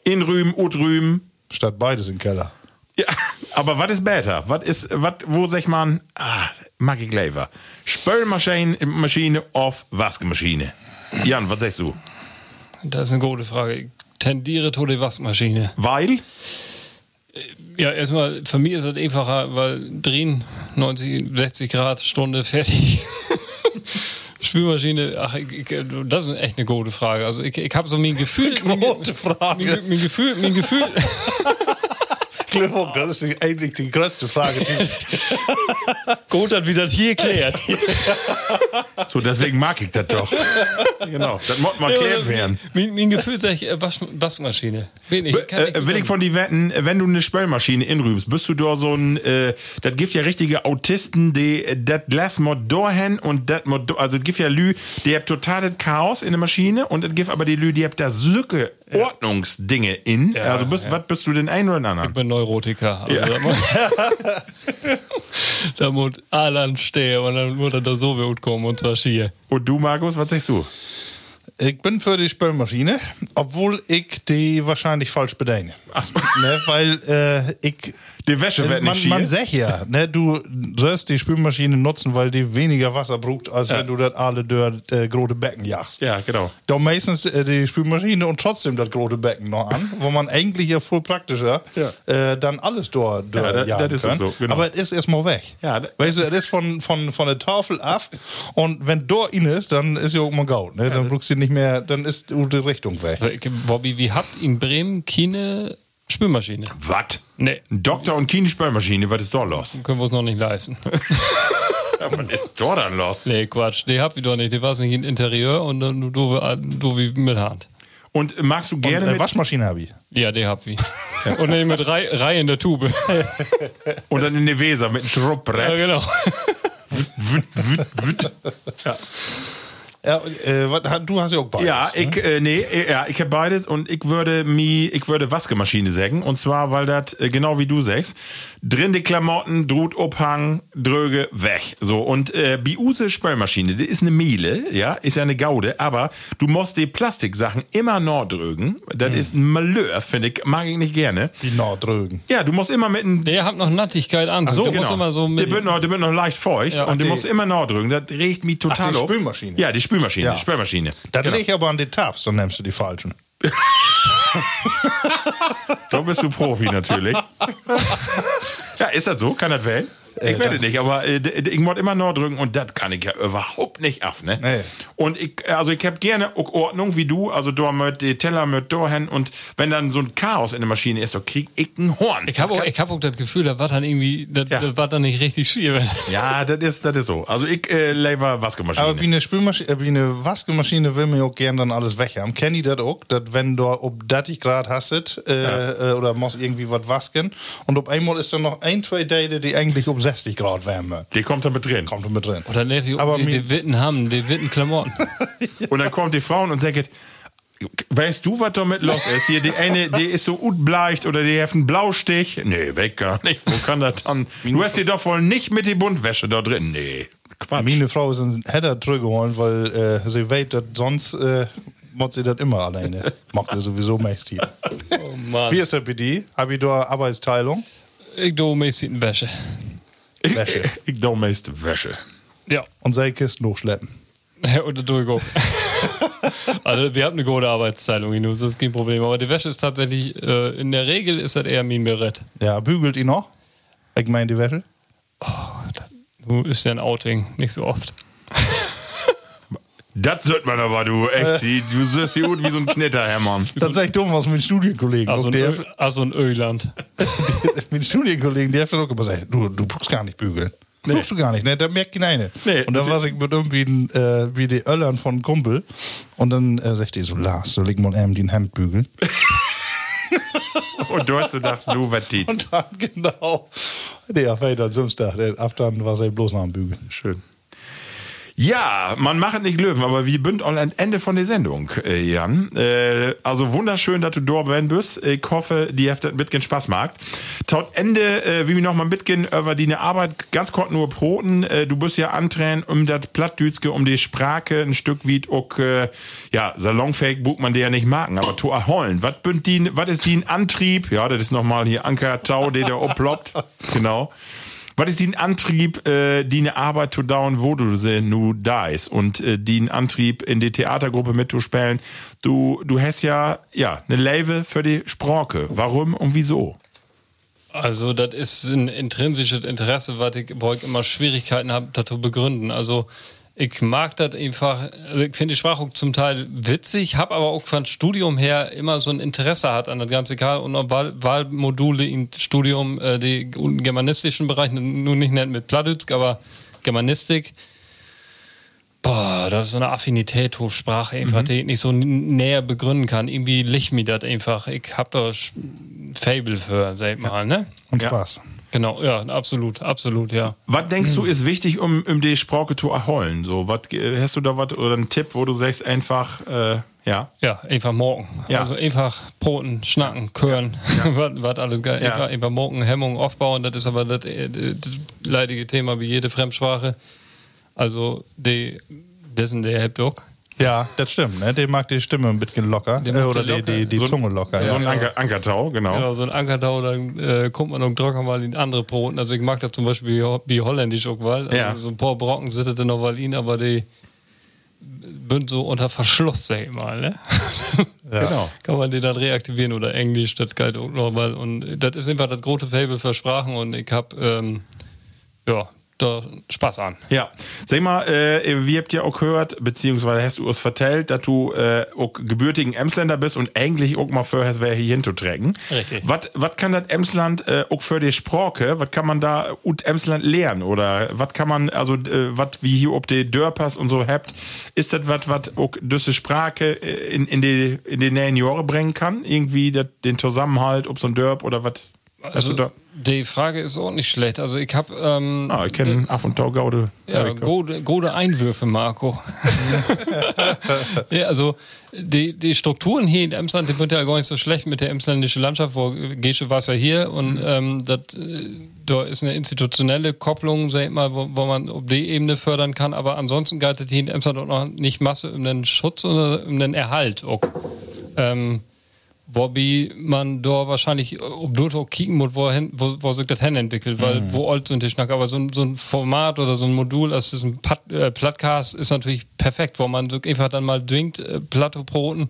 [SPEAKER 2] In Rühm, ut Rühm.
[SPEAKER 3] Statt beides im Keller.
[SPEAKER 2] Ja, aber was ist besser? Was ist, was, wo sag man, ah, mag ich lieber. Spülmaschine Maschine auf Waschmaschine. Jan, was sagst du?
[SPEAKER 4] Das ist eine gute Frage. Ich tendiere zu der Waschmaschine.
[SPEAKER 2] Weil?
[SPEAKER 4] Ja, erstmal, für mich ist es einfacher, weil drehen 90, 60 Grad Stunde fertig. Spülmaschine, ach, ich, ich, das ist echt eine gute Frage. Also ich, ich habe so mein Gefühl,
[SPEAKER 3] Gute Frage.
[SPEAKER 4] mein, mein Gefühl, mein Gefühl,
[SPEAKER 3] Glückwunsch, das ist eigentlich die größte Frage. Die
[SPEAKER 4] gut, dass wir das hier klärt.
[SPEAKER 2] So, deswegen mag ich das doch. genau, das muss mal klärt werden.
[SPEAKER 4] Mein, mein Gefühl sagt, äh, Wasch, Waschmaschine. Bin ich, kann
[SPEAKER 2] Äh, will ich von die wetten, wenn du eine Spellmaschine inrübst, bist du da so ein, äh, das gibt ja richtige Autisten, die äh, das Glas mod dorhen und das mod also es gibt ja Lü, die habt totales Chaos in der Maschine und es gibt aber die Lü, die habt da Sücke Ordnungsdinge in. also bist, was bist du denn ein oder den anderen?
[SPEAKER 4] Ich bin Neurotiker. Also da muss, da muss Alan stehen und dann muss er da so gut kommen und zwar schier.
[SPEAKER 2] Und du, Markus, was sagst du?
[SPEAKER 3] ich bin für die Spülmaschine, obwohl ich die wahrscheinlich falsch bediene.
[SPEAKER 2] Ach so.
[SPEAKER 3] Ne, weil äh, ich.
[SPEAKER 2] Die Wäsche wird
[SPEAKER 3] man,
[SPEAKER 2] nicht
[SPEAKER 3] man
[SPEAKER 2] schier.
[SPEAKER 3] sagt ja, ne, du sollst die Spülmaschine nutzen, weil die weniger Wasser braucht, als wenn du das alle durch äh, große Becken jagst.
[SPEAKER 2] Ja, genau.
[SPEAKER 3] Da meistens äh, die Spülmaschine und trotzdem das große Becken noch an, wo man eigentlich ja voll praktischer äh, dann alles dort durch
[SPEAKER 2] Ja, das-
[SPEAKER 3] jagen
[SPEAKER 2] das ist
[SPEAKER 3] kann.
[SPEAKER 2] so, genau.
[SPEAKER 3] Aber es ist erstmal weg.
[SPEAKER 2] Ja,
[SPEAKER 3] weißt du, es ist von, von, von der Tafel ab und wenn dort in ist, dann ist ja auch mal gaut. Ne? Dann brauchst du nicht mehr, dann ist die Richtung weg.
[SPEAKER 4] Bobby, wie hat in Bremen keine Spülmaschine?
[SPEAKER 2] Was?
[SPEAKER 4] Nee.
[SPEAKER 2] Ein Doktor und keine Spellmaschine, was ist da los?
[SPEAKER 4] Können wir uns noch nicht leisten.
[SPEAKER 2] Ja, was ist da dann los?
[SPEAKER 4] nee, Quatsch. Die hab ich doch nicht. Die war nicht in Interieur und dann du, du, du wie mit Hand.
[SPEAKER 2] Und magst du gerne
[SPEAKER 3] Und,
[SPEAKER 2] mit,
[SPEAKER 3] Waschmaschine habe ich.
[SPEAKER 4] Ja, die hab ich. Und dann mit Rei Reihe in der Tube.
[SPEAKER 2] und dann in der Weser mit einem
[SPEAKER 4] ja,
[SPEAKER 2] Schrubbbrett?
[SPEAKER 4] genau.
[SPEAKER 3] Ja, äh, was, hat- du hast ja auch beides.
[SPEAKER 2] Ja, ich, äh, nee, äh, ja, ich habe beides und ich würde mi, ich würde Waschmaschine sagen. Und zwar, weil das, äh, genau wie du sagst, drin die Klamotten, Drut, Obhang, Dröge, weg. So, und äh, Biuse Spülmaschine, die ist eine Miele, ja, ist ja eine Gaude, aber du musst die Plastiksachen immer noch drögen. Das
[SPEAKER 3] Hm.
[SPEAKER 2] ist ein Malheur, finde ich, mag ich nicht gerne.
[SPEAKER 3] Die Nordrögen.
[SPEAKER 2] Ja, du musst immer mit einem
[SPEAKER 4] Der hat noch Nattigkeit an.
[SPEAKER 3] so,
[SPEAKER 4] der
[SPEAKER 3] genau.
[SPEAKER 4] muss immer so
[SPEAKER 2] der
[SPEAKER 4] mit.
[SPEAKER 2] wird noch, der wird noch leicht feucht
[SPEAKER 4] Ja,
[SPEAKER 2] und du
[SPEAKER 3] die-
[SPEAKER 2] musst immer nachdrücken. Das regt mich total
[SPEAKER 3] die
[SPEAKER 2] auf.
[SPEAKER 3] Spülmaschine.
[SPEAKER 2] Ja, die Spülmaschine,
[SPEAKER 3] Ja.
[SPEAKER 2] die Spülmaschine.
[SPEAKER 3] Das
[SPEAKER 2] Genau.
[SPEAKER 3] liegt aber an den Tabs, dann nimmst du die falschen.
[SPEAKER 2] Da bist du Profi natürlich. ja, ist das so? Kann das wählen? Ich werde nicht, aber äh, ich muss immer noch drücken und das kann ich ja überhaupt nicht af, ne?
[SPEAKER 3] Nee.
[SPEAKER 2] Und ich, also ich habe gerne auch Ordnung wie du, also da mit die Teller mit da hin und wenn dann so ein Chaos in der Maschine ist, dann krieg ich ein Horn.
[SPEAKER 4] Ich habe auch, ich hab auch das Gefühl, da war dann irgendwie, das,
[SPEAKER 2] Ja.
[SPEAKER 4] das war dann nicht richtig schier.
[SPEAKER 2] ja, das ist, das ist so. Also ich äh, lever Waschmaschine.
[SPEAKER 3] Aber wie eine Spülmaschine, äh, wie eine Waschmaschine will ja auch gern dann alles weg haben. Kennt ihr das auch? Dass wenn du ob 30 Grad hast äh, äh, oder musst irgendwie was waschen und auf einmal ist dann noch ein, zwei Tage, die eigentlich um 60 Grad wärmen.
[SPEAKER 2] Die kommt da mit drin.
[SPEAKER 3] Kommt da mit drin.
[SPEAKER 4] Oder ne, wie
[SPEAKER 3] Aber
[SPEAKER 4] die, die Witten haben, die Witten Klamotten.
[SPEAKER 2] Und dann kommt die Frauen und sagt, weißt du, was damit los ist? Hier, die eine, die ist so utbleicht oder die hat einen Blaustich. Nee, weg gar nicht. Wo kann das dann? Du hast die doch wohl nicht mit die Buntwäsche da drin. Nee, Quatsch.
[SPEAKER 3] Meine Frau ist ein Header zurückgeholt, weil äh, sie weiß, dass sonst äh, macht sie das immer alleine. Macht sie sowieso meist hier.
[SPEAKER 4] Oh Mann.
[SPEAKER 3] Wie ist das bei dir? Habe ich da Arbeitsteilung?
[SPEAKER 4] Ich do mäßig Wäsche.
[SPEAKER 3] Wäsche.
[SPEAKER 2] Ich do meist Wäsche.
[SPEAKER 4] Ja.
[SPEAKER 3] Und seine Kisten hochschleppen.
[SPEAKER 4] Oder durchgehen. also wir haben eine gute Arbeitsteilung, Inus, das ist kein Problem. Aber die Wäsche ist tatsächlich, äh, in der Regel ist das eher mein Berett.
[SPEAKER 3] Ja, bügelt ihn noch? Ich meine die Wäsche.
[SPEAKER 4] Du ist ja ein Outing, nicht so oft.
[SPEAKER 2] Das sollte man aber, du, echt. die- Du siehst hier gut wie so ein Knitterhämmern.
[SPEAKER 3] Das sag ich dumm was mit Studienkollegen.
[SPEAKER 4] Also Ö also ein Öland.
[SPEAKER 3] mit Studienkollegen, der hat dann auch immer gesagt, du, du brauchst gar nicht bügeln.
[SPEAKER 2] Nee.
[SPEAKER 3] Brauchst du gar nicht, ne? Da merkt keiner eine.
[SPEAKER 2] Nee.
[SPEAKER 3] Und dann war ich mit irgendwie ein, äh, wie die Öllern von Kumpel. Und dann äh, sagt die so, Lars, soll ich mal eben den Hemd bügeln?
[SPEAKER 2] Und du hast gedacht, du, was die.
[SPEAKER 3] Und dann genau. Der fällt dann Samstag. Der Aftan war sie bloß nach dem Bügeln.
[SPEAKER 2] Schön. Ja, man macht nicht Löwen, aber wir sind all Ende von der Sendung, äh, Jan. Äh, also wunderschön, dass du da bist. Ich hoffe, die habt das mitgehen Spaß macht. Taut Ende, äh, wie wir noch mal mitgehen über die Arbeit, ganz kurz nur Broten. Äh, du bist ja antränen um das Plattdütske, um die Sprache, ein Stück wie auch, äh, ja, salonfähig bucht man der ja nicht machen, aber to erholen. Was bünd die, was ist die ein Antrieb? Ja, das ist nochmal hier Anker Tau, der da oploppt. Genau. Was ist die Antrieb, äh, die eine Arbeit zu dauern, wo du sie nu ist und äh, die Antrieb in die Theatergruppe mitzuspielen? Du, du hast ja, ja, eine Leve für die Sprache. Warum und wieso?
[SPEAKER 4] Also, das ist ein intrinsisches Interesse, was ich, wo ich immer Schwierigkeiten habe, das zu begründen. Also, ich mag das einfach, also ich finde die Sprache auch zum Teil witzig, habe aber auch von Studium her immer so ein Interesse hat an das ganze Egal und auch Wahl, Wahlmodule im Studium, äh, die germanistischen Bereich, nun nicht nennt mit Plattdeutsch, aber Germanistik. Boah, das ist so eine Affinität zur Sprache, einfach, die ich nicht so näher begründen kann. Irgendwie liegt mir das einfach. Ich hab da Fable für, sag ich mal, ne?
[SPEAKER 3] Und
[SPEAKER 2] Ja.
[SPEAKER 4] Genau, ja, absolut, absolut, ja.
[SPEAKER 2] Was denkst
[SPEAKER 3] Hm.
[SPEAKER 2] du ist wichtig, um, um die Sprache zu erholen? So, was äh, hast du da was oder einen Tipp, wo du sagst einfach, äh, ja,
[SPEAKER 4] Ja, einfach morgen.
[SPEAKER 2] Ja.
[SPEAKER 4] Also einfach Broten, Schnacken, Kören, was, was alles geil.
[SPEAKER 2] Ja.
[SPEAKER 4] Einfach, einfach morgen, Hemmung aufbauen, das ist aber das, äh, das leidige Thema wie jede Fremdsprache. Also, die wissen, der auch.
[SPEAKER 3] Ja, das stimmt. Ne? Der mag die Stimme ein bisschen locker.
[SPEAKER 4] Der
[SPEAKER 3] Äh, oder
[SPEAKER 4] die
[SPEAKER 3] die,
[SPEAKER 4] locker.
[SPEAKER 3] die, die
[SPEAKER 2] So-
[SPEAKER 3] Zunge locker.
[SPEAKER 2] so
[SPEAKER 3] ja.
[SPEAKER 2] ein Anker, Ankertau, genau.
[SPEAKER 4] Genau, so ein Ankerdau, dann äh, kommt man noch trocken mal in andere Broten. Also ich mag das zum Beispiel wie, wie holländisch auch, weil also
[SPEAKER 2] Ja.
[SPEAKER 4] so ein paar Brocken sitzen noch mal in, aber die sind so unter Verschluss, sag ich mal, ne?
[SPEAKER 2] Genau.
[SPEAKER 4] Kann man die dann reaktivieren oder Englisch, das geht auch noch mal. Und das ist einfach das große Fable für Sprachen und ich hab, ähm, ja, da Spaß an.
[SPEAKER 2] Ja, sag mal, äh, wir habt ja auch gehört, beziehungsweise hast du uns vertellt, dass du äh, auch gebürtigen Emsländer bist und eigentlich auch mal für hast, wer hier hinzuträgen.
[SPEAKER 4] Richtig.
[SPEAKER 2] Was kann das Emsland äh, auch für die Sprache, was kann man da ut Emsland lernen oder was kann man, also äh, was wie hier ob die Dörpers und so habt, ist das was, was auch diese Sprache äh, in, in die in die nähen Jahre bringen kann? Irgendwie dat, den Zusammenhalt, ob so ein Dörp oder was?
[SPEAKER 4] Also
[SPEAKER 2] da?
[SPEAKER 4] die Frage ist auch nicht schlecht. Also ich hab, ähm,
[SPEAKER 2] Ah, ich kenne Af und Tau Gaude.
[SPEAKER 4] Ja, gute, gute Einwürfe, Marco. ja, also die, die Strukturen hier in Emsland, die sind ja gar nicht so schlecht mit der emsländischen Landschaft, wo Gesche war es ja hier und ähm, das, äh, da ist eine institutionelle Kopplung, sag ich mal, wo, wo man auf die Ebene fördern kann, aber ansonsten galt es hier in Emsland auch noch nicht Masse um den Schutz oder um den Erhalt auch. Ähm, wobei man da wahrscheinlich ob dort auch kicken muss, wo, hin, wo, wo sich das hin entwickelt, weil wo alt sind die Schnack, aber so ein, so ein Format oder so ein Modul, also ist ein Pat, äh, Plattcast, ist natürlich perfekt, wo man so einfach dann mal dwingt, äh, Plattobroten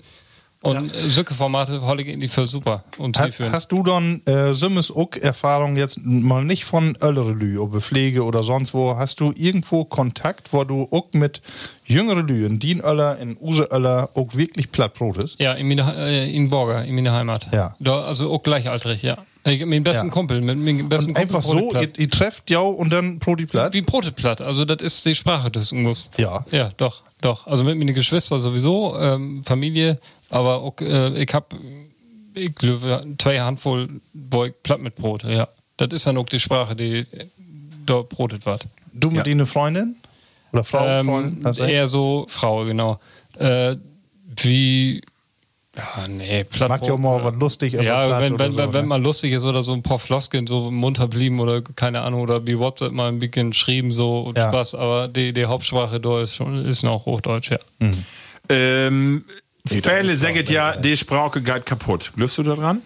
[SPEAKER 4] und äh, solche Formate hol ich in die für super und
[SPEAKER 3] Ha, hast du dann äh, Simmes auch Erfahrung jetzt mal nicht von ältere Lü, ob Pflege oder sonst wo, hast du irgendwo Kontakt, wo du auch mit jüngere Lü in Dien Öller, in Use Öller auch wirklich Plattbrot ist?
[SPEAKER 4] Ja, in, meine, äh, in Borger, in meiner Heimat.
[SPEAKER 3] Ja.
[SPEAKER 4] Da, also auch gleichaltrig, ja. Ich meinen besten
[SPEAKER 3] Ja.
[SPEAKER 4] Kumpel, mit meinem besten
[SPEAKER 3] Und
[SPEAKER 4] Kumpel
[SPEAKER 3] einfach so, ihr, ihr trefft ja und dann Brot platt?
[SPEAKER 4] Wie Brotplatt, also das ist die Sprache des muss.
[SPEAKER 3] Ja.
[SPEAKER 4] Ja, doch, doch. Also mit meinen Geschwistern sowieso, ähm, Familie, aber auch, äh, ich hab, ich glaube, zwei Handvoll Boy platt mit Brot, ja. Das ist dann auch die Sprache, die da brotet wird.
[SPEAKER 3] Du mit
[SPEAKER 2] Ja.
[SPEAKER 3] eine Freundin? Oder Frau?
[SPEAKER 4] Ähm,
[SPEAKER 3] Freundin? Du-
[SPEAKER 4] eher so Frau, genau. Äh, wie, ja, nee, Plattbrot.
[SPEAKER 3] Mag ja auch mal was lustig
[SPEAKER 4] Ja,
[SPEAKER 3] platt
[SPEAKER 4] wenn,
[SPEAKER 3] oder
[SPEAKER 4] wenn,
[SPEAKER 3] so,
[SPEAKER 4] wenn, wenn
[SPEAKER 3] ne?
[SPEAKER 4] man lustig ist oder so ein paar Floskeln so munter blieben oder keine Ahnung oder wie WhatsApp mal ein bisschen schrieben so und
[SPEAKER 3] Ja.
[SPEAKER 4] Spaß, aber die, die Hauptsprache da ist schon ist noch Hochdeutsch, ja.
[SPEAKER 2] Ähm, Fälle sagt ja, die Sprache geht kaputt. Glaubst du da dran?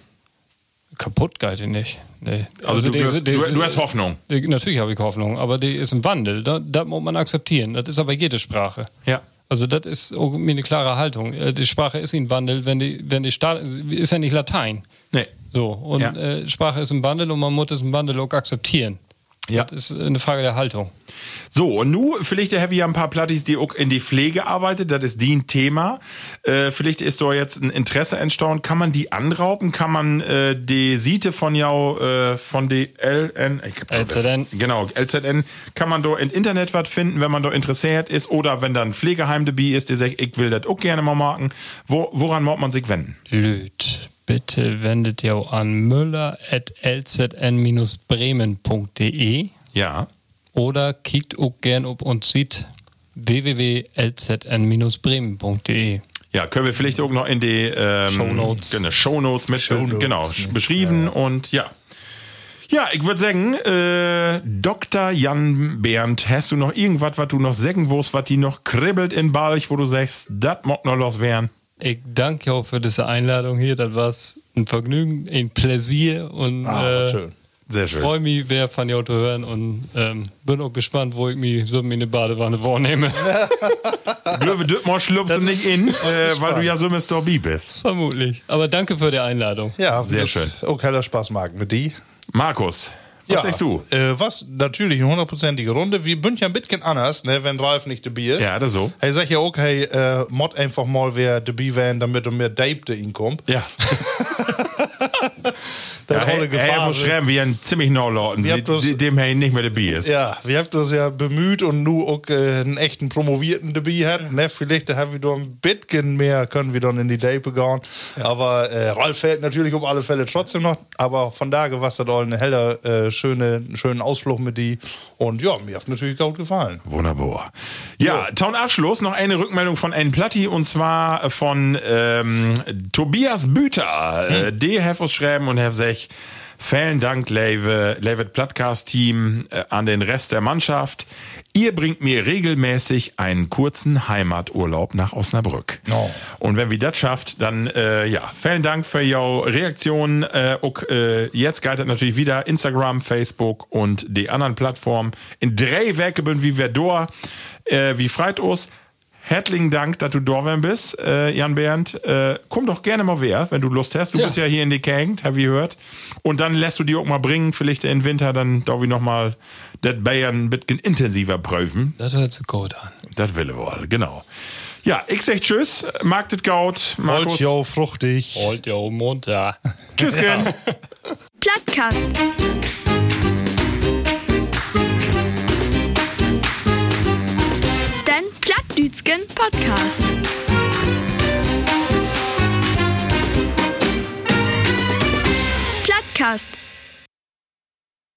[SPEAKER 4] Kaputt geht die nicht. Nee.
[SPEAKER 2] Also,
[SPEAKER 4] die
[SPEAKER 2] du, glaubst,
[SPEAKER 4] die
[SPEAKER 2] du,
[SPEAKER 4] ist-
[SPEAKER 2] du hast Hoffnung.
[SPEAKER 4] die, natürlich habe ich Hoffnung, aber die ist im Wandel. Das, das muss man akzeptieren. Das ist aber jede Sprache.
[SPEAKER 2] Ja.
[SPEAKER 4] Also das ist eine klare Haltung. Äh, Die Sprache ist in Wandel, wenn die, wenn die Staat ist ja nicht Latein.
[SPEAKER 2] Nee.
[SPEAKER 4] So, und
[SPEAKER 2] Ja.
[SPEAKER 4] äh, Sprache ist im Wandel und man muss es im Wandel auch akzeptieren.
[SPEAKER 2] Ja.
[SPEAKER 4] Das ist eine Frage der Haltung.
[SPEAKER 2] So, und nu, vielleicht habe ich ja ein paar Plattis, die auch in die Pflege arbeitet, das ist die ein Thema. Äh, vielleicht ist da jetzt ein Interesse entstanden. Kann man die anrauben? Kann man äh, die Siete von jou, äh, von die LN, ich
[SPEAKER 4] LZN.
[SPEAKER 2] Genau, LZN, kann man da im Internet was finden, wenn man da interessiert ist oder wenn da ein Pflegeheim dabei ist, der sagt, ich will das auch gerne mal machen. Wo, woran muss man sich wenden?
[SPEAKER 4] Lüt, bitte wendet ihr auch an müller.lzn-bremen.de
[SPEAKER 2] Ja.
[SPEAKER 4] oder kickt auch gern ob uns sieht www.lzn-bremen.de.
[SPEAKER 2] Ja, können wir vielleicht auch noch in die ähm,
[SPEAKER 4] Shownotes.
[SPEAKER 2] Genau, Shownotes mit
[SPEAKER 3] Shownotes.
[SPEAKER 2] genau sch- beschrieben und ja. Ja, ich würde sagen, äh, Dr. Jan Bernd, hast du noch irgendwas, was du noch sagen willst, was die noch kribbelt in Balch, wo du sagst, das mag noch los werden?
[SPEAKER 4] Ich danke auch für diese Einladung hier. Das war ein Vergnügen, ein Pläsier und
[SPEAKER 3] Ah,
[SPEAKER 4] äh,
[SPEAKER 3] schön.
[SPEAKER 2] Sehr schön.
[SPEAKER 4] freue mich, wer von dir zu hören und ähm, bin auch gespannt, wo ich mich so in eine Badewanne vornehme.
[SPEAKER 2] Glöwe Düttmar schlupfst du nicht in, äh, weil du ja so Mr. B bist.
[SPEAKER 4] Vermutlich. Aber danke für die Einladung.
[SPEAKER 3] Ja,
[SPEAKER 2] Sehr
[SPEAKER 3] das
[SPEAKER 2] schön.
[SPEAKER 3] Auch heller Spaß mag mit die.
[SPEAKER 2] Markus, was sagst du?
[SPEAKER 3] Äh, was? Natürlich eine hundertprozentige Runde. Ja ein bisschen anders, ne, wenn Ralf nicht dabei ist.
[SPEAKER 2] Ja, das so.
[SPEAKER 3] Hey, sag ja hey, äh, mod einfach mal wer dabei werden, damit er mehr Date ihn kommt.
[SPEAKER 2] Ja.
[SPEAKER 3] Der
[SPEAKER 2] ja hey,
[SPEAKER 3] Gefahr.
[SPEAKER 2] wo schreiben wir ein ziemlich Norlauten, dem hey nicht mehr dabei ist.
[SPEAKER 3] Ja, wir haben das ja bemüht und nu auch äh, einen echten Promovierten dabei hat. Ne? Vielleicht haben wir da ein bisschen mehr, können wir dann in die Date gehen. Aber äh, Ralf fällt natürlich um alle Fälle trotzdem noch. Aber von es dann auch eine helle, äh, schöne, schönen Ausflug mit die. Und ja, mir hat natürlich gut gefallen.
[SPEAKER 2] Wunderbar. Ja, Town Abschluss noch eine Rückmeldung von N Platti und zwar von ähm, Tobias Büter. Äh, die have uns schreiben und have sich vielen Dank, Leve, Levet Plattcast Team, äh, an den Rest der Mannschaft. Ihr bringt mir regelmäßig einen kurzen Heimaturlaub nach Osnabrück.
[SPEAKER 3] Oh.
[SPEAKER 2] Und wenn wir das schafft, dann äh, ja, vielen Dank für eure Reaktion. Äh, auch, äh, jetzt geht natürlich wieder Instagram, Facebook und die anderen Plattformen. In drei Werke bin wie wir da, äh, wie freit uns. Herzlichen Dank, dass du da bist, äh, Jan Bernd. Äh, komm doch gerne mal wer, wenn du Lust hast. Du
[SPEAKER 4] Ja.
[SPEAKER 2] bist ja hier in die Gegend, hab ich gehört. Und dann lässt du die auch mal bringen, vielleicht im Winter, dann darf ich noch mal das Bayern ein bisschen intensiver prüfen.
[SPEAKER 4] Das hört sich gut an.
[SPEAKER 2] Das will er wohl, genau. Ja, ich sag Tschüss, Marktet Gaut, Markus.
[SPEAKER 3] Holt jo fruchtig.
[SPEAKER 4] Holt um munter.
[SPEAKER 2] Tschüss, Ken.
[SPEAKER 1] Plattkast. Dütschen Podcast. Plattcast